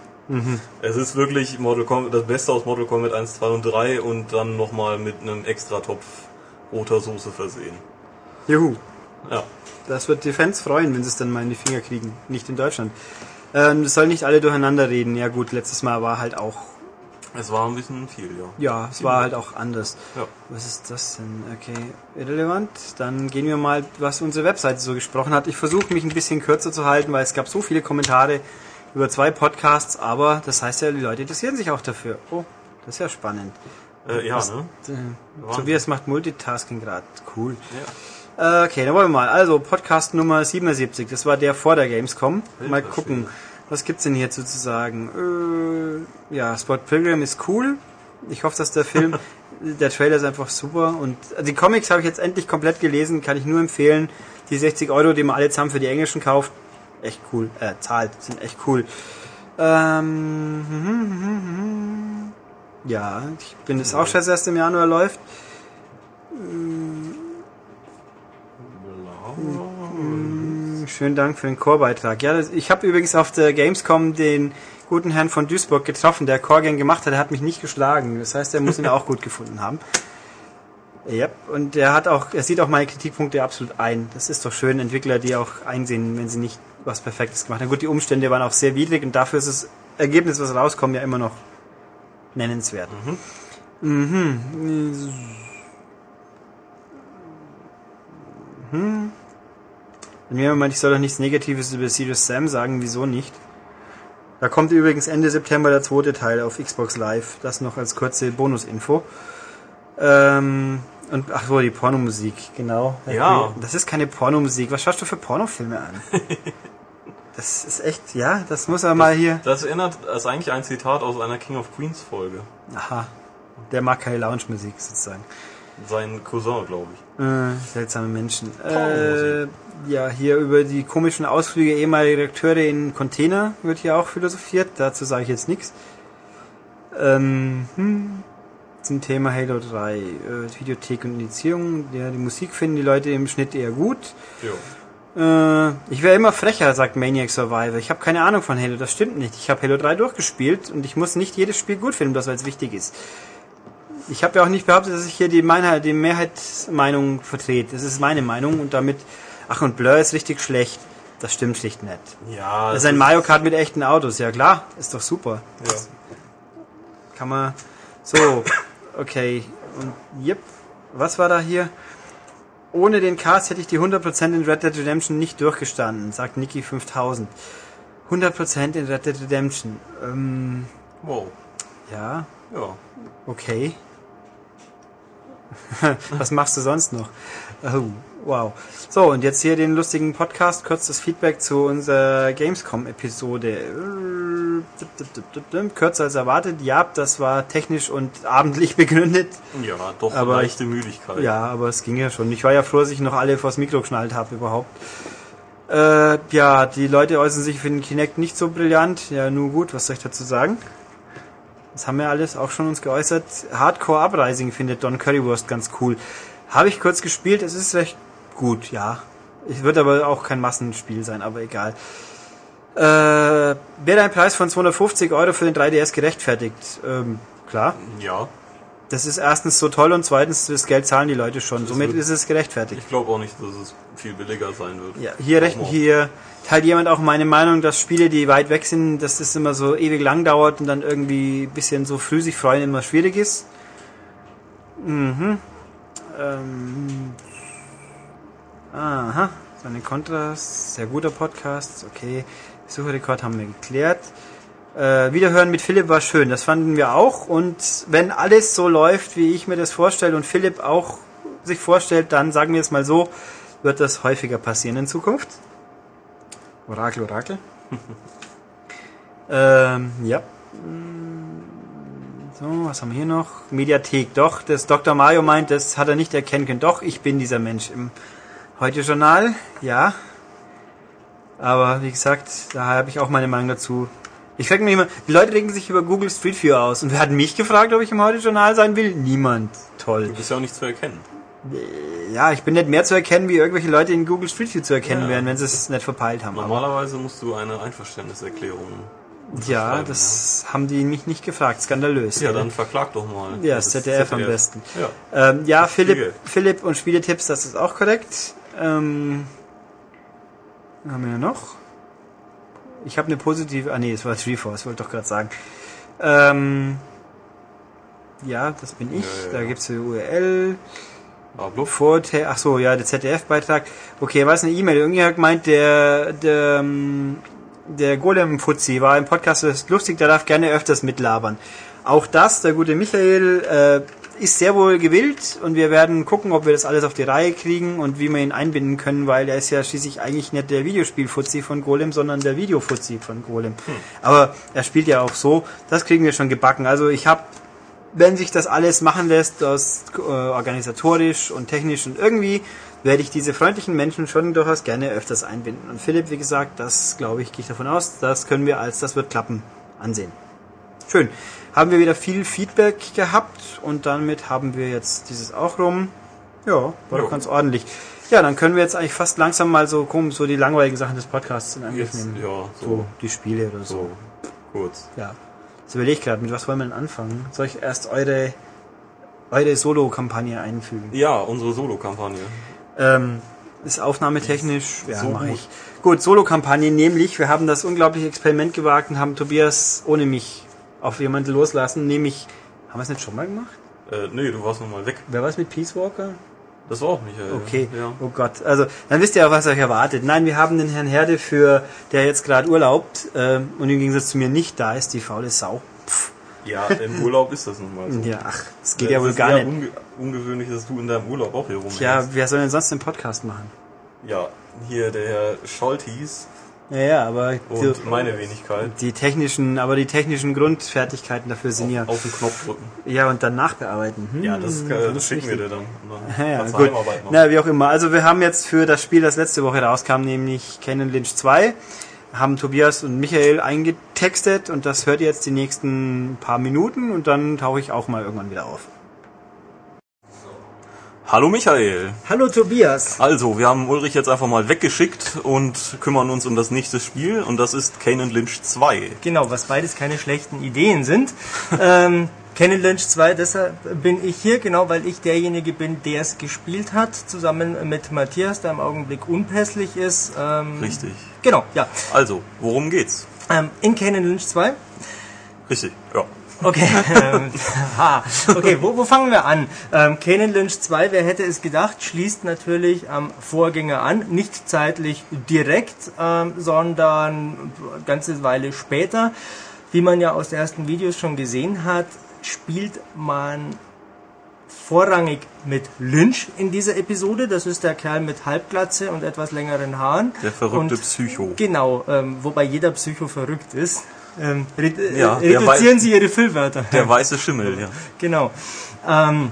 Es ist wirklich Mortal Kombat, das Beste aus Mortal Kombat 1, 2 und 3 und dann nochmal mit einem extra Topf roter Soße versehen. Juhu. Ja. Das wird die Fans freuen, wenn sie es dann mal in die Finger kriegen. Nicht in Deutschland. Ähm, es soll nicht alle durcheinander reden. Ja gut, letztes Mal war halt auch, Es war ein bisschen viel, ja. ja, es war halt auch anders. Ja. Was ist das denn? Okay, irrelevant. Dann gehen wir mal, was unsere Webseite so gesprochen hat. Ich versuche mich ein bisschen kürzer zu halten, weil es gab so viele Kommentare über zwei Podcasts, aber das heißt ja, die Leute interessieren sich auch dafür. Oh, das ist ja spannend. Äh, ja, Was- ne? Äh, Tobias macht Multitasking gerade. Cool. Ja. Äh, Okay, dann wollen wir mal. Also, Podcast Nummer 77, das war der vor der Gamescom. Mal gucken, Schwede. Was gibt's denn hier sozusagen? Äh, ja, Spot Pilgrim ist cool. Ich hoffe, dass der Film, der Trailer ist einfach super. Und also die Comics habe ich jetzt endlich komplett gelesen, kann ich nur empfehlen. Die 60 Euro, die man alle zusammen für die Englischen kauft, echt cool. Äh, zahlt, sind echt cool. Ähm, ja, ich bin das auch schon das erste im Januar läuft. Schönen Dank für den Chorbeitrag. Ja, ich habe übrigens auf der Gamescom den guten Herrn von Duisburg getroffen, der Chorgang gemacht hat. Er hat mich nicht geschlagen. Das heißt, er muss ihn auch gut gefunden haben. Ja, und er hat auch, er sieht auch meine Kritikpunkte absolut ein. Das ist doch schön, Entwickler, die auch einsehen, wenn sie nicht was Perfektes gemacht haben. Gut, die Umstände waren auch sehr widrig und dafür ist das Ergebnis, was rauskommt, ja immer noch nennenswert. Mhm. Mhm. Und jemand meint, ich soll doch nichts Negatives über Serious Sam sagen, wieso nicht? Da kommt übrigens Ende September der zweite Teil auf Xbox Live. Das noch als kurze Bonusinfo. Ähm, und ach so, die Pornomusik, genau. Ja. Das ist keine Pornomusik. Was schaust du für Pornofilme an? das ist echt, ja, das muss er mal hier. Das erinnert, das ist eigentlich ein Zitat aus einer King of Queens Folge. Aha. Der mag keine Lounge-Musik sozusagen. Sein Cousin, glaube ich. Äh, seltsame Menschen. Äh, ja, hier über die komischen Ausflüge ehemaliger Redakteure in Container wird hier auch philosophiert. Dazu sage ich jetzt nichts. Ähm, hm, zum Thema Halo 3, äh, Videothek und Indizierung. Ja, die Musik finden die Leute im Schnitt eher gut. Ja. Äh, ich wäre immer frecher, sagt Maniac Survivor. Ich habe keine Ahnung von Halo, das stimmt nicht. Ich habe Halo 3 durchgespielt und ich muss nicht jedes Spiel gut finden, das weil es wichtig ist. Ich habe ja auch nicht behauptet, dass ich hier die, Meinheit, die Mehrheitsmeinung vertrete. Das ist meine Meinung und damit, ach und Blur ist richtig schlecht. Das stimmt schlicht nicht. Ja, Das ist ein Mario Kart mit echten Autos, ja klar, ist doch super. Ja. Kann man, so, okay, und yep, was war da hier? Ohne den Cast hätte ich die 100% in Red Dead Redemption nicht durchgestanden, sagt Niki 5000. 100% in Red Dead Redemption. Ähm, Wow. ja, Ja. okay. Was machst du sonst noch? Oh, wow. So, und jetzt hier den lustigen Podcast, kurzes Feedback zu unserer Gamescom-Episode. Kürzer als erwartet, ja, das war technisch und abendlich begründet. Ja, doch Aber- leichte Müdigkeit. Ja, aber es ging ja schon. Ich war ja froh, dass ich noch alle vors Mikro geschnallt habe überhaupt. Äh, ja, die Leute äußern sich für den Kinect nicht so brillant. Ja, nur gut, was soll ich dazu sagen? Das haben wir alles auch schon uns geäußert. Hardcore Uprising findet Don Currywurst ganz cool. Habe ich kurz gespielt, es ist recht gut, ja. Es wird aber auch kein Massenspiel sein, aber egal. Äh, wäre ein Preis von 250 Euro für den 3DS gerechtfertigt? Ähm, klar. Ja. Das ist erstens so toll und zweitens, das Geld zahlen die Leute schon. Somit wird- ist es gerechtfertigt. Ich glaube auch nicht, dass es viel billiger sein wird. Ja, hier, recht, auch? hier teilt jemand auch meine Meinung, dass Spiele, die weit weg sind, dass das immer so ewig lang dauert und dann irgendwie ein bisschen so früh sich freuen immer schwierig ist. Mhm. Ähm. Aha. Seine Kontras. Sehr guter Podcast. Okay. Suchrekord haben wir geklärt. Äh, Wiederhören mit Philipp war schön, das fanden wir auch. Und wenn alles so läuft, wie ich mir das vorstelle und Philipp auch sich vorstellt, dann sagen wir es mal so, wird das häufiger passieren in Zukunft. Orakel, Orakel. ähm, ja. So, was haben wir hier noch? Mediathek. Doch, das Dr. Mario meint, das hat er nicht erkennen können. Doch, ich bin dieser Mensch im Heute-Journal. Ja. Aber wie gesagt, da habe ich auch meine Meinung dazu. Ich frage mich immer, die Leute regen sich über Google Street View aus. Und wer hat mich gefragt, ob ich im Heute-Journal sein will? Niemand. Toll. Du bist ja auch nicht zu erkennen. Ja, ich bin nicht mehr zu erkennen, wie irgendwelche Leute in Google Street View zu erkennen Ja. wären, wenn sie es nicht verpeilt haben. Aber Normalerweise musst du eine Einverständniserklärung. ja, das haben die mich nicht gefragt. Skandalös. Ja, dann verklag doch mal. Ja, das ZDF am besten. Ja. Ähm, ja, Philipp, Spiegel. Philipp und Spieletipps, das ist auch korrekt. Ähm, haben wir ja noch? Ich habe eine positive. Ah nee, es war Treeforce, wollte ich doch gerade sagen. Ähm, ja, das bin ich. Ja, ja, da ja. gibt's die URL. Blub. Vorteil, ach so, ja, der ZDF-Beitrag. Okay, was eine E-Mail. Irgendwie hat gemeint, der, der, ähm, der Golem-Fuzzi war im Podcast das ist lustig, der darf gerne öfters mitlabern. Auch das, der gute Michael, äh, ist sehr wohl gewillt und wir werden gucken, ob wir das alles auf die Reihe kriegen und wie wir ihn einbinden können, weil er ist ja schließlich eigentlich nicht der Videospiel-Fuzzi von Golem, sondern der Video-Fuzzi von Golem. Aber er spielt ja auch so, das kriegen wir schon gebacken. Also ich habe wenn sich das alles machen lässt, das äh, organisatorisch und technisch und irgendwie, werde ich diese freundlichen Menschen schon durchaus gerne öfters einbinden. Und Philipp, wie gesagt, das glaube ich, gehe ich davon aus, das können wir als das wird klappen ansehen. Schön. Haben wir wieder viel Feedback gehabt und damit haben wir jetzt dieses auch rum. Ja, war doch ganz ordentlich. Ja, dann können wir jetzt eigentlich fast langsam mal so kommen, so die langweiligen Sachen des Podcasts in Angriff nehmen. ja, So, so, die Spiele oder so. so, kurz. Ja. Jetzt überlege ich gerade, mit was wollen wir denn anfangen? Soll ich erst eure, eure Solo-Kampagne einfügen? Ja, unsere Solo-Kampagne. Ähm, ist aufnahmetechnisch, ja, So mache gut. ich. Gut, Solo-Kampagne, nämlich, wir haben das unglaubliche Experiment gewagt und haben Tobias ohne mich auf jemanden loslassen, nämlich, haben wir es nicht schon mal gemacht? Äh, nee, du warst noch mal weg. Wer war es mit Peace Walker? Das war auch Michael. Okay, Ja. oh Gott, also dann wisst ihr auch, was euch erwartet. Nein, wir haben den Herrn Herde für, der jetzt gerade urlaubt ähm, und im Gegensatz zu mir nicht da ist, die faule Sau. Ja, im Urlaub ist das nun mal so. Ja, ach, das geht Äh, ja es wohl gar nicht. Unge ungewöhnlich, dass du in deinem Urlaub auch hier rumhängst. Ja, wer soll denn sonst den Podcast machen? ja, hier der Herr Scholtis Ja, ja, aber und die, meine Wenigkeit. die technischen, aber die technischen Grundfertigkeiten dafür sind ja, Auf den Knopf drücken. ja und dann nachbearbeiten. Hm, Ja, das, äh, ist das schicken wir dir dann. Dann Ja, ja, kannst du gut. Machen. Na, wie auch immer. Also wir haben jetzt für das Spiel, das letzte Woche rauskam, nämlich Canon Lynch 2, haben Tobias und Michael eingetextet und das hört ihr jetzt die nächsten paar Minuten und dann tauche ich auch mal irgendwann wieder auf. Hallo Michael. Hallo Tobias. Also, wir haben Ulrich jetzt einfach mal weggeschickt und kümmern uns um das nächste Spiel und das ist Kane Lynch 2. Genau, was beides keine schlechten Ideen sind. ähm, Canon Lynch 2, deshalb bin ich hier, genau weil ich derjenige bin, der es gespielt hat, zusammen mit Matthias, der im Augenblick unpässlich ist. Ähm, Richtig. Genau, ja. Also, worum geht's? Ähm, in Canon Lynch 2 Richtig, ja. Okay, ähm, ha. okay wo, wo fangen wir an? Ähm, Kanan Lynch 2, wer hätte es gedacht, schließt natürlich am Vorgänger an, nicht zeitlich direkt, ähm, sondern eine ganze Weile später. Wie man ja aus den ersten Videos schon gesehen hat, spielt man vorrangig mit Lynch in dieser Episode. Das ist der Kerl mit Halbglatze und etwas längeren Haaren. Der verrückte Und Psycho. Genau, ähm, wobei jeder Psycho verrückt ist. Ähm, re Ja, äh, der reduzieren Sie Ihre Füllwörter. Der weiße Schimmel, ja. Genau. Ähm,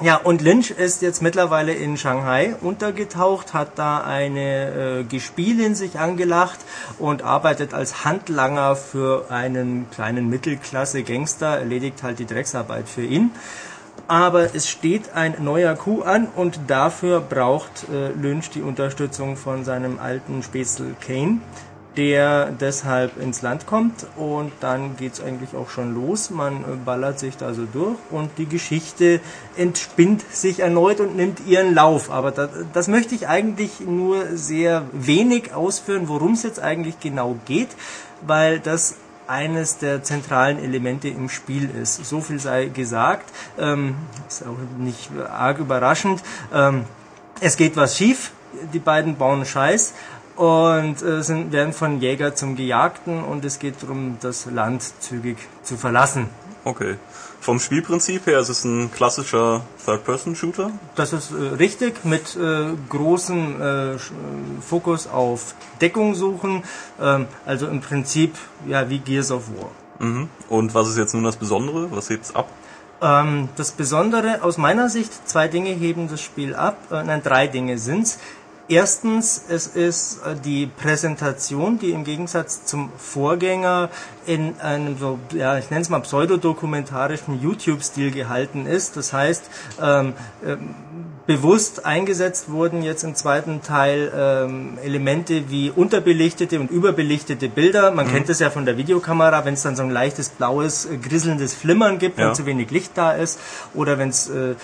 ja, und Lynch ist jetzt mittlerweile in Shanghai untergetaucht, hat da eine äh, Gespielin sich angelacht und arbeitet als Handlanger für einen kleinen Mittelklasse-Gangster, erledigt halt die Drecksarbeit für ihn. Aber es steht ein neuer Coup an und dafür braucht äh, Lynch die Unterstützung von seinem alten Spätzle Kane, der deshalb ins Land kommt und dann geht's eigentlich auch schon los. Man ballert sich da so durch und die Geschichte entspinnt sich erneut und nimmt ihren Lauf. Aber das, das möchte ich eigentlich nur sehr wenig ausführen, worum es jetzt eigentlich genau geht, weil das eines der zentralen Elemente im Spiel ist. So viel sei gesagt. Ähm, ist auch nicht arg überraschend. Ähm, es geht was schief. Die beiden bauen Scheiß und äh, sind, werden von Jäger zum Gejagten und es geht darum, das Land zügig zu verlassen. Okay. Vom Spielprinzip her ist es ein klassischer Third-Person-Shooter. Das ist äh, richtig, mit äh, großem äh, äh, Fokus auf Deckung suchen, ähm, also im Prinzip ja wie Gears of War. Mhm. Und was ist jetzt nun das Besondere? Was hebt's ab? Ähm, das Besondere aus meiner Sicht, zwei Dinge heben das Spiel ab, äh, nein, drei Dinge sind's. Erstens, es ist äh, die Präsentation, die im Gegensatz zum Vorgänger in einem so, ja, ich nenne es mal pseudodokumentarischen YouTube-Stil gehalten ist. Das heißt, ähm, ähm, bewusst eingesetzt wurden jetzt im zweiten Teil ähm, Elemente wie unterbelichtete und überbelichtete Bilder. Man kennt es ja von der Videokamera, wenn es dann so ein leichtes blaues, äh, grisselndes Flimmern gibt, wenn Ja. zu wenig Licht da ist. Oder wenn es äh,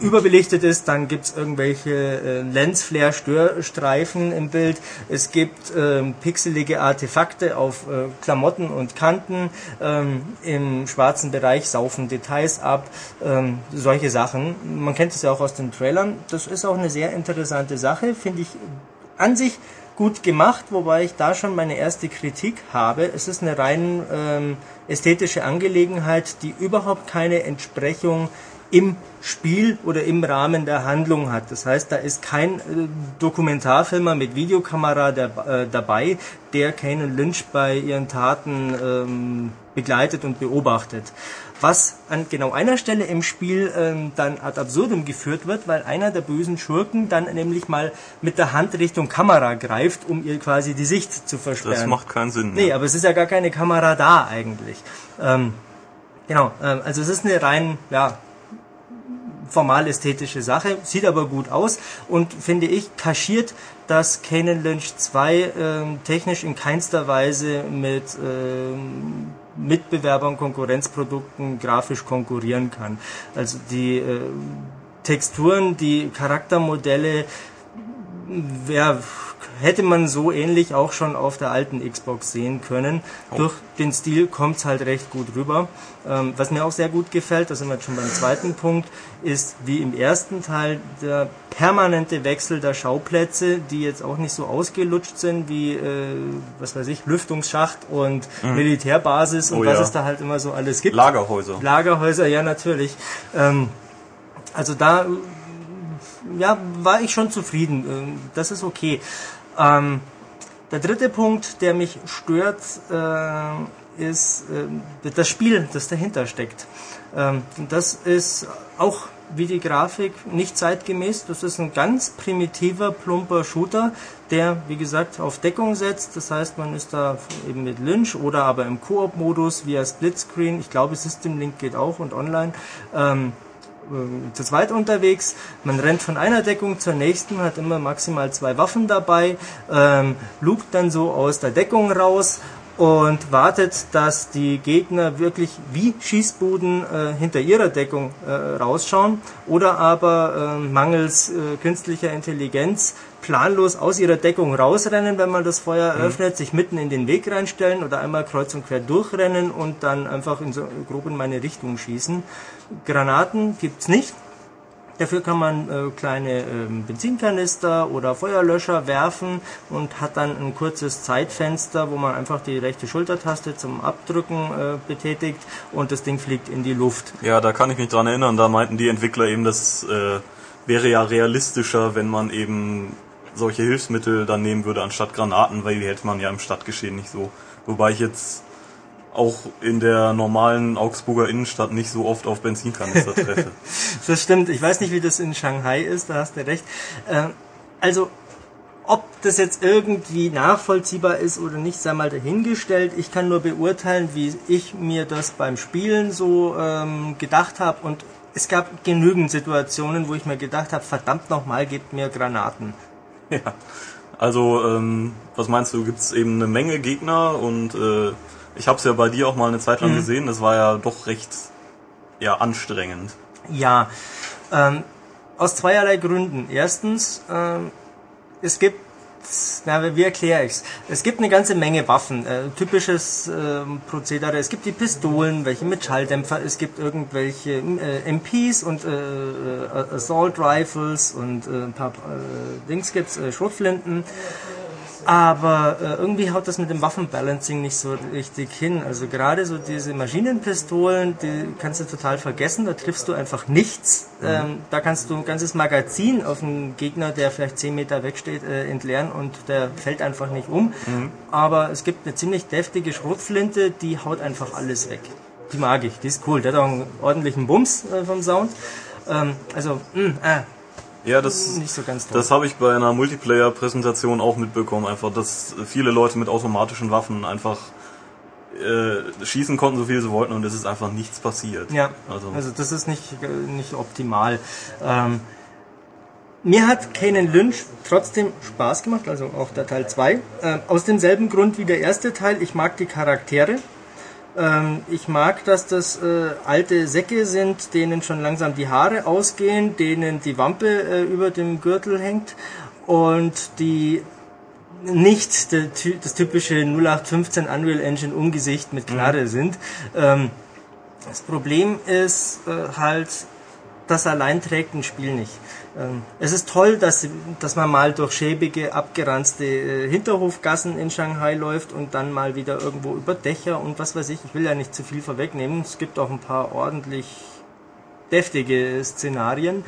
überbelichtet ist, dann gibt es irgendwelche äh, Lensflare-Störstreifen im Bild. Es gibt ähm, pixelige Artefakte auf äh, Klamotten und Kanten. Ähm, Im schwarzen Bereich saufen Details ab. Ähm, solche Sachen. Man kennt es ja auch aus den Trailern. Das ist auch eine sehr interessante Sache, finde ich an sich gut gemacht, wobei ich da schon meine erste Kritik habe. Es ist eine rein ähm, ästhetische Angelegenheit, die überhaupt keine Entsprechung im Spiel oder im Rahmen der Handlung hat. Das heißt, da ist kein äh, Dokumentarfilmer mit Videokamera der, äh, dabei, der Kane und Lynch bei ihren Taten ähm, begleitet und beobachtet. Was an genau einer Stelle im Spiel ähm, dann ad absurdum geführt wird, weil einer der bösen Schurken dann nämlich mal mit der Hand Richtung Kamera greift, um ihr quasi die Sicht zu versperren. Das macht keinen Sinn. Nee, aber es ist ja gar keine Kamera da eigentlich. Ähm, genau, ähm, also es ist eine rein, ja, formal ästhetische Sache, sieht aber gut aus und finde ich kaschiert, dass Canon Lynch 2 äh, technisch in keinster Weise mit äh, Mitbewerbern, Konkurrenzprodukten grafisch konkurrieren kann. Also die äh, Texturen, die Charaktermodelle, wer hätte man so ähnlich auch schon auf der alten Xbox sehen können. Oh. Durch den Stil kommt es halt recht gut rüber. Ähm, was mir auch sehr gut gefällt, da sind wir jetzt schon beim zweiten Punkt, ist wie im ersten Teil der permanente Wechsel der Schauplätze, die jetzt auch nicht so ausgelutscht sind wie, äh, was weiß ich, Lüftungsschacht und mhm. Militärbasis und oh, was ja. es da halt immer so alles gibt. Lagerhäuser. Lagerhäuser, ja natürlich. Ähm, also da ja, war ich schon zufrieden. Ähm, das ist okay. Ähm, der dritte Punkt, der mich stört, äh, ist äh, das Spiel, das dahinter steckt. Ähm, das ist auch wie die Grafik nicht zeitgemäß. Das ist ein ganz primitiver, plumper Shooter, der, wie gesagt, auf Deckung setzt. Das heißt, man ist da eben mit Lynch oder aber im Koop-Modus via Splitscreen. Ich glaube, System Link geht auch und online. Ähm, äh, zu zweit unterwegs. Man rennt von einer Deckung zur nächsten, hat immer maximal zwei Waffen dabei, ähm, lugt dann so aus der Deckung raus und wartet, dass die Gegner wirklich wie Schießbuden äh, hinter ihrer Deckung äh, rausschauen oder aber äh, mangels künstlicher Intelligenz planlos aus ihrer Deckung rausrennen, wenn man das Feuer mhm. öffnet, sich mitten in den Weg reinstellen oder einmal kreuz und quer durchrennen und dann einfach in so, grob in meine Richtung schießen. Granaten gibt's nicht. Dafür kann man äh, kleine äh, Benzinkanister oder Feuerlöscher werfen und hat dann ein kurzes Zeitfenster, wo man einfach die rechte Schultertaste zum Abdrücken äh, betätigt und das Ding fliegt in die Luft. Ja, da kann ich mich dran erinnern. Da meinten die Entwickler eben, das äh, wäre ja realistischer, wenn man eben solche Hilfsmittel dann nehmen würde anstatt Granaten, weil die hätte man ja im Stadtgeschehen nicht so. Wobei ich jetzt auch in der normalen Augsburger Innenstadt nicht so oft auf Benzinkanister treffe. das stimmt. Ich weiß nicht, wie das in Shanghai ist, da hast du recht. Ähm, also, ob das jetzt irgendwie nachvollziehbar ist oder nicht, sei mal dahingestellt. Ich kann nur beurteilen, wie ich mir das beim Spielen so ähm, gedacht habe und es gab genügend Situationen, wo ich mir gedacht habe, verdammt nochmal, gebt mir Granaten. Ja, also ähm, was meinst du, gibt es eben eine Menge Gegner und äh, ich habe es ja bei dir auch mal eine Zeit lang mhm. gesehen, das war ja doch recht ja, anstrengend. Ja, ähm, aus zweierlei Gründen. Erstens, ähm, es gibt na, wie erkläre ich's? Es gibt eine ganze Menge Waffen, äh, typisches äh, Prozedere. Es gibt die Pistolen, welche mit Schalldämpfer, es gibt irgendwelche äh, MPs und äh, äh, Assault Rifles und äh, ein paar äh, Dings gibt's, äh, Schrotflinten. Aber äh, irgendwie haut das mit dem Waffenbalancing nicht so richtig hin. Also gerade so diese Maschinenpistolen, die kannst du total vergessen, da triffst du einfach nichts. Mhm. Ähm, da kannst du ein ganzes Magazin auf einen Gegner, der vielleicht 10 Meter wegsteht, äh, entleeren und der fällt einfach nicht um. Mhm. Aber es gibt eine ziemlich deftige Schrotflinte, die haut einfach alles weg. Die mag ich, die ist cool. Der hat auch einen ordentlichen Bums äh, vom Sound. Ähm, also, mh, mm, äh, ja, das, nicht so ganz toll. das habe ich bei einer Multiplayer-Präsentation auch mitbekommen, einfach, dass viele Leute mit automatischen Waffen einfach äh, schießen konnten, so viel sie wollten, und es ist einfach nichts passiert. Ja, also, also das ist nicht, nicht optimal. Ähm, mir hat Kanan Lynch trotzdem Spaß gemacht, also auch der Teil 2. Äh, aus demselben Grund wie der erste Teil. Ich mag die Charaktere. Ähm, ich mag, dass das äh, alte Säcke sind, denen schon langsam die Haare ausgehen, denen die Wampe äh, über dem Gürtel hängt und die nicht der, das typische 0815 Unreal Engine Umgesicht mit Knarre mhm. sind. Ähm, das Problem ist äh, halt, das allein trägt ein Spiel nicht. Ähm, es ist toll, dass, dass man mal durch schäbige, abgeranzte äh, Hinterhofgassen in Shanghai läuft und dann mal wieder irgendwo über Dächer und was weiß ich. Ich will ja nicht zu viel vorwegnehmen. Es gibt auch ein paar ordentlich deftige Szenarien.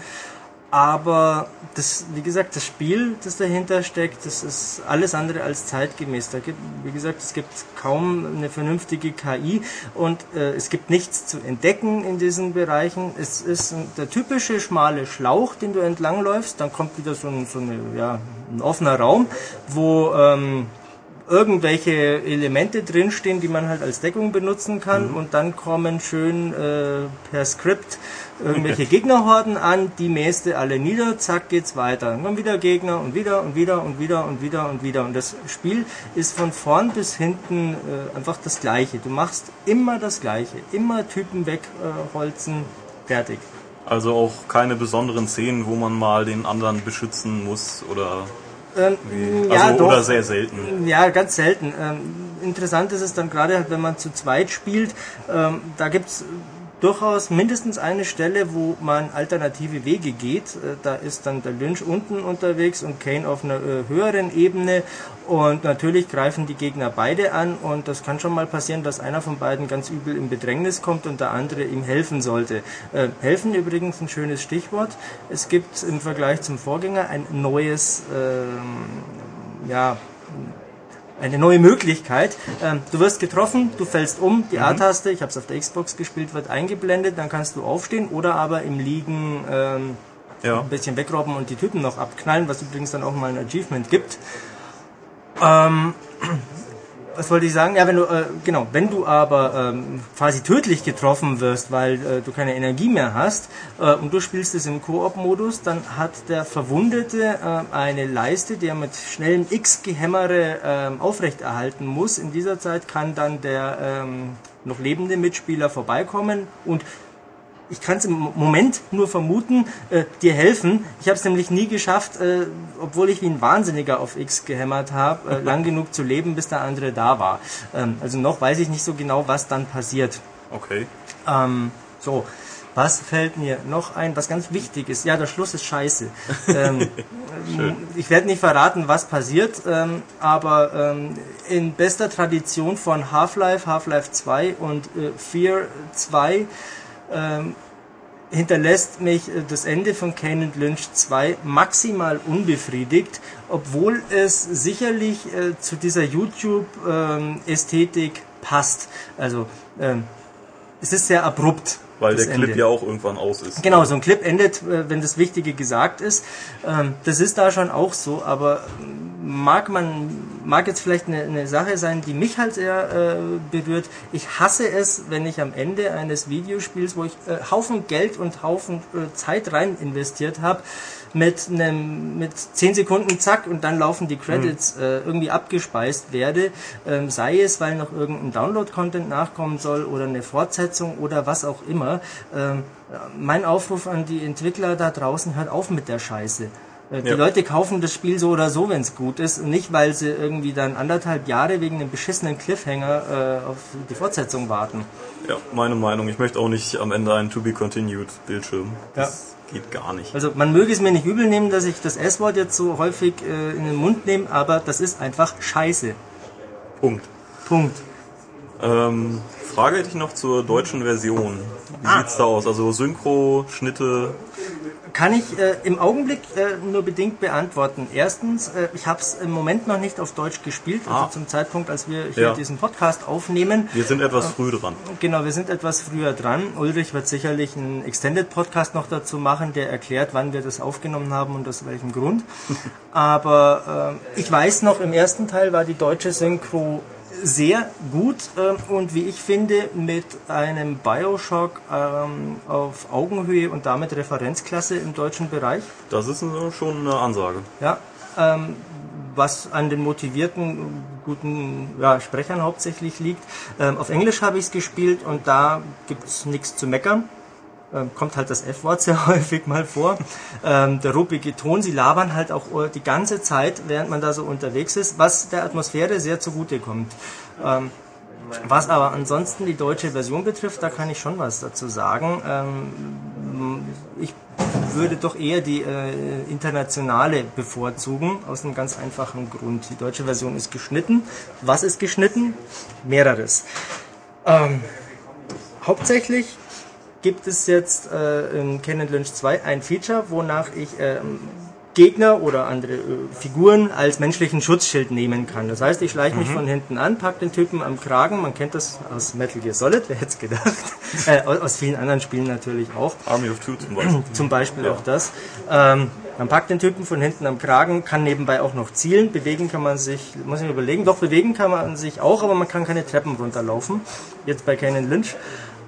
Aber das, wie gesagt, das Spiel, das dahinter steckt, das ist alles andere als zeitgemäß. Da gibt, wie gesagt, es gibt kaum eine vernünftige KI und äh, es gibt nichts zu entdecken in diesen Bereichen. Es ist der typische schmale Schlauch, den du entlangläufst. Dann kommt wieder so ein, so eine, ja, ein offener Raum, wo ähm, irgendwelche Elemente drinstehen, die man halt als Deckung benutzen kann mhm. und dann kommen schön äh, per Skript irgendwelche Gegnerhorden an, die mäste alle nieder, zack geht's weiter. Dann kommen wieder Gegner und wieder und wieder und wieder und wieder und wieder. Und das Spiel ist von vorn bis hinten äh, einfach das gleiche. Du machst immer das gleiche, immer Typen wegholzen, äh, fertig. Also auch keine besonderen Szenen, wo man mal den anderen beschützen muss oder ähm, also, ja, doch, oder sehr selten. Ja, ganz selten. Ähm, interessant ist es dann gerade, halt, wenn man zu zweit spielt. Ähm, da gibt's durchaus mindestens eine Stelle, wo man alternative Wege geht. Äh, da ist dann der Lynch unten unterwegs und Kane auf einer äh, höheren Ebene. Und natürlich greifen die Gegner beide an und das kann schon mal passieren, dass einer von beiden ganz übel in Bedrängnis kommt und der andere ihm helfen sollte. Äh, helfen übrigens ein schönes Stichwort. Es gibt im Vergleich zum Vorgänger ein neues, äh, ja, eine neue Möglichkeit. Ähm, du wirst getroffen, du fällst um, die mhm. A-Taste, ich habe es auf der Xbox gespielt, wird eingeblendet, dann kannst du aufstehen oder aber im Liegen ähm, ja. ein bisschen wegrobben und die Typen noch abknallen, was übrigens dann auch mal ein Achievement gibt. Ähm, was wollte ich sagen? Ja, wenn du, äh, genau, wenn du aber ähm, quasi tödlich getroffen wirst, weil äh, du keine Energie mehr hast äh, und du spielst es im Koop-Modus, dann hat der Verwundete äh, eine Leiste, die er mit schnellem X-Gehämmere äh, aufrechterhalten muss. In dieser Zeit kann dann der ähm, noch lebende Mitspieler vorbeikommen und ich kann es im Moment nur vermuten, äh, dir helfen. Ich habe es nämlich nie geschafft, äh, obwohl ich wie ein Wahnsinniger auf X gehämmert habe, äh, lang genug zu leben, bis der andere da war. Ähm, also noch weiß ich nicht so genau, was dann passiert. Okay. Ähm, so, was fällt mir noch ein, was ganz wichtig ist? Ja, der Schluss ist scheiße. ähm, ich werde nicht verraten, was passiert, ähm, aber ähm, in bester Tradition von Half-Life, Half-Life 2 und äh, Fear 2 ähm, hinterlässt mich äh, das Ende von Kane Lynch 2 maximal unbefriedigt, obwohl es sicherlich äh, zu dieser YouTube-Ästhetik ähm, passt. Also ähm, es ist sehr abrupt. Weil der Clip Ende. ja auch irgendwann aus ist. Genau, so ein Clip endet, äh, wenn das Wichtige gesagt ist. Ähm, das ist da schon auch so, aber mag man, mag jetzt vielleicht eine, eine Sache sein, die mich halt sehr äh, berührt. Ich hasse es, wenn ich am Ende eines Videospiels, wo ich äh, Haufen Geld und Haufen Zeit rein investiert habe, mit einem mit 10 Sekunden zack und dann laufen die Credits mhm. äh, irgendwie abgespeist werde, ähm, sei es, weil noch irgendein Download-Content nachkommen soll oder eine Fortsetzung oder was auch immer. Ähm, mein Aufruf an die Entwickler da draußen, hört auf mit der Scheiße. Äh, die ja. Leute kaufen das Spiel so oder so, wenn es gut ist, und nicht, weil sie irgendwie dann anderthalb Jahre wegen einem beschissenen Cliffhanger äh, auf die Fortsetzung warten. Ja, meine Meinung. Ich möchte auch nicht am Ende einen To Be Continued Bildschirm. Das ja. Geht gar nicht. Also man möge es mir nicht übel nehmen, dass ich das S-Wort jetzt so häufig äh, in den Mund nehme, aber das ist einfach Scheiße. Punkt. Punkt. Ähm, Frage hätte ich noch zur deutschen Version. Wie ah. sieht's da aus? Also Synchro, Schnitte? Kann ich äh, im Augenblick äh, nur bedingt beantworten. Erstens, äh, ich habe es im Moment noch nicht auf Deutsch gespielt, also ah. zum Zeitpunkt, als wir hier ja. diesen Podcast aufnehmen. Wir sind etwas früh dran. Genau, wir sind etwas früher dran. Ulrich wird sicherlich einen Extended Podcast noch dazu machen, der erklärt, wann wir das aufgenommen haben und aus welchem Grund. Aber äh, ich weiß noch, im ersten Teil war die deutsche Synchro sehr gut äh, und wie ich finde mit einem Bioshock ähm, auf Augenhöhe und damit Referenzklasse im deutschen Bereich. Das ist schon eine Ansage. Ja, ähm, was an den motivierten guten ja, Sprechern hauptsächlich liegt. Ähm, auf Englisch habe ich es gespielt und da gibt es nichts zu meckern. Ähm, kommt halt das F-Wort sehr häufig mal vor. Ähm, der ruppige Ton, sie labern halt auch die ganze Zeit, während man da so unterwegs ist, was der Atmosphäre sehr zugute kommt. Ähm, was aber ansonsten die deutsche Version betrifft, da kann ich schon was dazu sagen. Ähm, ich würde doch eher die äh, internationale bevorzugen, aus einem ganz einfachen Grund. Die deutsche Version ist geschnitten. Was ist geschnitten? Mehreres. Ähm, hauptsächlich gibt es jetzt äh, in Canon Lynch 2 ein Feature, wonach ich ähm, Gegner oder andere äh, Figuren als menschlichen Schutzschild nehmen kann. Das heißt, ich schleiche mich mhm. von hinten an, pack den Typen am Kragen. Man kennt das aus Metal Gear Solid, wer hätte es gedacht. äh, aus vielen anderen Spielen natürlich auch. Army of Two zum Beispiel. zum Beispiel ja. auch das. Ähm, man packt den Typen von hinten am Kragen, kann nebenbei auch noch zielen. Bewegen kann man sich, muss ich mir überlegen, doch bewegen kann man sich auch, aber man kann keine Treppen runterlaufen. Jetzt bei Canon Lynch.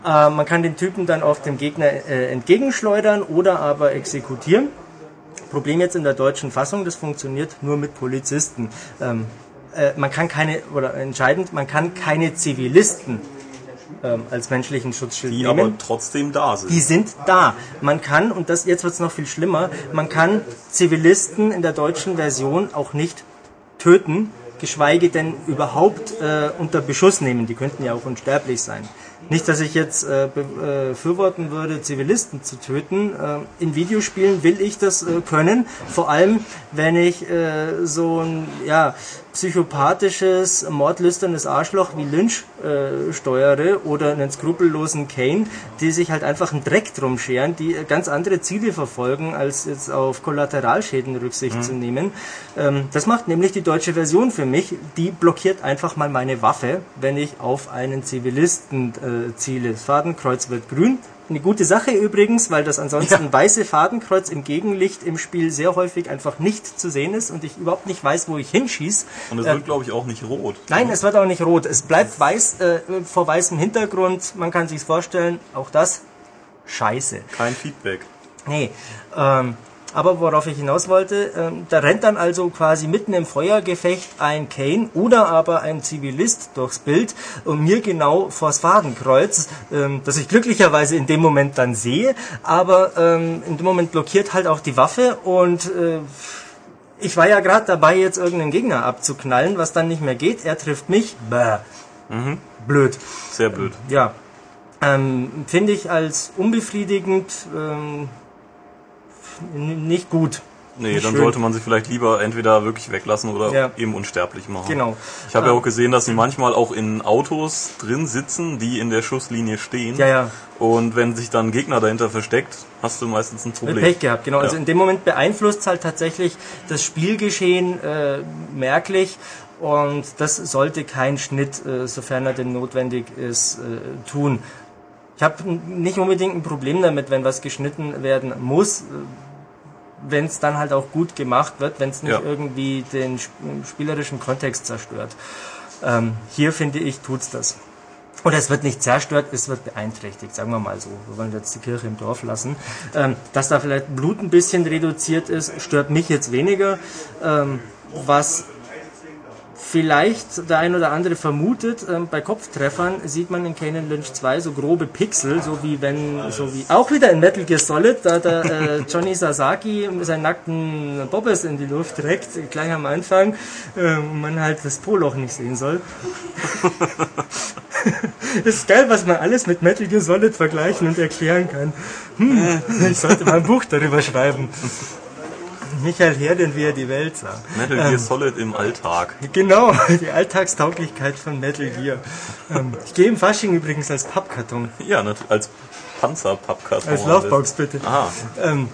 Äh, man kann den Typen dann auf dem Gegner äh, entgegenschleudern oder aber exekutieren. Problem jetzt in der deutschen Fassung, das funktioniert nur mit Polizisten. Ähm, äh, man kann keine, oder entscheidend, man kann keine Zivilisten ähm, als menschlichen Schutzschild die nehmen. aber trotzdem da sind. Die sind da. Man kann, und das jetzt wird es noch viel schlimmer, man kann Zivilisten in der deutschen Version auch nicht töten, geschweige denn überhaupt äh, unter Beschuss nehmen. Die könnten ja auch unsterblich sein. Nicht, dass ich jetzt äh, befürworten würde, Zivilisten zu töten. Äh, in Videospielen will ich das äh, können, vor allem wenn ich äh, so ein ja, psychopathisches, mordlüsternes Arschloch wie Lynch äh, steuere oder einen skrupellosen Kane, die sich halt einfach einen Dreck drum scheren, die ganz andere Ziele verfolgen, als jetzt auf Kollateralschäden Rücksicht mhm. zu nehmen. Ähm, das macht nämlich die deutsche Version für mich. Die blockiert einfach mal meine Waffe, wenn ich auf einen Zivilisten äh, ziele. Das Fadenkreuz wird grün, eine gute Sache übrigens, weil das ansonsten ja. weiße Fadenkreuz im Gegenlicht im Spiel sehr häufig einfach nicht zu sehen ist und ich überhaupt nicht weiß, wo ich hinschieße. Und es äh, wird, glaube ich, auch nicht rot. Nein, es wird auch nicht rot. Es bleibt weiß äh, vor weißem Hintergrund. Man kann sich vorstellen, auch das scheiße. Kein Feedback. Nee. Ähm, aber worauf ich hinaus wollte, ähm, da rennt dann also quasi mitten im Feuergefecht ein Kane oder aber ein Zivilist durchs Bild und mir genau vors Fadenkreuz, ähm, das ich glücklicherweise in dem Moment dann sehe, aber ähm, in dem Moment blockiert halt auch die Waffe und äh, ich war ja gerade dabei, jetzt irgendeinen Gegner abzuknallen, was dann nicht mehr geht. Er trifft mich. Bäh. Mhm. Blöd. Sehr blöd. Ja. Ähm, Finde ich als unbefriedigend. Ähm, nicht gut. Nee, nicht dann schön. sollte man sie vielleicht lieber entweder wirklich weglassen oder ja. eben unsterblich machen. Genau. Ich habe ja. ja auch gesehen, dass sie manchmal auch in Autos drin sitzen, die in der Schusslinie stehen. Ja, ja. Und wenn sich dann ein Gegner dahinter versteckt, hast du meistens ein Problem. Pech gehabt, genau. Also ja. Also in dem Moment beeinflusst halt tatsächlich das Spielgeschehen äh, merklich. Und das sollte kein Schnitt, äh, sofern er denn notwendig ist, äh, tun. Ich habe nicht unbedingt ein Problem damit, wenn was geschnitten werden muss wenn es dann halt auch gut gemacht wird, wenn es nicht ja. irgendwie den spielerischen Kontext zerstört. Ähm, hier finde ich, tut's das. Oder es wird nicht zerstört, es wird beeinträchtigt, sagen wir mal so. Wir wollen jetzt die Kirche im Dorf lassen. Ähm, dass da vielleicht Blut ein bisschen reduziert ist, stört mich jetzt weniger. Ähm, was vielleicht der ein oder andere vermutet, ähm, bei Kopftreffern sieht man in Canon Lynch 2 so grobe Pixel, so wie wenn, so wie, auch wieder in Metal Gear Solid, da der äh, Johnny Sasaki seinen nackten Bobbes in die Luft trägt, gleich am Anfang, äh, und man halt das Poloch nicht sehen soll. ist geil, was man alles mit Metal Gear Solid vergleichen und erklären kann. Hm, ich sollte mal ein Buch darüber schreiben. Michael Herden, wie er die Welt sah. Metal Gear ähm, Solid im Alltag. Genau, die Alltagstauglichkeit von Metal Gear. Ähm, ich gehe im Fasching übrigens als Pappkarton. Ja, als Panzerpappkarton. Als Laufbox bitte. Aha. Ähm,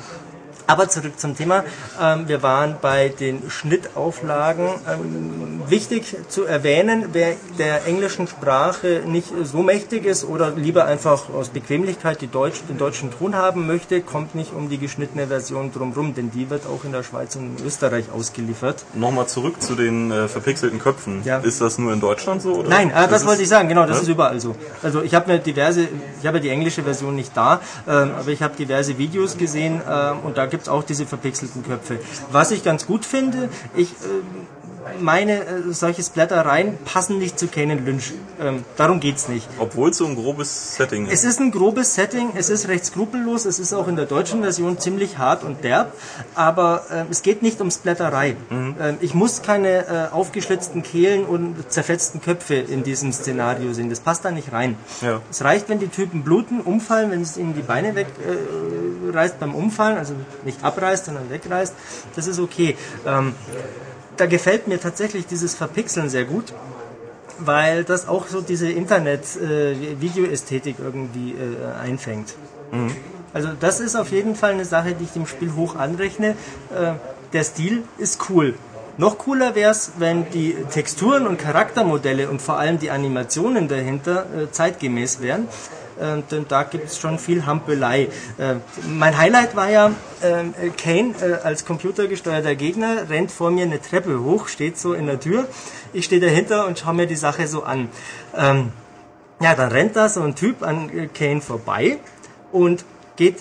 aber zurück zum Thema. Ähm, wir waren bei den Schnittauflagen. Ähm, wichtig zu erwähnen, wer der englischen Sprache nicht so mächtig ist oder lieber einfach aus Bequemlichkeit die Deutsch, den deutschen Ton haben möchte, kommt nicht um die geschnittene Version drumherum, denn die wird auch in der Schweiz und in Österreich ausgeliefert. Nochmal zurück zu den äh, verpixelten Köpfen. Ja. Ist das nur in Deutschland so? Oder? Nein, äh, das, wollte ich sagen. Genau, das ja? ist überall so. Also ich habe mir diverse, ich habe die englische Version nicht da, äh, aber ich habe diverse Videos gesehen äh, und da gibt es auch diese verpixelten Köpfe. Was ich ganz gut finde, ich äh, meine, äh, solche Splattereien passen nicht zu Kane Lynch. Ähm, darum geht's nicht. Obwohl es so ein grobes Setting ist. Es ist ein grobes Setting, es ist recht skrupellos, es ist auch in der deutschen Version ziemlich hart und derb, aber äh, es geht nicht um Splatterei. Mhm. Ähm, ich muss keine äh, aufgeschlitzten Kehlen und zerfetzten Köpfe in diesem Szenario sehen. Das passt da nicht rein. Ja. Es reicht, wenn die Typen bluten, umfallen, wenn es ihnen die Beine wegreißt beim Umfallen, also nicht abreißt, sondern wegreißt. Das ist okay. Ähm, da gefällt mir tatsächlich dieses Verpixeln sehr gut, weil das auch so diese Internet-Videoästhetik irgendwie äh, einfängt. Also das ist auf jeden Fall eine Sache, die ich dem Spiel hoch anrechne. Äh, der Stil ist cool. Noch cooler wäre es, wenn die Texturen und Charaktermodelle und vor allem die Animationen dahinter äh, zeitgemäß wären. Äh, denn da gibt es schon viel Hampelei. Äh, mein Highlight war ja, äh, Kane als computergesteuerter Gegner rennt vor mir eine Treppe hoch, steht so in der Tür. Ich stehe dahinter und schaue mir die Sache so an. Ähm, ja, dann rennt da so ein Typ an Kane vorbei und geht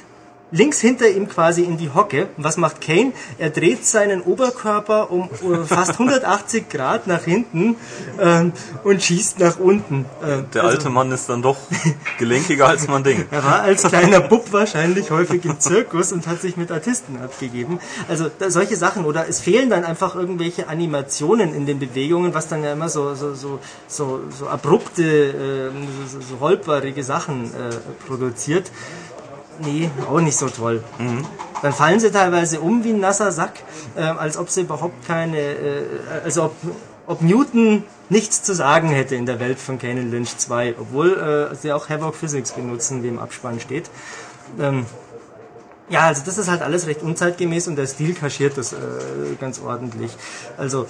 links hinter ihm quasi in die Hocke. Und was macht Kane? Er dreht seinen Oberkörper um äh, fast 180 Grad nach hinten ähm, und schießt nach unten. Äh, Der also- alte Mann ist dann doch gelenkiger als man denkt. er war als kleiner Bub wahrscheinlich häufig im Zirkus und hat sich mit Artisten abgegeben. Also da, solche Sachen oder es fehlen dann einfach irgendwelche Animationen in den Bewegungen, was dann ja immer so so so so, so abrupte, äh, so, so holperige Sachen äh, produziert. Nee, auch nicht so toll. Dann fallen sie teilweise um wie ein nasser Sack, äh, als ob sie überhaupt keine, äh, also ob, ob Newton nichts zu sagen hätte in der Welt von Kane Lynch 2, obwohl äh, sie auch Havoc Physics benutzen, wie im Abspann steht. Ähm, ja, also das ist halt alles recht unzeitgemäß und der Stil kaschiert das äh, ganz ordentlich. Also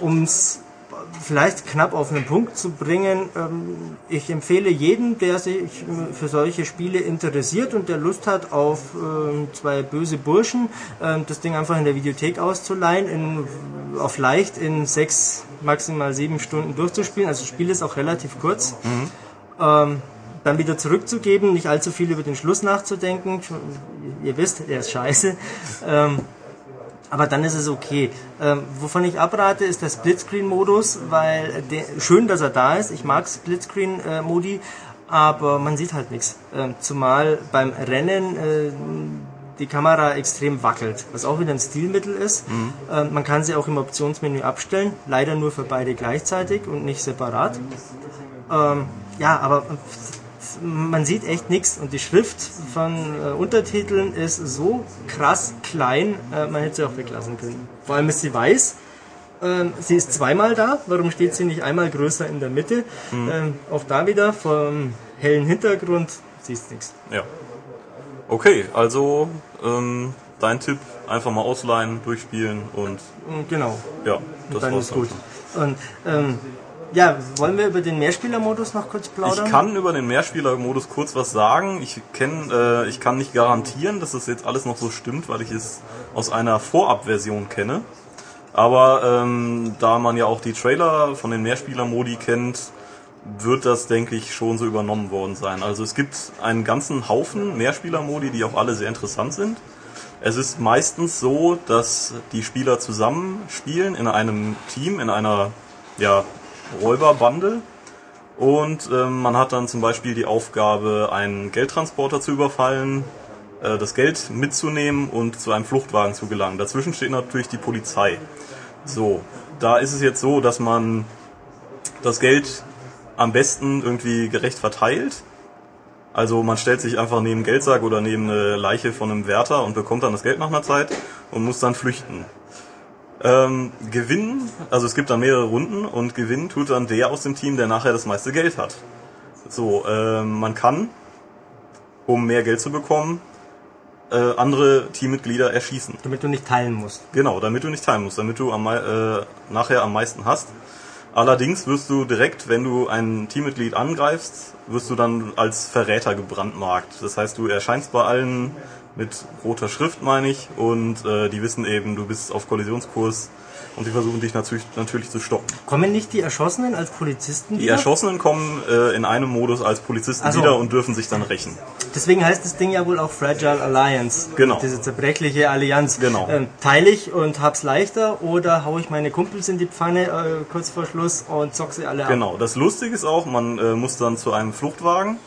ums vielleicht knapp auf einen Punkt zu bringen, ähm, ich empfehle jedem, der sich äh, für solche Spiele interessiert und der Lust hat auf ähm, zwei böse Burschen, ähm, das Ding einfach in der Videothek auszuleihen, in, auf leicht in sechs, maximal sieben Stunden durchzuspielen. Also das Spiel ist auch relativ kurz. Ähm, dann wieder zurückzugeben, nicht allzu viel über den Schluss nachzudenken. Ihr wisst, er ist scheiße. Aber dann ist es okay. Ähm, wovon ich abrate, ist der Splitscreen-Modus, weil der, schön, dass er da ist. Ich mag Splitscreen-Modi, aber man sieht halt nichts. Ähm, zumal beim Rennen äh, die Kamera extrem wackelt, was auch wieder ein Stilmittel ist. Ähm, man kann sie auch im Optionsmenü abstellen, leider nur für beide gleichzeitig und nicht separat. Ähm, ja, aber man sieht echt nichts und die Schrift von äh, Untertiteln ist so krass klein, äh, man hätte sie auch weglassen können. Vor allem ist sie weiß. Ähm, sie ist zweimal da. Warum steht sie nicht einmal größer in der Mitte? Ähm, auch da wieder vom hellen Hintergrund siehst nichts. Ja. Okay, also ähm, dein Tipp, einfach mal ausleihen, durchspielen und Und Genau, ja, das dann war's ist gut. dann. Und ähm, ja, wollen wir über den Mehrspielermodus noch kurz plaudern? Ich kann über den Mehrspieler-Modus kurz was sagen. Ich kenn, äh, ich kann nicht garantieren, dass das jetzt alles noch so stimmt, weil ich es aus einer Vorabversion kenne. Aber ähm, da man ja auch die Trailer von den Mehrspieler-Modi kennt, wird das, denke ich, schon so übernommen worden sein. Also es gibt einen ganzen Haufen Mehrspieler-Modi, die auch alle sehr interessant sind. Es ist meistens so, dass die Spieler zusammen spielen in einem Team, in einer ja, Räuberbande. Und ähm, man hat dann zum Beispiel die Aufgabe, einen Geldtransporter zu überfallen, äh, das Geld mitzunehmen und zu einem Fluchtwagen zu gelangen. Dazwischen steht natürlich die Polizei. So, da ist es jetzt so, dass man das Geld am besten irgendwie gerecht verteilt. Also man stellt sich einfach neben Geldsack oder neben eine Leiche von einem Wärter und bekommt dann das Geld nach einer Zeit und muss dann flüchten. Ähm, gewinnen, also es gibt dann mehrere Runden und gewinnen tut dann der aus dem Team, der nachher das meiste Geld hat. So, ähm, man kann, um mehr Geld zu bekommen, äh, andere Teammitglieder erschießen. Damit du nicht teilen musst. Genau, damit du nicht teilen musst, damit du am, äh, nachher am meisten hast. Allerdings wirst du direkt, wenn du ein Teammitglied angreifst, wirst du dann als Verräter gebrandmarkt. Das heißt, du erscheinst bei allen mit roter Schrift, meine ich, und äh, die wissen eben, du bist auf Kollisionskurs und sie versuchen dich natürlich, natürlich zu stoppen. Kommen nicht die Erschossenen als Polizisten Die wieder? Erschossenen kommen äh, in einem Modus als Polizisten Ach so. wieder und dürfen sich dann rächen. Deswegen heißt das Ding ja wohl auch Fragile Alliance. Genau. Diese zerbrechliche Allianz. Genau. Ähm, teile ich und hab's leichter oder hau ich meine Kumpels in die Pfanne äh, kurz vor Schluss und zock sie alle ab? Genau. Das Lustige ist auch, man äh, muss dann zu einem Fluchtwagen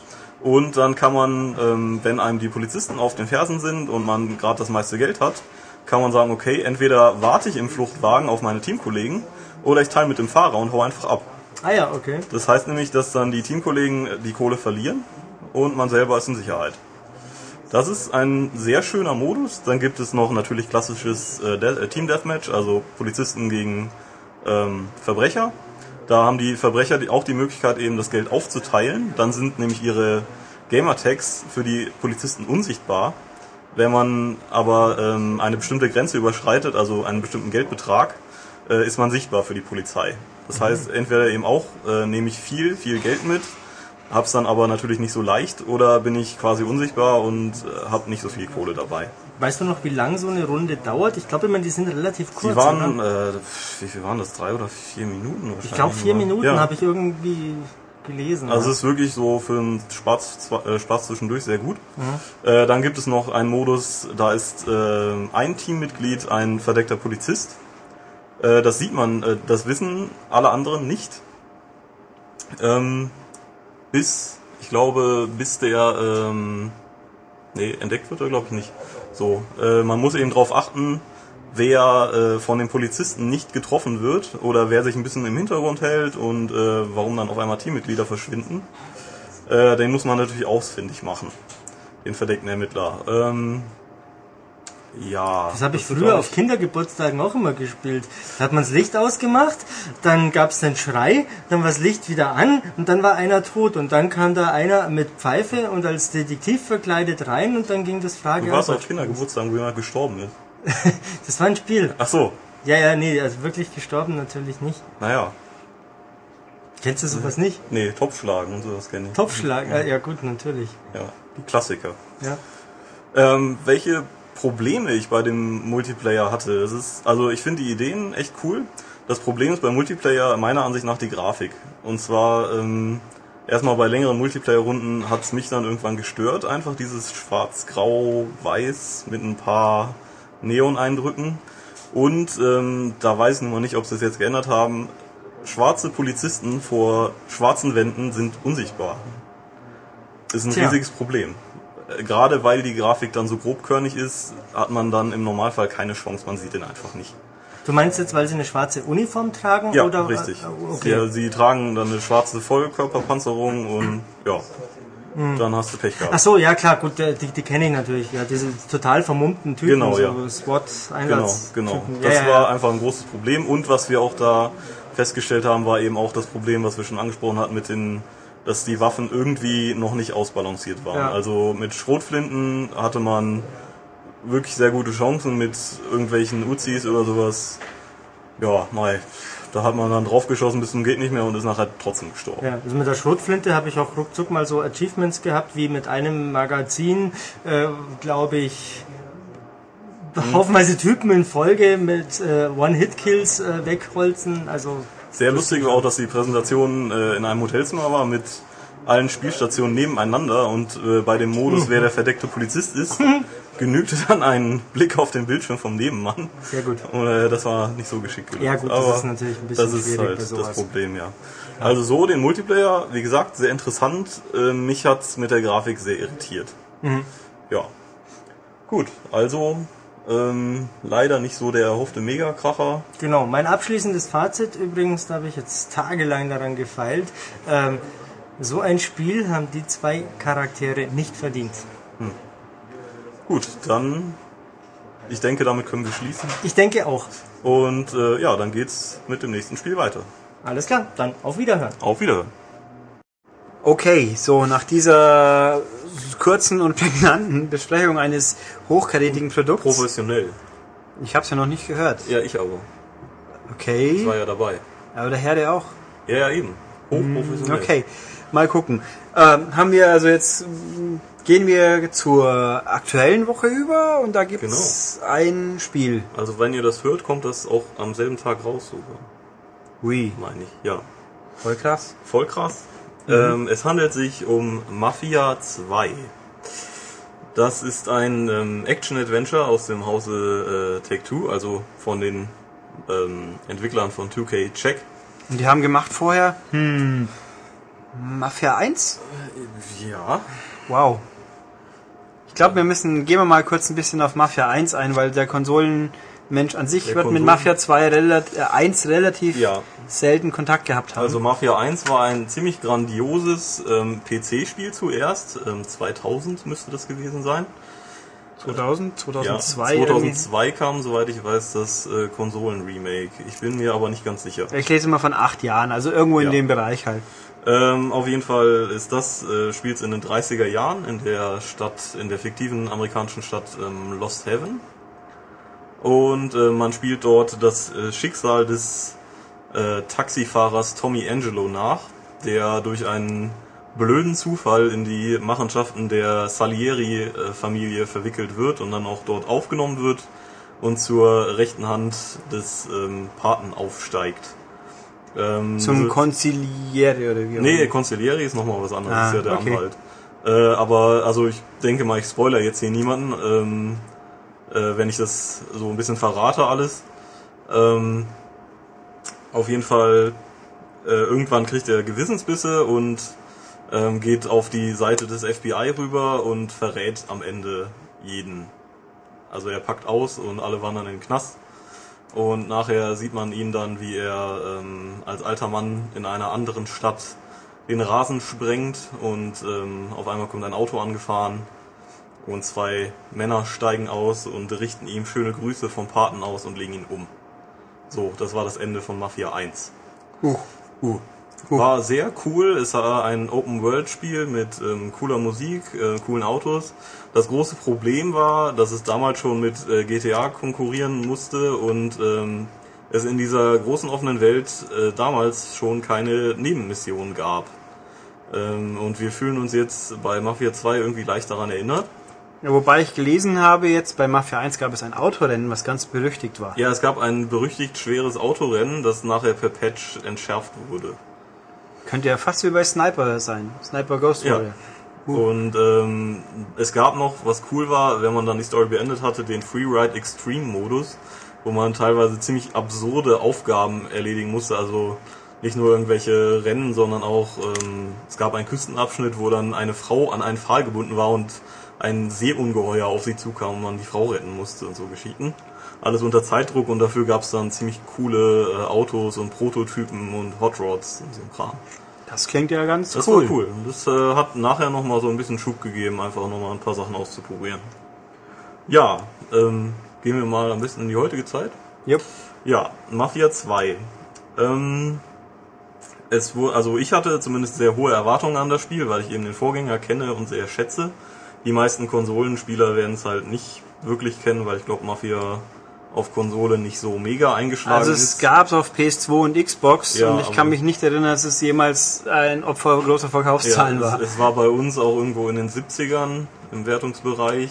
und dann kann man, ähm, wenn einem die Polizisten auf den Fersen sind und man gerade das meiste Geld hat, kann man sagen, okay, entweder warte ich im Fluchtwagen auf meine Teamkollegen oder ich teile mit dem Fahrer und hau einfach ab. Ah ja, okay. Das heißt nämlich, dass dann die Teamkollegen äh, die Kohle verlieren und man selber ist in Sicherheit. Das ist ein sehr schöner Modus. Dann gibt es noch natürlich klassisches äh, De äh, Team Deathmatch, also Polizisten gegen ähm, Verbrecher. Da haben die Verbrecher auch die Möglichkeit, eben das Geld aufzuteilen. Dann sind nämlich ihre Gamertags für die Polizisten unsichtbar. Wenn man aber ähm, eine bestimmte Grenze überschreitet, also einen bestimmten Geldbetrag, äh, ist man sichtbar für die Polizei. Das heißt, entweder eben auch äh, nehme ich viel, viel Geld mit, hab's dann aber natürlich nicht so leicht, oder bin ich quasi unsichtbar und äh, habe nicht so viel Kohle dabei. Weißt du noch, wie lang so eine Runde dauert? Ich glaube immer, die sind relativ kurz. Die waren, äh, wie viel waren das? Drei oder vier Minuten wahrscheinlich? ich glaube, vier. Minuten ja. habe ich irgendwie gelesen. Also es ist wirklich so für einen Spaß, äh, Spaß zwischendurch sehr gut. Mhm. Äh, dann gibt es noch einen Modus, da ist äh, ein Teammitglied ein verdeckter Polizist. Äh, das sieht man, äh, das wissen alle anderen nicht. Ähm, bis, ich glaube, bis der, ähm, nee, entdeckt wird er glaube ich nicht. So, äh, man muss eben darauf achten, wer äh, von den Polizisten nicht getroffen wird oder wer sich ein bisschen im Hintergrund hält und äh, warum dann auf einmal Teammitglieder verschwinden. Äh, den muss man natürlich ausfindig machen, den verdeckten Ermittler. Ähm, ja. Das habe ich früher auf Kindergeburtstagen auch immer gespielt. Da hat man das Licht ausgemacht, dann gab es den Schrei, dann war das Licht wieder an und dann war einer tot und dann kam da einer mit Pfeife und als Detektiv verkleidet rein und dann ging das Frage Du warst auf Kindergeburtstag, wo jemand gestorben ist. Das war ein Spiel. Ach so, Ja, ja, nee, also wirklich gestorben natürlich nicht. naja. Kennst du sowas nicht? Nee, Topfschlagen und sowas kenne ich. Topfschlag, ja, ja gut, natürlich. Ja, die Klassiker. Ja. Ähm, welche Probleme ich bei dem Multiplayer hatte. Das ist, also ich finde die Ideen echt cool. Das Problem ist beim Multiplayer meiner Ansicht nach die Grafik. Und zwar ähm, erstmal bei längeren Multiplayer-Runden hat es mich dann irgendwann gestört, einfach dieses Schwarz-Grau-Weiß mit ein paar Neon-Eindrücken. Und ähm, da weiß ich nun mal nicht, ob sie es jetzt geändert haben. Schwarze Polizisten vor schwarzen Wänden sind unsichtbar. Ist ein Tja. riesiges Problem. Gerade weil die Grafik dann so grobkörnig ist, hat man dann im Normalfall keine Chance, man sieht den einfach nicht. Du meinst jetzt, weil sie eine schwarze Uniform tragen? Ja, oder, richtig. äh, Okay. Sie, sie tragen dann eine schwarze Vollkörperpanzerung und ja, dann hast du Pech gehabt. Ach so, ja klar, gut, die, die kenne ich natürlich. Ja, diese total vermummten Typen, Genau, so ja. SWAT Genau, Einsatz. genau. Ja, Das ja, war ja. einfach ein großes Problem. Und was wir auch da festgestellt haben, war eben auch das Problem, was wir schon angesprochen hatten mit den, dass die Waffen irgendwie noch nicht ausbalanciert waren. Ja. Also mit Schrotflinten hatte man wirklich sehr gute Chancen mit irgendwelchen Uzis oder sowas. Ja, mei, da hat man dann draufgeschossen bis zum geht nicht mehr und ist nachher trotzdem gestorben. Ja, also mit der Schrotflinte habe ich auch ruckzuck mal so Achievements gehabt, wie mit einem Magazin, äh, glaube ich, Mhm. haufenweise Typen in Folge mit äh, One-Hit-Kills äh, wegholzen. Also Sehr lustig war auch, dass die Präsentation äh, in einem Hotelzimmer war mit allen Spielstationen nebeneinander und äh, bei dem Modus, wer der verdeckte Polizist ist, genügte dann ein Blick auf den Bildschirm vom Nebenmann. sehr gut. Und, äh, das war nicht so geschickt gelöst. Ja gut, das ist natürlich ein bisschen das ist schwierig halt bei sowas. das Problem, ja. Also so den Multiplayer, wie gesagt, sehr interessant. Äh, mich hat's mit der Grafik sehr irritiert. Mhm. Ja. Gut, also ähm, leider nicht so der erhoffte Megakracher. Genau, mein abschließendes Fazit übrigens, da habe ich jetzt tagelang daran gefeilt. Ähm, so ein Spiel haben die zwei Charaktere nicht verdient. Gut, dann ich denke, damit können wir schließen. Ich denke auch. Und äh, ja, dann geht's mit dem nächsten Spiel weiter. Alles klar, dann auf Wiederhören. Auf Wiederhören. Okay, so nach dieser kurzen und prägnanten Besprechung eines hochkarätigen Produkts. Professionell. Ich habe es ja noch nicht gehört. Ja, ich aber. Okay, Ich war ja dabei. aber der Herr der auch. Ja, ja, eben. Hochprofessionell. Okay, mal gucken. Ähm, haben wir also jetzt gehen wir zur aktuellen Woche über und da gibt es ein Spiel. Also wenn ihr das hört, kommt das auch am selben Tag raus sogar, Ui, meine ich. Ja, voll krass. voll krass. Ähm, es handelt sich um Mafia 2. Das ist ein ähm, Action-Adventure aus dem Hause äh, Take-Two, also von den ähm, Entwicklern von 2K Check. Und die haben gemacht vorher, hm, Mafia 1? Ja. Wow. Ich glaube, wir müssen, gehen wir mal kurz ein bisschen auf Mafia 1 ein, weil der Konsolenmensch an sich wird mit Mafia 2 relat äh, 1 relativ Ja. selten Kontakt gehabt haben. Also Mafia 1 war ein ziemlich grandioses ähm, PC-Spiel zuerst. Ähm, 2000 müsste das gewesen sein. 2000, Ja, 2002. irgendwie. 2002 kam, soweit ich weiß, das äh, Konsolen-Remake. Ich bin mir aber nicht ganz sicher. Ich lese immer von acht Jahren, also irgendwo in Ja. dem Bereich halt. Ähm, auf jeden Fall ist das, äh, spielt in den 30er Jahren in der Stadt, in der fiktiven amerikanischen Stadt ähm, Lost Heaven. Und äh, man spielt dort das äh, Schicksal des äh, Taxifahrers Tommy Angelo nach, der durch einen blöden Zufall in die Machenschaften der Salieri-Familie verwickelt wird und dann auch dort aufgenommen wird und zur rechten Hand des ähm, Paten aufsteigt. Ähm, Zum so- Konziliere oder wie auch Nee, immer. Consigliere ist nochmal was anderes, Ah, ist ja der okay. Anwalt. Äh, aber also ich denke mal, ich spoiler jetzt hier niemanden, ähm, äh, wenn ich das so ein bisschen verrate alles. Ähm, auf jeden Fall, äh, irgendwann kriegt er Gewissensbisse und ähm, geht auf die Seite des FBI rüber und verrät am Ende jeden. Also er packt aus und alle wandern in den Knast. Und nachher sieht man ihn dann, wie er ähm, als alter Mann in einer anderen Stadt den Rasen sprengt und ähm, auf einmal kommt ein Auto angefahren und zwei Männer steigen aus und richten ihm schöne Grüße vom Paten aus und legen ihn um. So, das war das Ende von Mafia 1. Uh, Uh. War sehr cool. Es war ein Open-World-Spiel mit ähm, cooler Musik, äh, coolen Autos. Das große Problem war, dass es damals schon mit äh, GTA konkurrieren musste und ähm, es in dieser großen offenen Welt äh, damals schon keine Nebenmissionen gab. Ähm, und wir fühlen uns jetzt bei Mafia 2 irgendwie leicht daran erinnert. Ja, wobei ich gelesen habe, jetzt bei Mafia 1 gab es ein Autorennen, was ganz berüchtigt war. Ja, es gab ein berüchtigt schweres Autorennen, das nachher per Patch entschärft wurde. Könnte ja fast wie bei Sniper sein. Sniper Ghost Ja. Warrior. Und ähm, es gab noch, was cool war, wenn man dann die Story beendet hatte, den Freeride Extreme Modus, wo man teilweise ziemlich absurde Aufgaben erledigen musste. Also nicht nur irgendwelche Rennen, sondern auch ähm, es gab einen Küstenabschnitt, wo dann eine Frau an einen Pfahl gebunden war und ein Seeungeheuer auf sie zukam und man die Frau retten musste und so Geschichten. Alles unter Zeitdruck und dafür gab es dann ziemlich coole äh, Autos und Prototypen und Hot Rods und so ein Kram. Das klingt ja ganz Das cool. war cool. Das äh, hat nachher nochmal so ein bisschen Schub gegeben, einfach nochmal ein paar Sachen auszuprobieren. Ja, ähm, gehen wir mal am besten in die heutige Zeit. Jupp. Ja, Mafia 2. Ähm, es wurde, also ich hatte zumindest sehr hohe Erwartungen an das Spiel, weil ich eben den Vorgänger kenne und sehr schätze. Die meisten Konsolenspieler werden es halt nicht wirklich kennen, weil ich glaube Mafia auf Konsole nicht so mega eingeschlagen Also ist. es gab es auf PS2 und Xbox Ja, und ich kann mich nicht erinnern, dass es jemals ein Opfer großer Verkaufszahlen ja, war. Es, es war bei uns auch irgendwo in den 70ern im Wertungsbereich.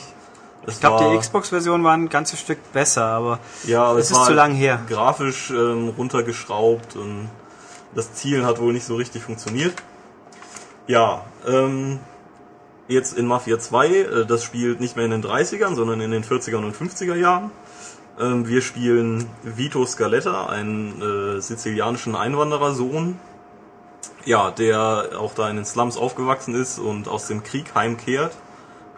Es ich glaube, die Xbox-Version war ein ganzes Stück besser, aber ja, aber es ist zu lang her. grafisch ähm, runtergeschraubt und das Zielen hat wohl nicht so richtig funktioniert. Ja, ähm, jetzt in Mafia 2, äh, das spielt nicht mehr in den 30ern, sondern in den 40er und 50er Jahren. Ähm, wir spielen Vito Scaletta, einen äh, sizilianischen Einwanderersohn, ja, der auch da in den Slums aufgewachsen ist und aus dem Krieg heimkehrt.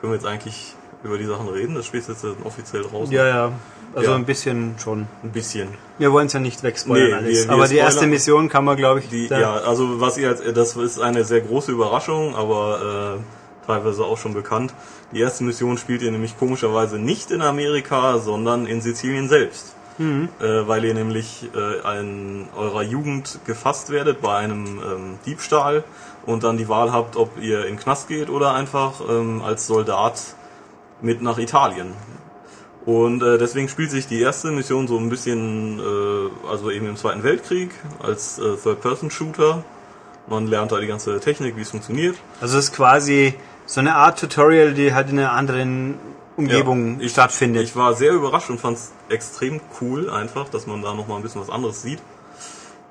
Können wir jetzt eigentlich über die Sachen reden? Das Spiel ist jetzt offiziell draußen. Ja, ja. Also Ja. ein bisschen schon. Ein bisschen. Wir wollen es ja nicht wegspoilern Nee, alles. wir- wir aber die erste Mission kann man, glaube ich, Die, ja, also was ihr als, das ist eine sehr große Überraschung, aber äh, teilweise auch schon bekannt. Die erste Mission spielt ihr nämlich komischerweise nicht in Amerika, sondern in Sizilien selbst. Äh, weil ihr nämlich äh, in eurer Jugend gefasst werdet bei einem ähm, Diebstahl und dann die Wahl habt, ob ihr in Knast geht oder einfach ähm, als Soldat mit nach Italien. Und äh, deswegen spielt sich die erste Mission so ein bisschen, äh, also eben im Zweiten Weltkrieg als äh, Third-Person-Shooter. Man lernt da die ganze Technik, wie es funktioniert. Also es ist quasi so eine Art Tutorial, die halt in einer anderen Umgebung Ja, ich- stattfindet. Ich war sehr überrascht und fand es extrem cool einfach, dass man da nochmal ein bisschen was anderes sieht.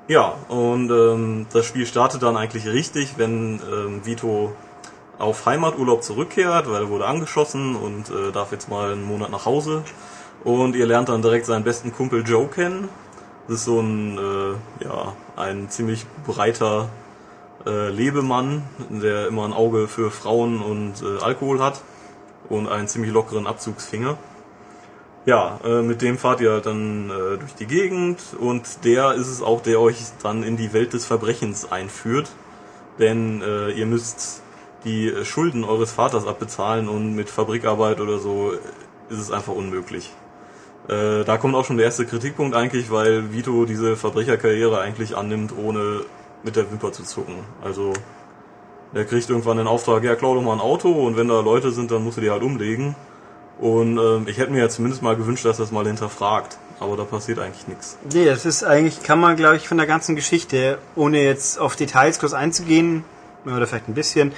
Ja, und ähm, das Spiel startet dann eigentlich richtig, wenn ähm, Vito auf Heimaturlaub zurückkehrt, weil er wurde angeschossen und äh, darf jetzt mal einen Monat nach Hause. Und ihr lernt dann direkt seinen besten Kumpel Joe kennen. Das ist so ein, äh, ja, ein ziemlich breiter äh, Lebemann, der immer ein Auge für Frauen und äh, Alkohol hat und einen ziemlich lockeren Abzugsfinger. Ja, äh, mit dem fahrt ihr halt dann äh, durch die Gegend und der ist es auch, der euch dann in die Welt des Verbrechens einführt. Denn äh, ihr müsst die Schulden eures Vaters abbezahlen und mit Fabrikarbeit oder so ist es einfach unmöglich. Äh, da kommt auch schon der erste Kritikpunkt eigentlich, weil Vito diese Verbrecherkarriere eigentlich annimmt, ohne mit der Wimper zu zucken. Also der kriegt irgendwann den Auftrag, ja, klau doch mal ein Auto und wenn da Leute sind, dann musst du die halt umlegen. Und ähm, ich hätte mir ja zumindest mal gewünscht, dass das mal hinterfragt. Aber da passiert eigentlich nichts. Nee, das ist eigentlich, kann man glaube ich von der ganzen Geschichte, ohne jetzt auf Details groß einzugehen, oder vielleicht ein bisschen,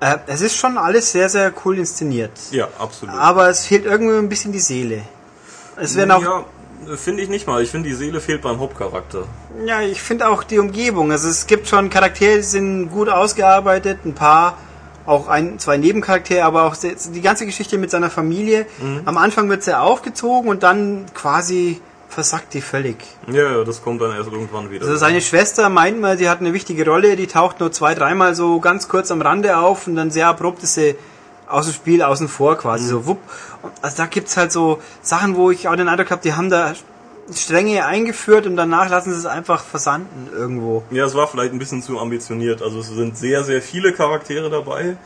äh, es ist schon alles sehr, sehr cool inszeniert. Ja, absolut. Aber es fehlt irgendwie ein bisschen die Seele. Es werden auch, ja, ja, finde ich nicht mal. Ich finde, die Seele fehlt beim Hauptcharakter. ich finde auch die Umgebung. Also es gibt schon Charaktere, die sind gut ausgearbeitet, ein paar, auch ein, zwei Nebencharaktere, aber auch die ganze Geschichte mit seiner Familie. Am Anfang wird sehr aufgezogen und dann quasi versackt die völlig. Ja, ja, das kommt dann erst irgendwann wieder. Also seine Schwester meint mal, sie hat eine wichtige Rolle, die taucht nur zwei, dreimal so ganz kurz am Rande auf und dann sehr abrupt ist sie aus dem Spiel außen vor quasi so wupp. Also da gibt's halt so Sachen, wo ich auch den Eindruck habe, die haben da Stränge eingeführt und danach lassen sie es einfach versanden irgendwo. Ja, es war vielleicht ein bisschen zu ambitioniert. Also es sind sehr, sehr viele Charaktere dabei,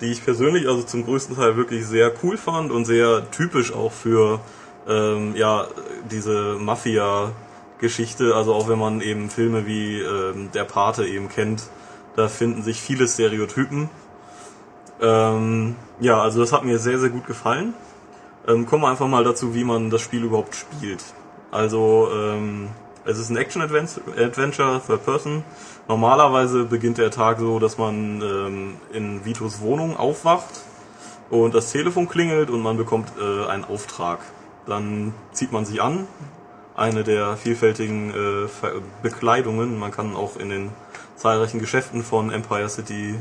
die ich persönlich also zum größten Teil wirklich sehr cool fand und sehr typisch auch für ähm, ja diese Mafia-Geschichte. Also auch wenn man eben Filme wie ähm, Der Pate eben kennt, da finden sich viele Stereotypen. Ähm, ja, also das hat mir sehr, sehr gut gefallen. Ähm, kommen wir einfach mal dazu, wie man das Spiel überhaupt spielt. Also ähm, es ist ein Action-Adventure, Third Person. Normalerweise beginnt der Tag so, dass man ähm, in Vitos Wohnung aufwacht und das Telefon klingelt und man bekommt äh, einen Auftrag. Dann zieht man sich an, eine der vielfältigen äh, Bekleidungen. Man kann auch in den zahlreichen Geschäften von Empire City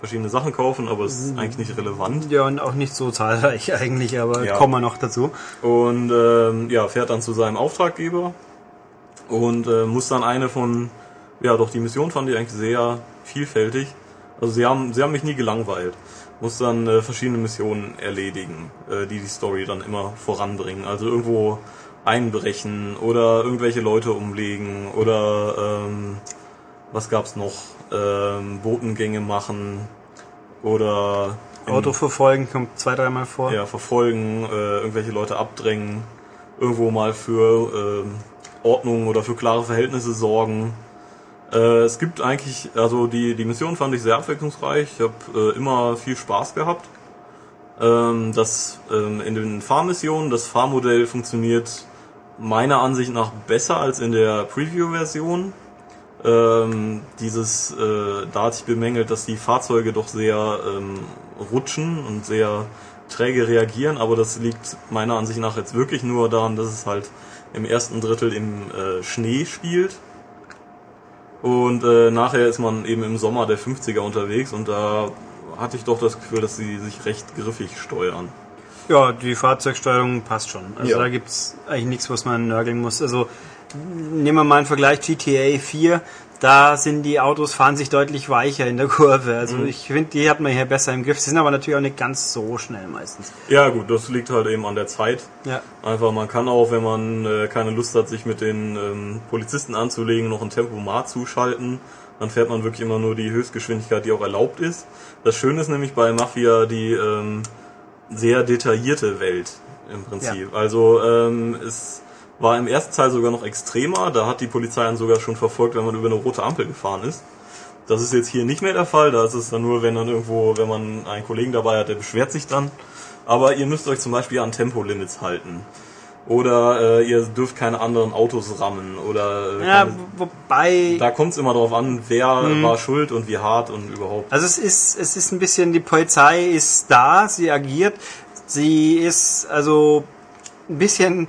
verschiedene Sachen kaufen, aber es ist eigentlich nicht relevant. Ja, und auch nicht so zahlreich eigentlich, aber Ja. kommen wir noch dazu. und ähm, ja, fährt dann zu seinem Auftraggeber und äh, muss dann eine von, ja doch, die Mission fand ich eigentlich sehr vielfältig. Also sie haben, sie haben mich nie gelangweilt. Muss dann äh, verschiedene Missionen erledigen, äh, die die Story dann immer voranbringen. Also irgendwo einbrechen oder irgendwelche Leute umlegen oder ähm, was gab's noch? Ähm, Botengänge machen oder Auto verfolgen kommt zwei, dreimal vor. ja, verfolgen, äh, irgendwelche Leute abdrängen, irgendwo mal für ähm, Ordnung oder für klare Verhältnisse sorgen. Äh, es gibt eigentlich, also die, die Mission fand ich sehr abwechslungsreich. Ich habe äh, immer viel Spaß gehabt. Ähm, das ähm, in den Fahrmissionen, das Fahrmodell funktioniert meiner Ansicht nach besser als in der Preview-Version. Ähm, dieses, äh, da hat sich bemängelt, dass die Fahrzeuge doch sehr ähm, rutschen und sehr träge reagieren, aber das liegt meiner Ansicht nach jetzt wirklich nur daran, dass es halt im ersten Drittel im äh, Schnee spielt. Und äh, nachher ist man eben im Sommer der 50er unterwegs und da hatte ich doch das Gefühl, dass sie sich recht griffig steuern. Ja, die Fahrzeugsteuerung passt schon. Also Ja. da gibt's eigentlich nichts, was man nörgeln muss. Also nehmen wir mal einen Vergleich GTA 4. Da sind die Autos fahren sich deutlich weicher in der Kurve. Also ich finde, die hat man hier besser im Griff. Sie sind aber natürlich auch nicht ganz so schnell meistens. Ja gut, das liegt halt eben an der Zeit. Ja. Einfach, man kann auch, wenn man äh, keine Lust hat, sich mit den ähm, Polizisten anzulegen, noch ein Tempomat zuschalten. Dann fährt man wirklich immer nur die Höchstgeschwindigkeit, die auch erlaubt ist. Das Schöne ist nämlich bei Mafia die ähm, sehr detaillierte Welt im Prinzip. Also ähm, es war im ersten Teil sogar noch extremer. Da hat die Polizei einen sogar schon verfolgt, wenn man über eine rote Ampel gefahren ist. Das ist jetzt hier nicht mehr der Fall. Da ist es dann nur, wenn dann irgendwo, wenn man einen Kollegen dabei hat, der beschwert sich dann. Aber ihr müsst euch zum Beispiel an Tempolimits halten. Oder äh, ihr dürft keine anderen Autos rammen. Oder äh, Ja, wobei. da kommt es immer darauf an, wer war schuld und wie hart und überhaupt. Also es ist, es ist ein bisschen, die Polizei ist da, sie agiert, sie ist also ein bisschen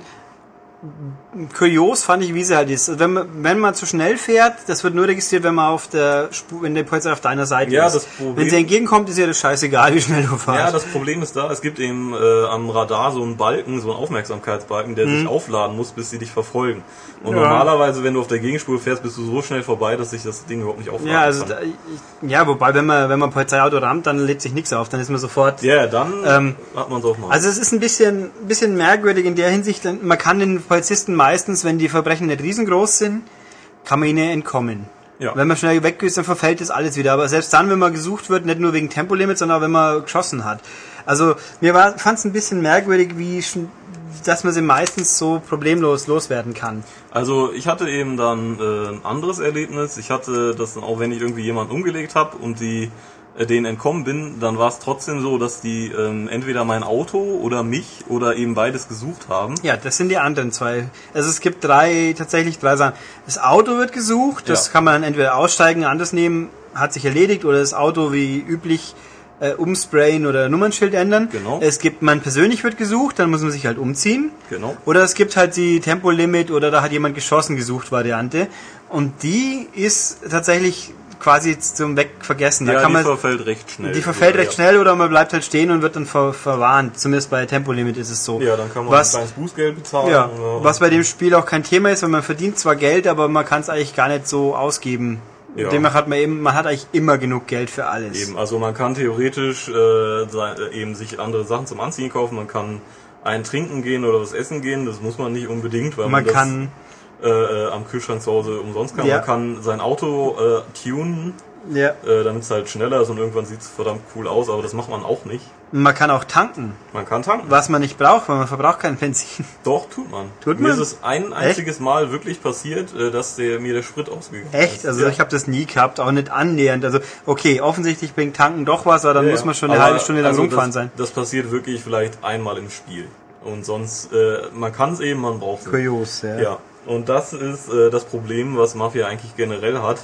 嗯嗯。Kurios fand ich, wie sie halt ist. Also wenn man, wenn man zu schnell fährt, das wird nur registriert, wenn man auf der Spur, wenn die Polizei auf deiner Seite Ja, ist. das Problem- wenn sie entgegenkommt, ist ihr das scheißegal, wie schnell du Ja, fährst. das Problem ist da, es gibt eben äh, am Radar so einen Balken, so einen Aufmerksamkeitsbalken, der sich aufladen muss, bis sie dich verfolgen. Und Mhm. Ja. normalerweise, wenn du auf der Gegenspur fährst, bist du so schnell vorbei, dass sich das Ding überhaupt nicht aufladen ja, also kann. da, ich- ja, wobei wenn man wenn man Polizeiauto rammt, dann lädt sich nichts auf, dann ist man sofort. Ja, dann Ähm, hat man es auch mal. Also es ist ein bisschen, bisschen merkwürdig in der Hinsicht. Man kann den Polizisten meistens, wenn die Verbrechen nicht riesengroß sind, kann man ihnen entkommen. Ja. Wenn man schnell weg ist, dann verfällt das alles wieder. Aber selbst dann, wenn man gesucht wird, nicht nur wegen Tempolimit, sondern auch wenn man geschossen hat. Also mir fand es ein bisschen merkwürdig, wie dass man sie meistens so problemlos loswerden kann. Also ich hatte eben dann äh, ein anderes Erlebnis. Ich hatte das dann auch, wenn ich irgendwie jemanden umgelegt habe und die äh, denen entkommen bin, dann war es trotzdem so, dass die ähm, entweder mein Auto oder mich oder eben beides gesucht haben. Ja, das sind die anderen zwei. Also es gibt drei, tatsächlich drei Sachen. Das Auto wird gesucht, das Ja. kann man dann entweder aussteigen, anders nehmen, hat sich erledigt, oder das Auto wie üblich äh, umsprayen oder Nummernschild ändern. Genau. Es gibt, man persönlich wird gesucht, dann muss man sich halt umziehen. Genau. Oder es gibt halt die Tempolimit oder da hat jemand geschossen gesucht Variante. Und die ist tatsächlich quasi zum Wegvergessen. Da ja, kann die man, verfällt recht schnell. die verfällt Oder, recht schnell oder man bleibt halt stehen und wird dann ver verwarnt. Zumindest bei Tempolimit ist es so. Ja, dann kann man Was- ein kleines Bußgeld bezahlen. Ja, was bei dem Spiel auch kein Thema ist, weil man verdient zwar Geld, aber man kann es eigentlich gar nicht so ausgeben. Ja. Demnach hat man eben, man hat eigentlich immer genug Geld für alles. Eben, also man kann theoretisch äh, äh, eben sich andere Sachen zum Anziehen kaufen, man kann ein Trinken gehen oder was essen gehen, das muss man nicht unbedingt, weil man, man kann, äh, äh, am Kühlschrank zu Hause umsonst kann. Ja. Man kann sein Auto äh, tunen, ja, äh, damit es halt schneller ist und irgendwann sieht es verdammt cool aus, aber das macht man auch nicht. man kann auch tanken, Man kann tanken. was man nicht braucht, weil man verbraucht kein Benzin. Doch, tut man. Tut Mir man? ist es ein einziges Mal wirklich passiert, äh, dass der, mir der Sprit ausgegangen ist. Echt? Also ja. ich habe das nie gehabt, auch nicht annähernd. Also okay, offensichtlich bringt Tanken doch was, aber dann Ja, muss man schon eine halbe Stunde lang also rumgefahren das, sein. Das passiert wirklich vielleicht einmal im Spiel. Und sonst, äh, man kann es eben, man braucht es. Kurios, ja. Ja, und das ist äh, das Problem, was Mafia eigentlich generell hat.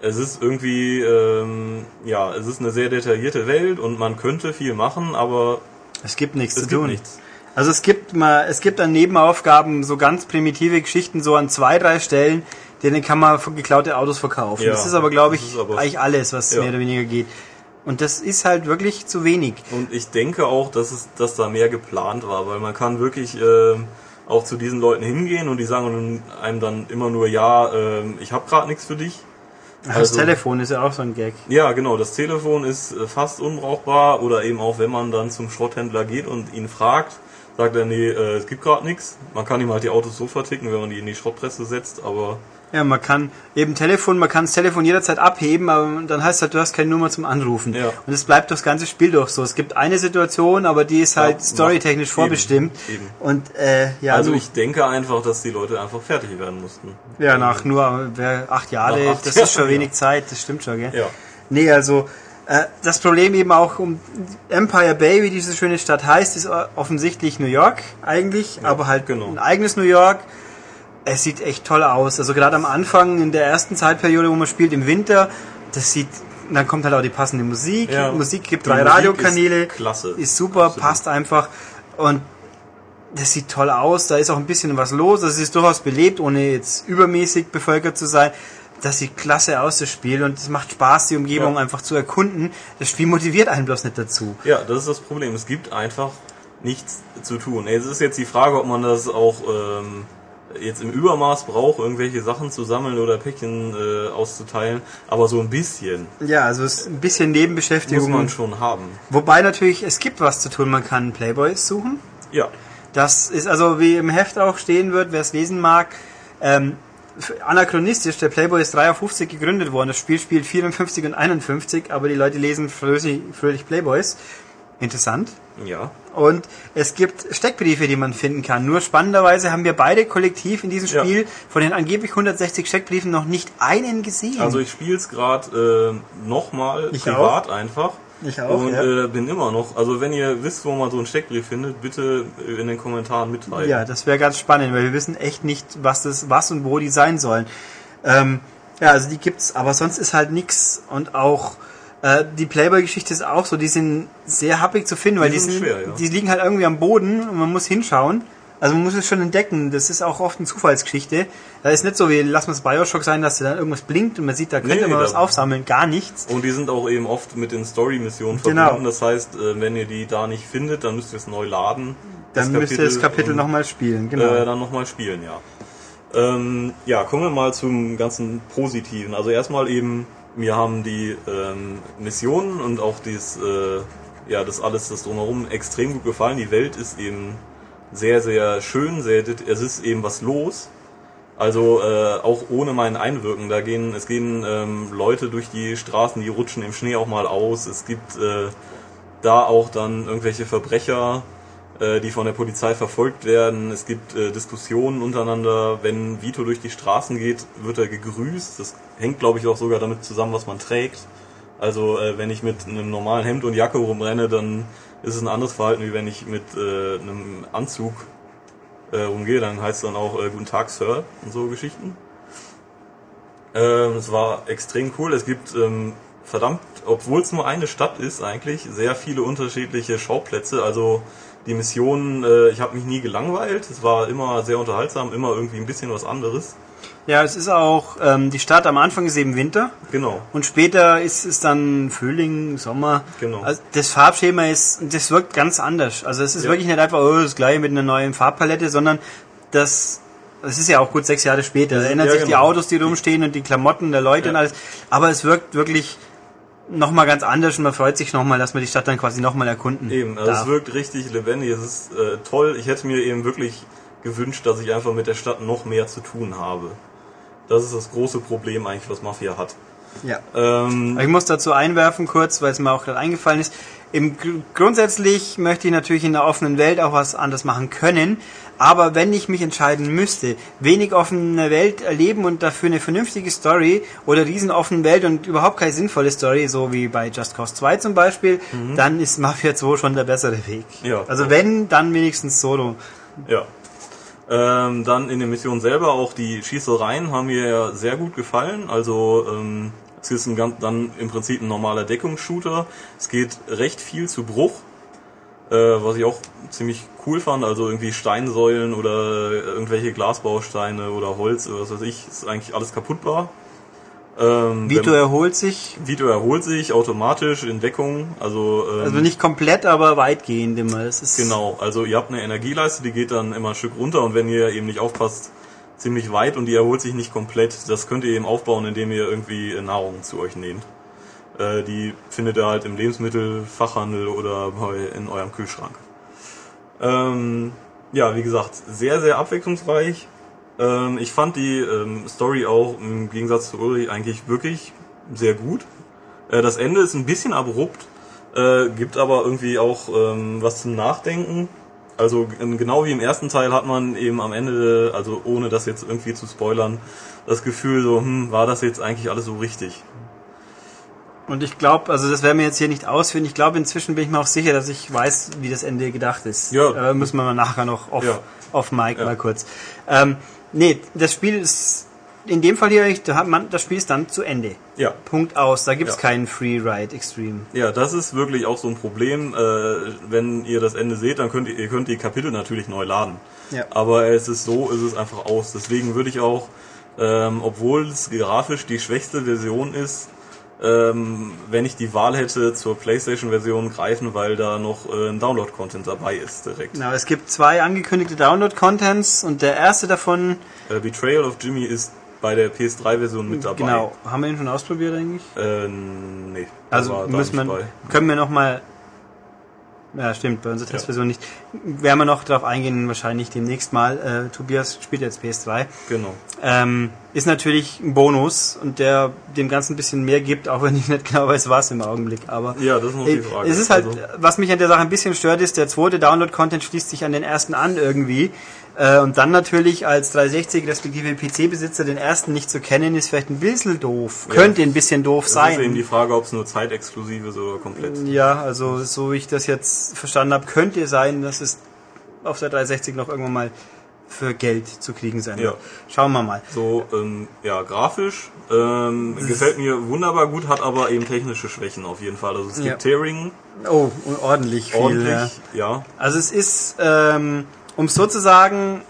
Es ist irgendwie, ähm, ja, es ist eine sehr detaillierte Welt und man könnte viel machen, aber Es gibt nichts es zu gibt tun. nichts. Also es gibt mal, es gibt an Nebenaufgaben so ganz primitive Geschichten, so an zwei, drei Stellen, denen kann man geklaute Autos verkaufen. Ja, das ist aber, glaube ich, aber- eigentlich alles, was Ja. mehr oder weniger geht. Und das ist halt wirklich zu wenig. Und ich denke auch, dass es, dass da mehr geplant war, weil man kann wirklich ähm, auch zu diesen Leuten hingehen und die sagen einem dann immer nur, ja, ähm, ich habe gerade nichts für dich. das Also- Telefon ist ja auch so ein Gag. Ja, genau, das Telefon ist äh, fast unbrauchbar oder eben auch, wenn man dann zum Schrotthändler geht und ihn fragt, sagt er, nee, äh, es gibt gerade nichts. Man kann ihm halt die Autos so verticken, wenn man die in die Schrottpresse setzt, aber Ja, man kann eben Telefon, man kann das Telefon jederzeit abheben, aber dann heißt halt, du hast keine Nummer zum Anrufen. Ja. Und es bleibt das ganze Spiel doch so. Es gibt eine Situation, aber die ist halt Ja, storytechnisch vorbestimmt. eben, eben. Und äh, ja, also ich denke einfach, dass die Leute einfach fertig werden mussten. ja, nach nur acht Jahre, Nach acht das ist schon Jahren, wenig Zeit, das stimmt schon, gell? Ja. Nee, also äh, das Problem eben auch um Empire Bay, wie diese schöne Stadt heißt, ist offensichtlich New York eigentlich, aber halt genau. ein eigenes New York. Es sieht echt toll aus. Also gerade am Anfang in der ersten Zeitperiode, wo man spielt im Winter, das sieht dann kommt halt auch die passende Musik. Ja. Musik gibt drei Musik Radiokanäle. ist klasse. Ist super, Absolut. passt einfach. Und das sieht toll aus. Da ist auch ein bisschen was los. Es ist durchaus belebt, ohne jetzt übermäßig bevölkert zu sein. Das sieht klasse aus, das Spiel. Und es macht Spaß, die Umgebung Ja. einfach zu erkunden. Das Spiel motiviert einen bloß nicht dazu. Ja, das ist das Problem. Es gibt einfach nichts zu tun. Es ist jetzt die Frage, ob man das auch ähm, jetzt im Übermaß braucht, irgendwelche Sachen zu sammeln oder Päckchen äh, auszuteilen. Aber so ein bisschen Ja, also es ein bisschen muss Nebenbeschäftigung. man schon haben. Wobei natürlich, es gibt was zu tun. Man kann Playboys suchen. Ja, Das ist also, wie im Heft auch stehen wird, wer es lesen mag, ähm, anachronistisch, der Playboy ist 53 gegründet worden. Das Spiel spielt 54 und 51, aber die Leute lesen fröhlich, fröhlich Playboys. Interessant. ja. Und es gibt Steckbriefe, die man finden kann. Nur spannenderweise haben wir beide kollektiv in diesem Ja. Spiel von den angeblich 160 Steckbriefen noch nicht einen gesehen. Also ich spiele es gerade äh, nochmal Ich privat einfach. Ich auch, Und ja. äh, bin immer noch. Also wenn ihr wisst, wo man so einen Steckbrief findet, bitte äh, in den Kommentaren mitteilen. Ja, das wäre ganz spannend, weil wir wissen echt nicht, was das, was und wo die sein sollen. Ähm, ja, also die gibt's, aber sonst ist halt nix und auch äh, die Playboy-Geschichte ist auch so, die sind sehr happig zu finden, weil Die die, sind schwer, ja. die liegen halt irgendwie am Boden und man muss hinschauen. Also man muss es schon entdecken. Das ist auch oft eine Zufallsgeschichte. Da ist nicht so wie, lass mal das Bioshock sein, dass da dann irgendwas blinkt und man sieht, da könnte Nee, man was aufsammeln. Gar nichts. Und die sind auch eben oft mit den Story-Missionen Genau. verbunden. Das heißt, äh, wenn ihr die da nicht findet, dann müsst ihr es neu laden. Dann müsst ihr das Kapitel nochmal spielen. Genau. äh, dann nochmal spielen, ja. Ähm, ja, kommen wir mal zum ganzen Positiven. Also erstmal eben, mir haben die ähm, Missionen und auch dies, äh, ja, das alles, das drumherum extrem gut gefallen. Die Welt ist eben sehr, sehr schön, sehr, es ist eben was los. Also äh, auch ohne mein Einwirken. Da gehen, es gehen ähm, Leute durch die Straßen, die rutschen im Schnee auch mal aus. Es gibt äh, da auch dann irgendwelche Verbrecher, die von der Polizei verfolgt werden. Es gibt äh, Diskussionen untereinander. Wenn Vito durch die Straßen geht, wird er gegrüßt. Das hängt, glaube ich, auch sogar damit zusammen, was man trägt. Also äh, wenn ich mit einem normalen Hemd und Jacke rumrenne, dann ist es ein anderes Verhalten, wie wenn ich mit äh, einem Anzug äh, rumgehe. Dann heißt es dann auch äh, Guten Tag, Sir und so Geschichten. Ähm, es war extrem cool. Es gibt ähm, verdammt, obwohl es nur eine Stadt ist eigentlich, sehr viele unterschiedliche Schauplätze. Also die Missionen, äh, ich habe mich nie gelangweilt. Es war immer sehr unterhaltsam, immer irgendwie ein bisschen was anderes. ja, es ist auch, ähm, die Stadt am Anfang ist eben Winter. Genau. Und später ist es dann Frühling, Sommer. Genau. Also das Farbschema ist, das wirkt ganz anders. Also es ist Ja. wirklich nicht einfach oh, das gleiche mit einer neuen Farbpalette, sondern das, das ist ja auch gut sechs Jahre später. Da ändern ja, sich die genau. Autos, die rumstehen und die Klamotten der Leute Ja. und alles. Aber es wirkt wirklich nochmal ganz anders und man freut sich nochmal, dass man die Stadt dann quasi nochmal erkunden Eben, also es darf. wirkt richtig lebendig, es ist äh, toll. Ich hätte mir eben wirklich gewünscht, dass ich einfach mit der Stadt noch mehr zu tun habe. Das ist das große Problem eigentlich, was Mafia hat. Ja. Ähm, Ich muss dazu einwerfen kurz, weil es mir auch gerade eingefallen ist. Im Gr- grundsätzlich möchte ich natürlich in der offenen Welt auch was anderes machen können. Aber wenn ich mich entscheiden müsste, wenig offene Welt erleben und dafür eine vernünftige Story oder riesen offene Welt und überhaupt keine sinnvolle Story, so wie bei Just Cause 2 zum Beispiel, dann ist Mafia 2 schon der bessere Weg. Ja. Also wenn, dann wenigstens Solo. Ja. Ähm, dann in der Mission selber auch die Schießereien haben mir ja sehr gut gefallen. Also ähm, es ist ein ganz, dann im Prinzip ein normaler Deckungsshooter. Es geht recht viel zu Bruch, äh, was ich auch ziemlich cool fand. Also irgendwie Steinsäulen oder irgendwelche Glasbausteine oder Holz oder was weiß ich, ist eigentlich alles kaputtbar. Ähm, Vito wenn- erholt sich, Vito erholt sich automatisch in Deckung. Also, ähm, also nicht komplett, aber weitgehend immer. Das ist Genau, also ihr habt eine Energieleiste, die geht dann immer ein Stück runter und wenn ihr eben nicht aufpasst, ziemlich weit und die erholt sich nicht komplett. Das könnt ihr eben aufbauen, indem ihr irgendwie Nahrung zu euch nehmt. Äh, die findet ihr halt im Lebensmittelfachhandel oder in eurem Kühlschrank. Ähm, ja, wie gesagt, sehr, sehr abwechslungsreich. Ähm, ich fand die ähm, Story auch im Gegensatz zu Ulrich eigentlich wirklich sehr gut. Äh, das Ende ist ein bisschen abrupt, äh, gibt aber irgendwie auch ähm, was zum Nachdenken. Also genau wie im ersten Teil hat man eben am Ende, also ohne das jetzt irgendwie zu spoilern, das Gefühl so, hm, war das jetzt eigentlich alles so richtig? Und ich glaube, also das werden wir jetzt hier nicht ausführen. Ich glaube, inzwischen bin ich mir auch sicher, dass ich weiß, wie das Ende gedacht ist. Ja. Äh, müssen wir mal nachher noch auf, Ja. auf Mike Ja. mal kurz. Ähm, nee, das Spiel ist in dem Fall hier, das Spiel ist dann zu Ende. Ja. Punkt aus. Da gibt's Ja. keinen Free Ride Extreme. Ja, das ist wirklich auch so ein Problem. Äh, wenn ihr das Ende seht, dann könnt ihr, ihr könnt die Kapitel natürlich neu laden. Ja. Aber es ist so, ist es einfach aus. Deswegen würde ich auch, ähm, obwohl es grafisch die schwächste Version ist, ähm, wenn ich die Wahl hätte, zur PlayStation-Version greifen, weil da noch äh, ein Download-Content dabei ist direkt. Genau, es gibt zwei angekündigte Download-Contents und der erste davon, Äh, Betrayal of Jimmy ist bei der PS3-Version mit dabei. genau, haben wir ihn schon ausprobiert eigentlich? Äh, nee. Also müssen wir, können wir noch mal ja, stimmt, bei unserer Testversion nicht. Werden wir noch darauf eingehen, wahrscheinlich demnächst mal. Äh, Tobias spielt jetzt PS3. Genau. Ähm, ist natürlich ein Bonus und der dem Ganzen ein bisschen mehr gibt, auch wenn ich nicht genau weiß, was im Augenblick. Aber Ja, das ist noch die Frage. es ist halt, Also- was mich an der Sache ein bisschen stört, ist, der zweite Download-Content schließt sich an den ersten an irgendwie. Äh, Und dann natürlich als 360 respektive PC-Besitzer den ersten nicht zu kennen, ist vielleicht ein bisschen doof. Ja. Könnte ein bisschen doof Das ist eben sein. die Frage, ob es nur zeitexklusiv ist oder komplett. Ja, also so wie ich das jetzt verstanden habe, könnte sein, dass es auf der 360 noch irgendwann mal für Geld zu kriegen sein Ja. wird. Schauen wir mal. So, ähm, ja, grafisch ähm, gefällt mir wunderbar gut, hat aber eben technische Schwächen auf jeden Fall. Also es gibt Ja. Tearing, Oh, ordentlich viel. ordentlich, Ja. ja. Also es ist, ähm, um es so zu sagen,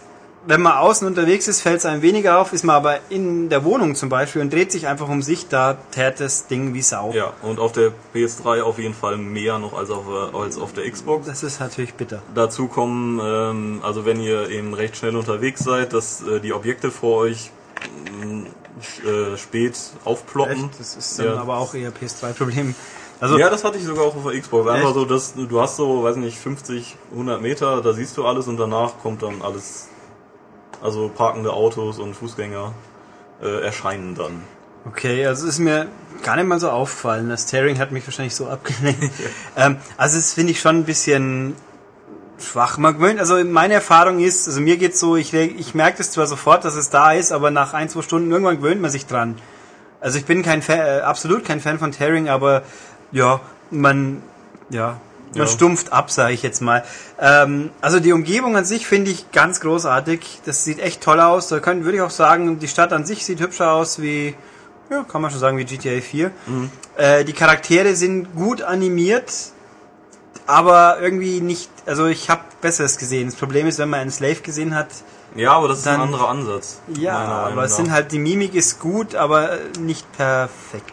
wenn man außen unterwegs ist, fällt es einem weniger auf, ist man aber in der Wohnung zum Beispiel und dreht sich einfach um sich, da tärt das Ding wie Sau. Ja, und auf der PS3 auf jeden Fall mehr noch als auf, äh, als auf der Xbox. Das ist natürlich bitter. Dazu kommen, ähm, also wenn ihr eben recht schnell unterwegs seid, dass äh, die Objekte vor euch mh, äh, spät aufploppen. Echt? Das ist dann Ja. aber auch eher PS2-Problem. Also, Ja, das hatte ich sogar auch auf der Xbox. Einfach Echt? so, dass du hast so, weiß nicht, 50, 100 Meter, da siehst du alles und danach kommt dann alles, also parkende Autos und Fußgänger äh, erscheinen dann. Okay, also ist mir gar nicht mal so aufgefallen. Das Tearing hat mich wahrscheinlich so abgelenkt. ähm, also das finde ich schon ein bisschen schwach. Man gewöhnt, also meine Erfahrung ist, also mir geht's so, ich, ich merke das zwar sofort, dass es da ist, aber nach ein, zwei Stunden irgendwann gewöhnt man sich dran. Also ich bin kein Fan, äh, absolut kein Fan von Tearing, aber ja, man, ja, Ja. stumpft ab, sage ich jetzt mal. Ähm, also die Umgebung an sich finde ich ganz großartig. Das sieht echt toll aus. Da können, würde ich auch sagen, die Stadt an sich sieht hübscher aus wie, ja, kann man schon sagen, wie GTA 4. Äh, die Charaktere sind gut animiert, aber irgendwie nicht, also ich habe Besseres gesehen. Das Problem ist, wenn man einen Slave gesehen hat, Ja, aber das ist Dann- ein anderer Ansatz. ja, aber es sind halt, die Mimik ist gut, aber nicht perfekt.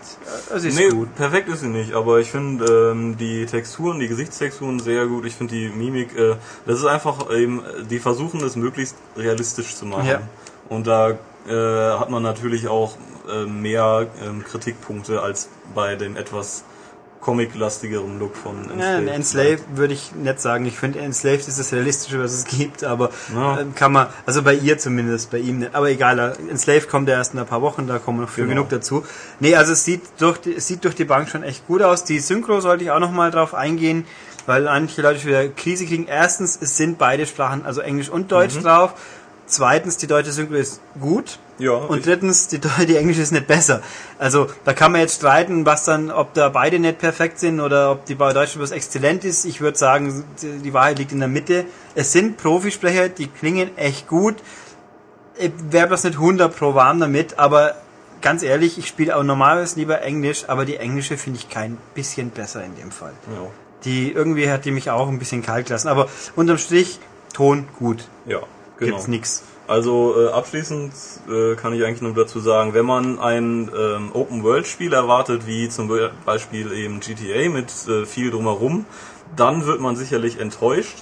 Es ist Nee, gut. perfekt ist sie nicht, aber ich finde ähm, die Texturen, die Gesichtstexturen sehr gut. Ich finde die Mimik, äh, das ist einfach eben, die versuchen es möglichst realistisch zu machen. Ja. Und da äh, hat man natürlich auch äh, mehr ähm, Kritikpunkte als bei dem etwas comic-lastigeren Look von Ja, ein Enslaved würde ich nicht sagen. Ich finde, Enslaved ist das Realistische, was es gibt, aber Ja. ähm, kann man, also bei ihr zumindest, bei ihm nicht. Aber egal, äh, Enslaved kommt ja erst in ein paar Wochen, da kommen noch viel Genau. genug dazu. Nee, also es sieht durch die, es sieht durch die Bank schon echt gut aus. Die Synchro sollte ich auch nochmal drauf eingehen, weil manche Leute schon wieder Krise kriegen. Erstens, es sind beide Sprachen, also Englisch und Deutsch Mhm. drauf. Zweitens, die deutsche Synchro ist gut. Ja, Und ich- drittens, die, die Englische ist nicht besser. Also da kann man jetzt streiten, was dann, ob da beide nicht perfekt sind oder ob die bei Deutschen bloß exzellent ist. Ich würde sagen, die Wahrheit liegt in der Mitte. Es sind Profisprecher, die klingen echt gut. Ich wäre bloß nicht 100 pro warm damit, aber ganz ehrlich, ich spiele auch normalerweise lieber Englisch, aber die Englische finde ich kein bisschen besser in dem Fall. ja. Die irgendwie hat die mich auch ein bisschen kalt gelassen, aber unterm Strich Ton gut. ja, genau. Gibt's nix. Also äh, abschließend äh, kann ich eigentlich nur dazu sagen, wenn man ein ähm, Open-World-Spiel erwartet, wie zum Be- Beispiel eben GTA mit äh, viel drumherum, dann wird man sicherlich enttäuscht.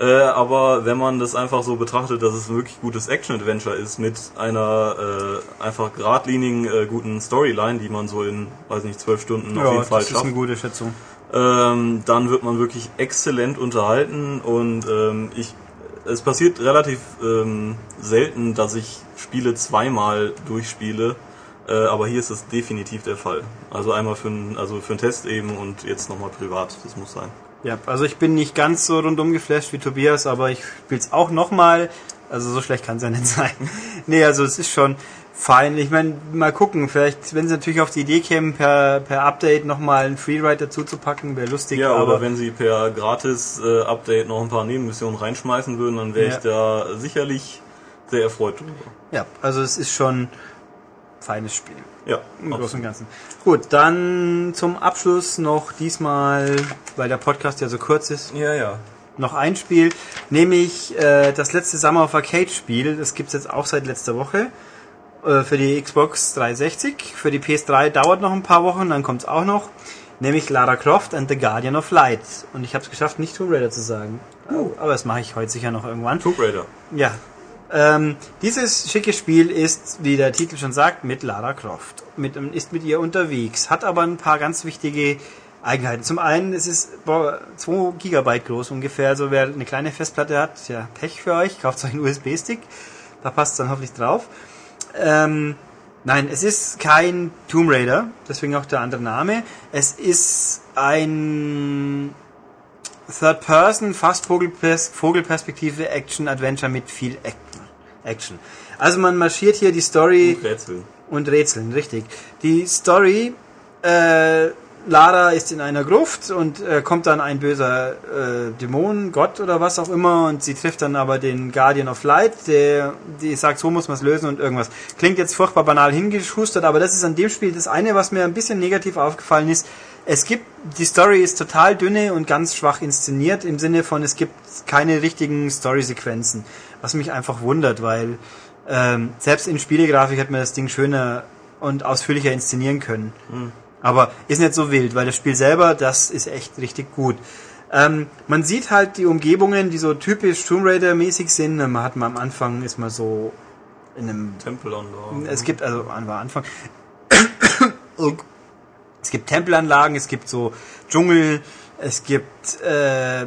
Äh, aber wenn man das einfach so betrachtet, dass es ein wirklich gutes Action-Adventure ist mit einer äh, einfach geradlinigen, äh, guten Storyline, die man so in, weiß nicht, zwölf Stunden auf jeden Fall das ist schafft, eine gute Schätzung. ähm, dann wird man wirklich exzellent unterhalten und ähm, ich es passiert relativ ähm, selten, dass ich Spiele zweimal durchspiele, äh, aber hier ist es definitiv der Fall. Also einmal für einen also Test eben und jetzt nochmal privat, das muss sein. Ja, also ich bin nicht ganz so rundum geflasht wie Tobias, aber ich spiel's auch nochmal. Also so schlecht kann's ja nicht sein. nee, also es ist schon fein. Ich meine, mal gucken, vielleicht, wenn sie natürlich auf die Idee kämen, per, per Update nochmal einen Freeride dazu zu packen, wäre lustig. Ja, aber wenn sie per gratis äh, Update noch ein paar Nebenmissionen reinschmeißen würden, dann wäre Ja. ich da sicherlich sehr erfreut drüber. ja, also es ist schon ein feines Spiel. Ja, Im Großen und Ganzen. Gut, dann zum Abschluss noch diesmal, weil der Podcast ja so kurz ist, ja, ja. noch ein Spiel, nämlich äh, das letzte Summer of Arcade Spiel. Das gibt's jetzt auch seit letzter Woche äh, für die Xbox 360. Für die PS3 dauert noch ein paar Wochen, dann kommt's auch noch. Nämlich Lara Croft and the Guardian of Light. Und ich habe es geschafft, nicht Tomb Raider zu sagen. Oh, aber das mache ich heute sicher noch irgendwann. Tomb Raider. Ja. Ähm, dieses schicke Spiel ist, wie der Titel schon sagt, mit Lara Croft. Mit, ist mit ihr unterwegs. Hat aber ein paar ganz wichtige Eigenheiten. Zum einen, es ist boah, 2 Gigabyte groß ungefähr. Also wer eine kleine Festplatte hat, ja Pech für euch. Kauft euch einen USB-Stick. Da passt dann hoffentlich drauf. Ähm, Nein, es ist kein Tomb Raider, deswegen auch der andere Name. Es ist ein Third Person, fast Vogelpers Vogelperspektive Action Adventure mit viel Action. Also man marschiert hier die Story Und Rätsel. und Rätseln, richtig. Die Story, äh, Lara ist in einer Gruft und äh, kommt dann ein böser äh, Dämon, Gott oder was auch immer und sie trifft dann aber den Guardian of Light, der die sagt, so muss man es lösen und irgendwas. Klingt jetzt furchtbar banal hingeschustert, aber das ist an dem Spiel das eine, was mir ein bisschen negativ aufgefallen ist. Es gibt, die Story ist total dünne und ganz schwach inszeniert, im Sinne von, es gibt keine richtigen Story-Sequenzen, was mich einfach wundert, weil ähm, selbst in Spielegrafik hätte man das Ding schöner und ausführlicher inszenieren können. Aber ist nicht so wild, weil das Spiel selber, das ist echt richtig gut. Ähm, man sieht halt die Umgebungen, die so typisch Tomb Raider mäßig sind. Man hat mal am Anfang ist man so in einem Tempelanlagen. es gibt also an war Anfang. es gibt Tempelanlagen, es gibt so Dschungel, es gibt äh,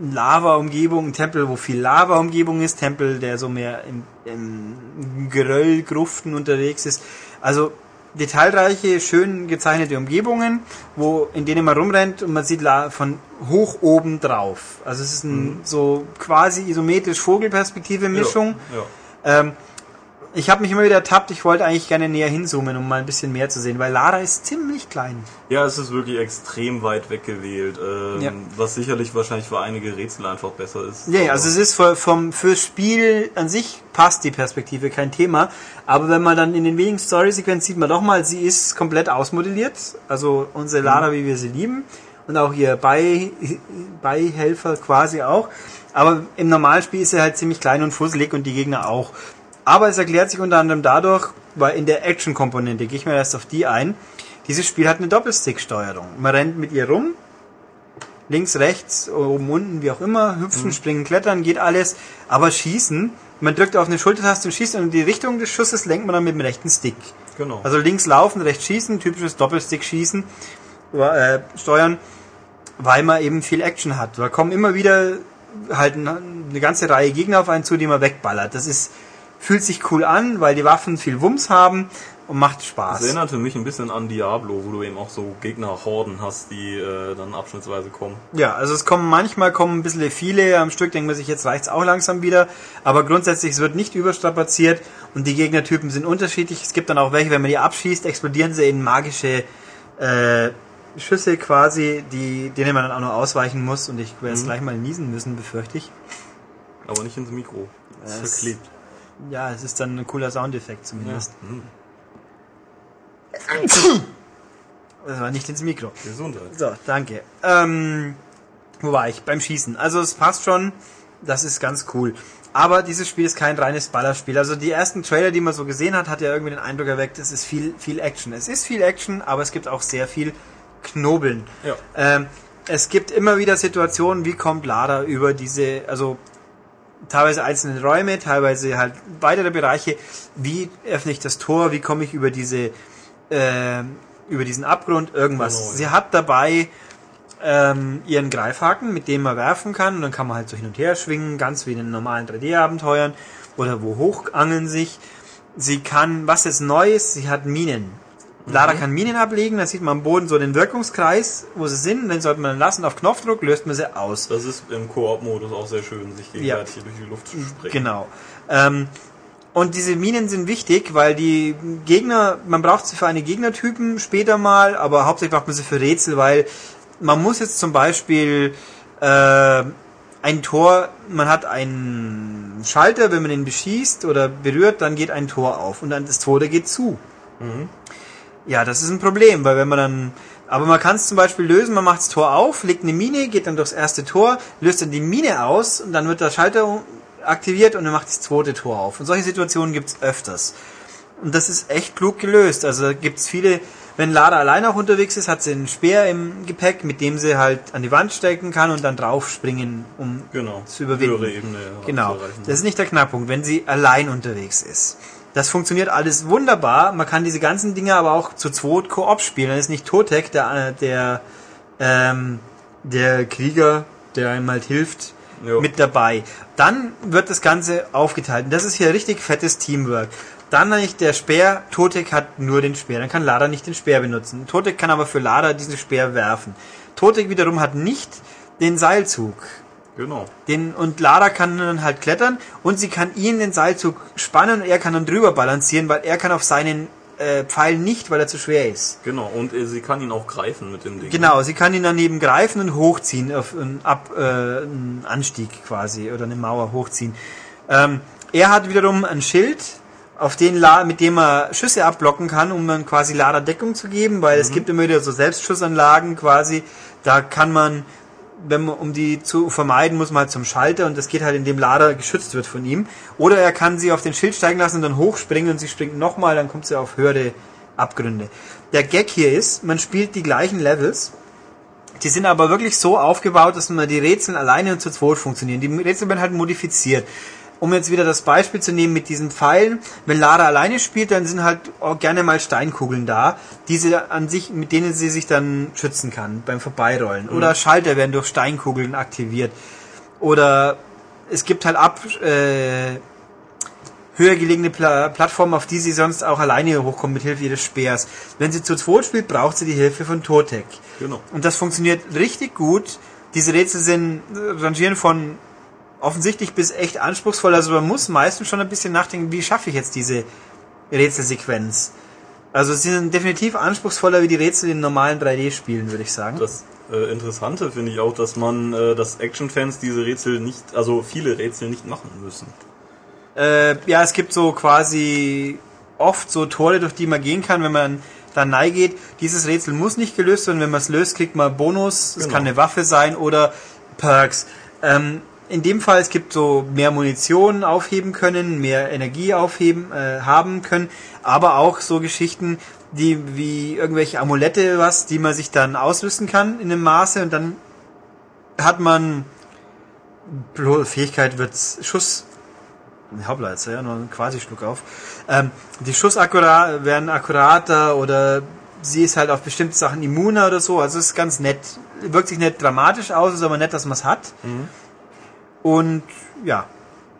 Lava-Umgebung, ein Tempel, wo viel Lava-Umgebung ist, Tempel, der so mehr im, im Geröll, Gruften unterwegs ist. Also detailreiche, schön gezeichnete Umgebungen, wo in denen man rumrennt und man sieht von hoch oben drauf. Also es ist ein so quasi isometrisch Vogelperspektive Mischung. Ja. Ähm, ich habe mich immer wieder ertappt, ich wollte eigentlich gerne näher hinzoomen, um mal ein bisschen mehr zu sehen, weil Lara ist ziemlich klein. ja, es ist wirklich extrem weit weggewählt, ähm, Ja. was sicherlich wahrscheinlich für einige Rätsel einfach besser ist. Ja, ja, also es ist für, vom, fürs Spiel an sich passt die Perspektive, kein Thema. Aber wenn man dann in den wenigen Story-Sequenzen sieht man doch mal, sie ist komplett ausmodelliert. Also unsere Lara, wie wir sie lieben. Und auch ihr Bei, Beihelfer quasi auch. Aber im Normalspiel ist sie halt ziemlich klein und fusselig und die Gegner auch. Aber es erklärt sich unter anderem dadurch, weil in der Action-Komponente, gehe ich mal erst auf die ein, dieses Spiel hat eine Doppelstick-Steuerung. Man rennt mit ihr rum, links, rechts, oben, unten, wie auch immer, hüpfen, springen, klettern, geht alles, aber schießen, man drückt auf eine Schultertaste und schießt und in die Richtung des Schusses lenkt man dann mit dem rechten Stick. Genau. Also links laufen, rechts schießen, typisches Doppelstick-Schießen, äh, steuern, weil man eben viel Action hat. Da kommen immer wieder halt eine eine ganze Reihe Gegner auf einen zu, die man wegballert. Das ist, fühlt sich cool an, weil die Waffen viel Wumms haben und macht Das Spaß. erinnerte mich ein bisschen an Diablo, wo du eben auch so Gegnerhorden hast, die äh, dann abschnittsweise kommen. Ja, also es kommen manchmal kommen ein bisschen viele am Stück, denkt man sich, jetzt reicht's auch langsam wieder. Aber grundsätzlich, es wird nicht überstrapaziert und die Gegnertypen sind unterschiedlich. Es gibt dann auch welche, wenn man die abschießt, explodieren sie in magische äh, Schüsse quasi, die, denen man dann auch noch ausweichen muss. Und ich werde jetzt gleich mal niesen müssen, befürchte ich. Aber nicht ins Mikro. Das ist Es- verklebt. Ja, es ist dann ein cooler Soundeffekt zumindest. Hm. Das war nicht ins Mikro. Gesundheit. So, danke. Ähm, wo war ich? Beim Schießen. Also es passt schon, das ist ganz cool. Aber dieses Spiel ist kein reines Ballerspiel. Also die ersten Trailer, die man so gesehen hat, hat ja irgendwie den Eindruck erweckt, es ist viel, viel Action. Es ist viel Action, aber es gibt auch sehr viel Knobeln. Ja. Ähm, es gibt immer wieder Situationen, wie kommt Lara über diese, also teilweise einzelne Räume, teilweise halt weitere Bereiche. Wie öffne ich das Tor? Wie komme ich über diese, äh, über diesen Abgrund? Irgendwas. Genau, ja. Sie hat dabei ähm, ihren Greifhaken, mit dem man werfen kann und dann kann man halt so hin und her schwingen, ganz wie in den normalen 3D-Abenteuern oder wo hochangeln sich. Sie kann, was jetzt neu ist, sie hat Minen. Lara kann Minen ablegen, da sieht man am Boden so den Wirkungskreis, wo sie sind, den sollte man dann lassen, auf Knopfdruck löst man sie aus. Das ist im Koop-Modus auch sehr schön, sich gegenseitig hier durch die Luft zu sprengen. Genau. Ähm, und diese Minen sind wichtig, weil die Gegner, man braucht sie für eine Gegnertypen später mal, aber hauptsächlich braucht man sie für Rätsel, weil man muss jetzt zum Beispiel äh, ein Tor, man hat einen Schalter, wenn man den beschießt oder berührt, dann geht ein Tor auf und dann das Tor, der geht zu. Ja, das ist ein Problem, weil wenn man dann, aber man kann es zum Beispiel lösen, man macht das Tor auf, legt eine Mine, geht dann durchs erste Tor, löst dann die Mine aus und dann wird der Schalter aktiviert und dann macht das zweite Tor auf. Und solche Situationen gibt's öfters. Und das ist echt klug gelöst. Also gibt's viele, wenn Lara allein auch unterwegs ist, hat sie einen Speer im Gepäck, mit dem sie halt an die Wand stecken kann und dann draufspringen, um Genau. zu überwinden. Höhere Ebene ja, Genau. Das ist nicht der Knackpunkt, wenn sie allein unterwegs ist. Das funktioniert alles wunderbar. Man kann diese ganzen Dinge aber auch zu zweit Koop spielen. Dann ist nicht Totek, der, der, ähm, der Krieger, der einem halt hilft, Jo. mit dabei. Dann wird das Ganze aufgeteilt. Und das ist hier richtig fettes Teamwork. Dann nicht der Speer. Totek hat nur den Speer. Dann kann Lada nicht den Speer benutzen. Totek kann aber für Lada diesen Speer werfen. Totek wiederum hat nicht den Seilzug. Genau. Den, und Lara kann dann halt klettern und sie kann ihn den Seilzug spannen und er kann dann drüber balancieren, weil er kann auf seinen äh, Pfeil nicht, weil er zu schwer ist. Genau, und äh, sie kann ihn auch greifen mit dem Ding. Genau, sie kann ihn daneben greifen und hochziehen auf einen, Ab, äh, einen Anstieg quasi oder eine Mauer hochziehen. Ähm, er hat wiederum ein Schild, auf den La mit dem er Schüsse abblocken kann, um dann quasi Lara Deckung zu geben, weil es gibt immer wieder so Selbstschussanlagen quasi. Da kann man, wenn man, um die zu vermeiden, muss man halt zum Schalter und das geht halt, indem Lara geschützt wird von ihm. Oder er kann sie auf den Schild steigen lassen und dann hochspringen und sie springt nochmal, dann kommt sie auf höhere Abgründe. Der Gag hier ist, man spielt die gleichen Levels, die sind aber wirklich so aufgebaut, dass man die Rätsel alleine und zu zweit funktionieren. Die Rätsel werden halt modifiziert. Um jetzt wieder das Beispiel zu nehmen mit diesen Pfeilen, wenn Lara alleine spielt, dann sind halt auch gerne mal Steinkugeln da, die sie an sich, mit denen sie sich dann schützen kann beim Vorbeirollen. Oder Schalter werden durch Steinkugeln aktiviert. Oder es gibt halt ab äh, höher gelegene Pla Plattformen, auf die sie sonst auch alleine hochkommt mit Hilfe ihres Speers. Wenn sie zu zweit spielt, braucht sie die Hilfe von Totek. Genau. Und das funktioniert richtig gut. Diese Rätsel sind rangieren von offensichtlich bis echt anspruchsvoll. Also man muss meistens schon ein bisschen nachdenken, wie schaffe ich jetzt diese Rätselsequenz. Also sie sind definitiv anspruchsvoller wie die Rätsel in normalen 3D-Spielen, würde ich sagen. Das äh, Interessante finde ich auch, dass man, äh, dass Action-Fans diese Rätsel nicht, also viele Rätsel nicht machen müssen. Äh, ja, es gibt so quasi oft so Tore, durch die man gehen kann, wenn man da nahe geht. Dieses Rätsel muss nicht gelöst werden. Wenn man es löst, kriegt man Bonus. Es Genau. kann eine Waffe sein oder Perks. Ähm, in dem Fall, es gibt so mehr Munition aufheben können, mehr Energie aufheben äh, haben können, aber auch so Geschichten, die wie irgendwelche Amulette, was, die man sich dann ausrüsten kann in einem Maße und dann hat man Fähigkeit wird Schuss Hoppla, jetzt ja nur ein quasi Schluck auf. Ähm, die Schussakkurat werden akkurater oder sie ist halt auf bestimmte Sachen immuner oder so. Also ist ganz nett. Wirkt sich nicht dramatisch aus, ist aber nett, dass man es hat. Und ja.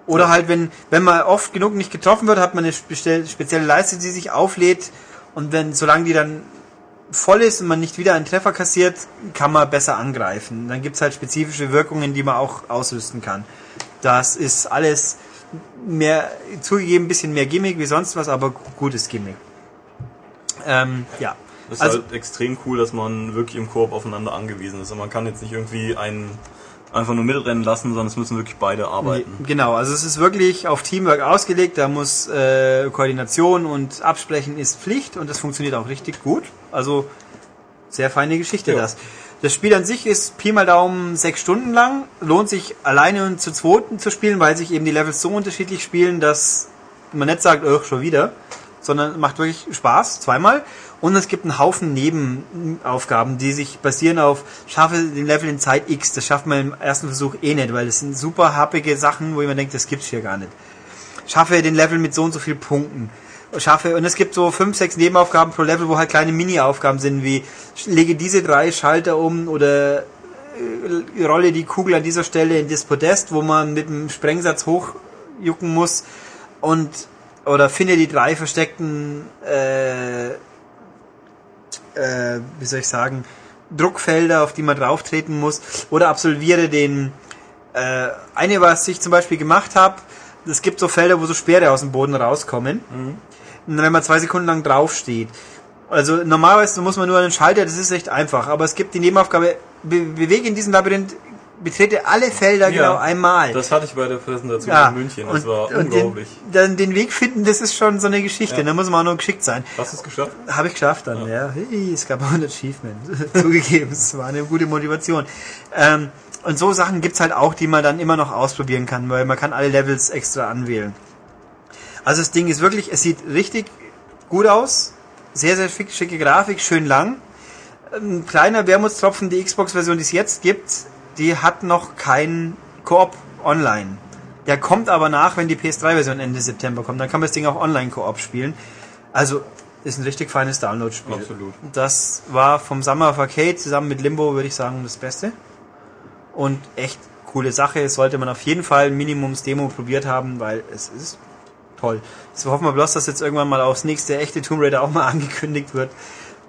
Oder halt, wenn, wenn man oft genug nicht getroffen wird, hat man eine spezielle Leiste, die sich auflädt. Und wenn, solange die dann voll ist und man nicht wieder einen Treffer kassiert, kann man besser angreifen. Dann gibt's halt spezifische Wirkungen, die man auch ausrüsten kann. Das ist alles mehr, zugegeben, ein bisschen mehr Gimmick wie sonst was, aber gutes Gimmick. Ähm, ja. Das ist Also- halt extrem cool, dass man wirklich im Koop aufeinander angewiesen ist. Und man kann jetzt nicht irgendwie einen einfach nur mitrennen lassen, sondern es müssen wirklich beide arbeiten. Genau, also es ist wirklich auf Teamwork ausgelegt, da muss äh, Koordination und Absprechen ist Pflicht und das funktioniert auch richtig gut. Also sehr feine Geschichte Ja. das. Das Spiel an sich ist Pi mal Daumen sechs Stunden lang, lohnt sich alleine und zu zweiten zu spielen, weil sich eben die Levels so unterschiedlich spielen, dass man nicht sagt, oh, schon wieder, sondern macht wirklich Spaß, zweimal. Und es gibt einen Haufen Nebenaufgaben, die sich basieren auf, schaffe den Level in Zeit X. Das schafft man im ersten Versuch eh nicht, weil das sind super happige Sachen, wo man denkt, das gibt's hier gar nicht. Schaffe den Level mit so und so viel Punkten. Schaffe, und es gibt so fünf, sechs Nebenaufgaben pro Level, wo halt kleine Mini-Aufgaben sind, wie lege diese drei Schalter um oder äh, rolle die Kugel an dieser Stelle in das Podest, wo man mit dem Sprengsatz hochjucken muss und oder finde die drei versteckten äh, äh, wie soll ich sagen, Druckfelder, auf die man drauf treten muss, oder absolviere den äh, eine, was ich zum Beispiel gemacht habe, es gibt so Felder, wo so Speere aus dem Boden rauskommen. Und wenn man zwei Sekunden lang draufsteht. Also normalerweise muss man nur einen Schalter, das ist recht einfach. Aber es gibt die Nebenaufgabe, be bewege in diesem Labyrinth, betrete alle Felder genau einmal. Das hatte ich bei der Präsentation Ja, in München. Das und, war und unglaublich. Den, dann den Weg finden, das ist schon so eine Geschichte. Ja. Da muss man auch nur geschickt sein. Hast du es geschafft? Habe ich geschafft dann, ja. Hey, es gab auch ein Achievement. Zugegeben, es war eine gute Motivation. Ähm, und so Sachen gibt's halt auch, die man dann immer noch ausprobieren kann, weil man kann alle Levels extra anwählen. Also das Ding ist wirklich, es sieht richtig gut aus. Sehr, sehr schick, schicke Grafik, schön lang. Ein kleiner Wermutstropfen, die Xbox-Version, die es jetzt gibt, die hat noch kein Koop online. Der kommt aber nach, wenn die PS3-Version Ende September kommt. Dann kann man das Ding auch online Koop spielen. Also ist ein richtig feines Download-Spiel. Absolut. Das war vom Summer of Arcade zusammen mit Limbo, würde ich sagen, das Beste. Und echt coole Sache. Sollte man auf jeden Fall Minimums Demo probiert haben, weil es ist toll. Jetzt hoffen wir bloß, dass jetzt irgendwann mal aufs nächste echte Tomb Raider auch mal angekündigt wird,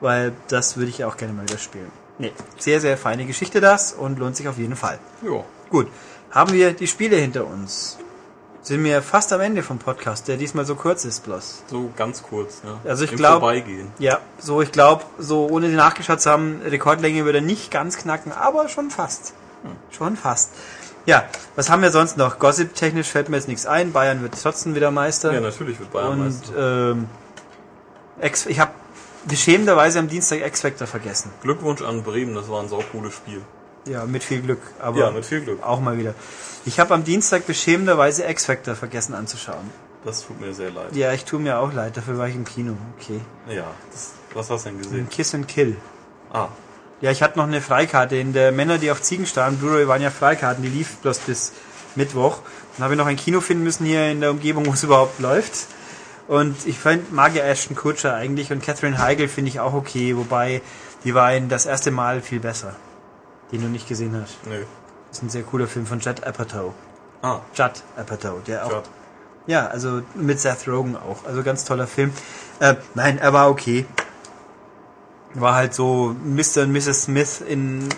weil das würde ich auch gerne mal wieder spielen. Nee, sehr, sehr feine Geschichte das und lohnt sich auf jeden Fall. Ja. Gut, haben wir die Spiele hinter uns. Sind wir fast am Ende vom Podcast, der diesmal so kurz ist bloß. So ganz kurz, ja. Also ich Im glaub- Vorbeigehen. Ja, so ich glaube, so ohne nachgeschaut zu haben, Rekordlänge würde er nicht ganz knacken, aber schon fast. Schon fast. Ja, was haben wir sonst noch? Gossip-technisch fällt mir jetzt nichts ein. Bayern wird trotzdem wieder Meister. Ja, natürlich wird Bayern Und Meister. ähm, ich habe beschämenderweise am Dienstag X-Factor vergessen. Glückwunsch an Bremen, das war ein saucooles Spiel. Ja, mit viel Glück. Aber Ja, mit viel Glück. auch mal wieder. Ich habe am Dienstag beschämenderweise X-Factor vergessen anzuschauen. Das tut mir sehr leid. Ja, ich tue mir auch leid, dafür war ich im Kino. Okay. Ja, das, was hast du denn gesehen? Kiss and Kill. Ah, Ja, ich hatte noch eine Freikarte. In der Männer, die auf Ziegen starren, Blu-ray waren ja Freikarten, die lief bloß bis Mittwoch. Dann habe ich noch ein Kino finden müssen hier in der Umgebung, wo es überhaupt läuft. Und ich find, mag ja Ashton Kutcher eigentlich und Catherine Heigl finde ich auch okay, wobei die war in das erste Mal viel besser. Den du nicht gesehen hast. nö. Das ist ein sehr cooler Film von Judd Apatow. Ah, Judd Apatow, der auch Judd. ja, also mit Seth Rogen auch. Also ganz toller Film. Äh, nein, er war okay. War halt so Mr. und Mrs. Smith in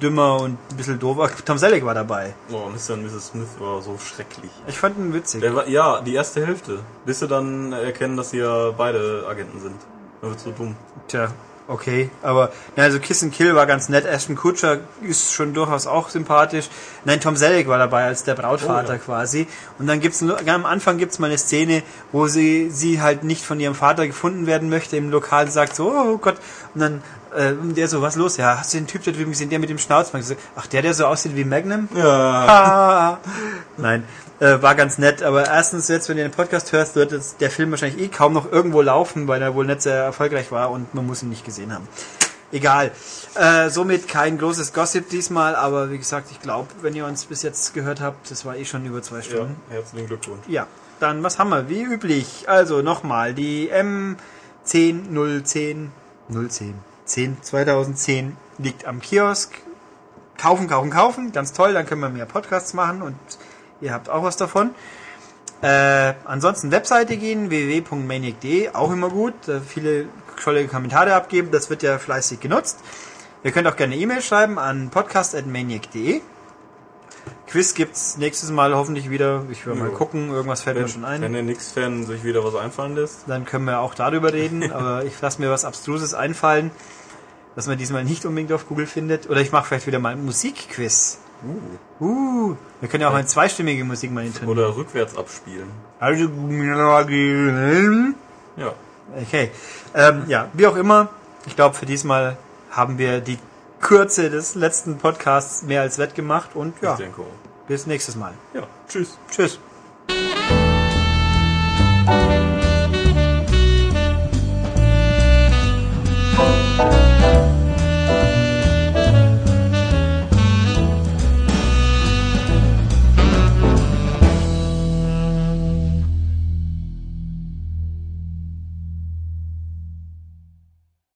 dümmer und ein bisschen doofer. Tom Selleck war dabei. Oh, Mr. und Mrs. Smith war so schrecklich. Ich fand ihn witzig. Der war, ja, die erste Hälfte. Bis sie dann erkennen, dass sie ja beide Agenten sind. Dann wird so dumm. Tja, okay. Aber, na, also Kiss and Kill war ganz nett. Ashton Kutcher ist schon durchaus auch sympathisch. Nein, Tom Selleck war dabei als der Brautvater Oh, ja. quasi. Und dann gibt's am Anfang gibt's mal eine Szene, wo sie, sie halt nicht von ihrem Vater gefunden werden möchte im Lokal, sagt so, oh Gott. Und dann, äh, und der so, was los? Ja, hast du den Typ da drüben gesehen, der mit dem Schnauzband? So, Ach, der, der so aussieht wie Magnum? Ja. Ah. Nein, äh, war ganz nett. Aber erstens, jetzt, wenn ihr den Podcast hörst, wird jetzt der Film wahrscheinlich eh kaum noch irgendwo laufen, weil er wohl nicht sehr erfolgreich war und man muss ihn nicht gesehen haben. Egal. Äh, somit kein großes Gossip diesmal, aber wie gesagt, ich glaube, wenn ihr uns bis jetzt gehört habt, das war eh schon über zwei Ja, Stunden. herzlichen Glückwunsch. Ja, dann was haben wir? Wie üblich. Also nochmal, die M10 010 010 10 2010 liegt am Kiosk. Kaufen, kaufen, kaufen. Ganz toll, dann können wir mehr Podcasts machen und ihr habt auch was davon. Äh, ansonsten Webseite gehen, www.maniac.de, auch immer gut. Da viele tolle Kommentare abgeben, das wird ja fleißig genutzt. Ihr könnt auch gerne E-Mail schreiben an podcast.maniac.de. Quiz gibt's nächstes Mal hoffentlich wieder. Ich will mal gucken, irgendwas fällt mir Wenn, schon ein. wenn der Nix-Fan sich wieder was einfallen lässt. Dann können wir auch darüber reden, aber ich lasse mir was Abstruses einfallen, was man diesmal nicht unbedingt auf Google findet. Oder ich mache vielleicht wieder mal ein Musikquiz. Uh. uh. Wir können ja auch eine zweistimmige Musik mal intonieren. Oder rückwärts abspielen. Also, ja. Okay. Ähm, ja, wie auch immer, ich glaube, für diesmal haben wir die Kürze des letzten Podcasts mehr als wettgemacht und ja. Ich denke auch. Bis nächstes Mal. Ja. Tschüss. Tschüss.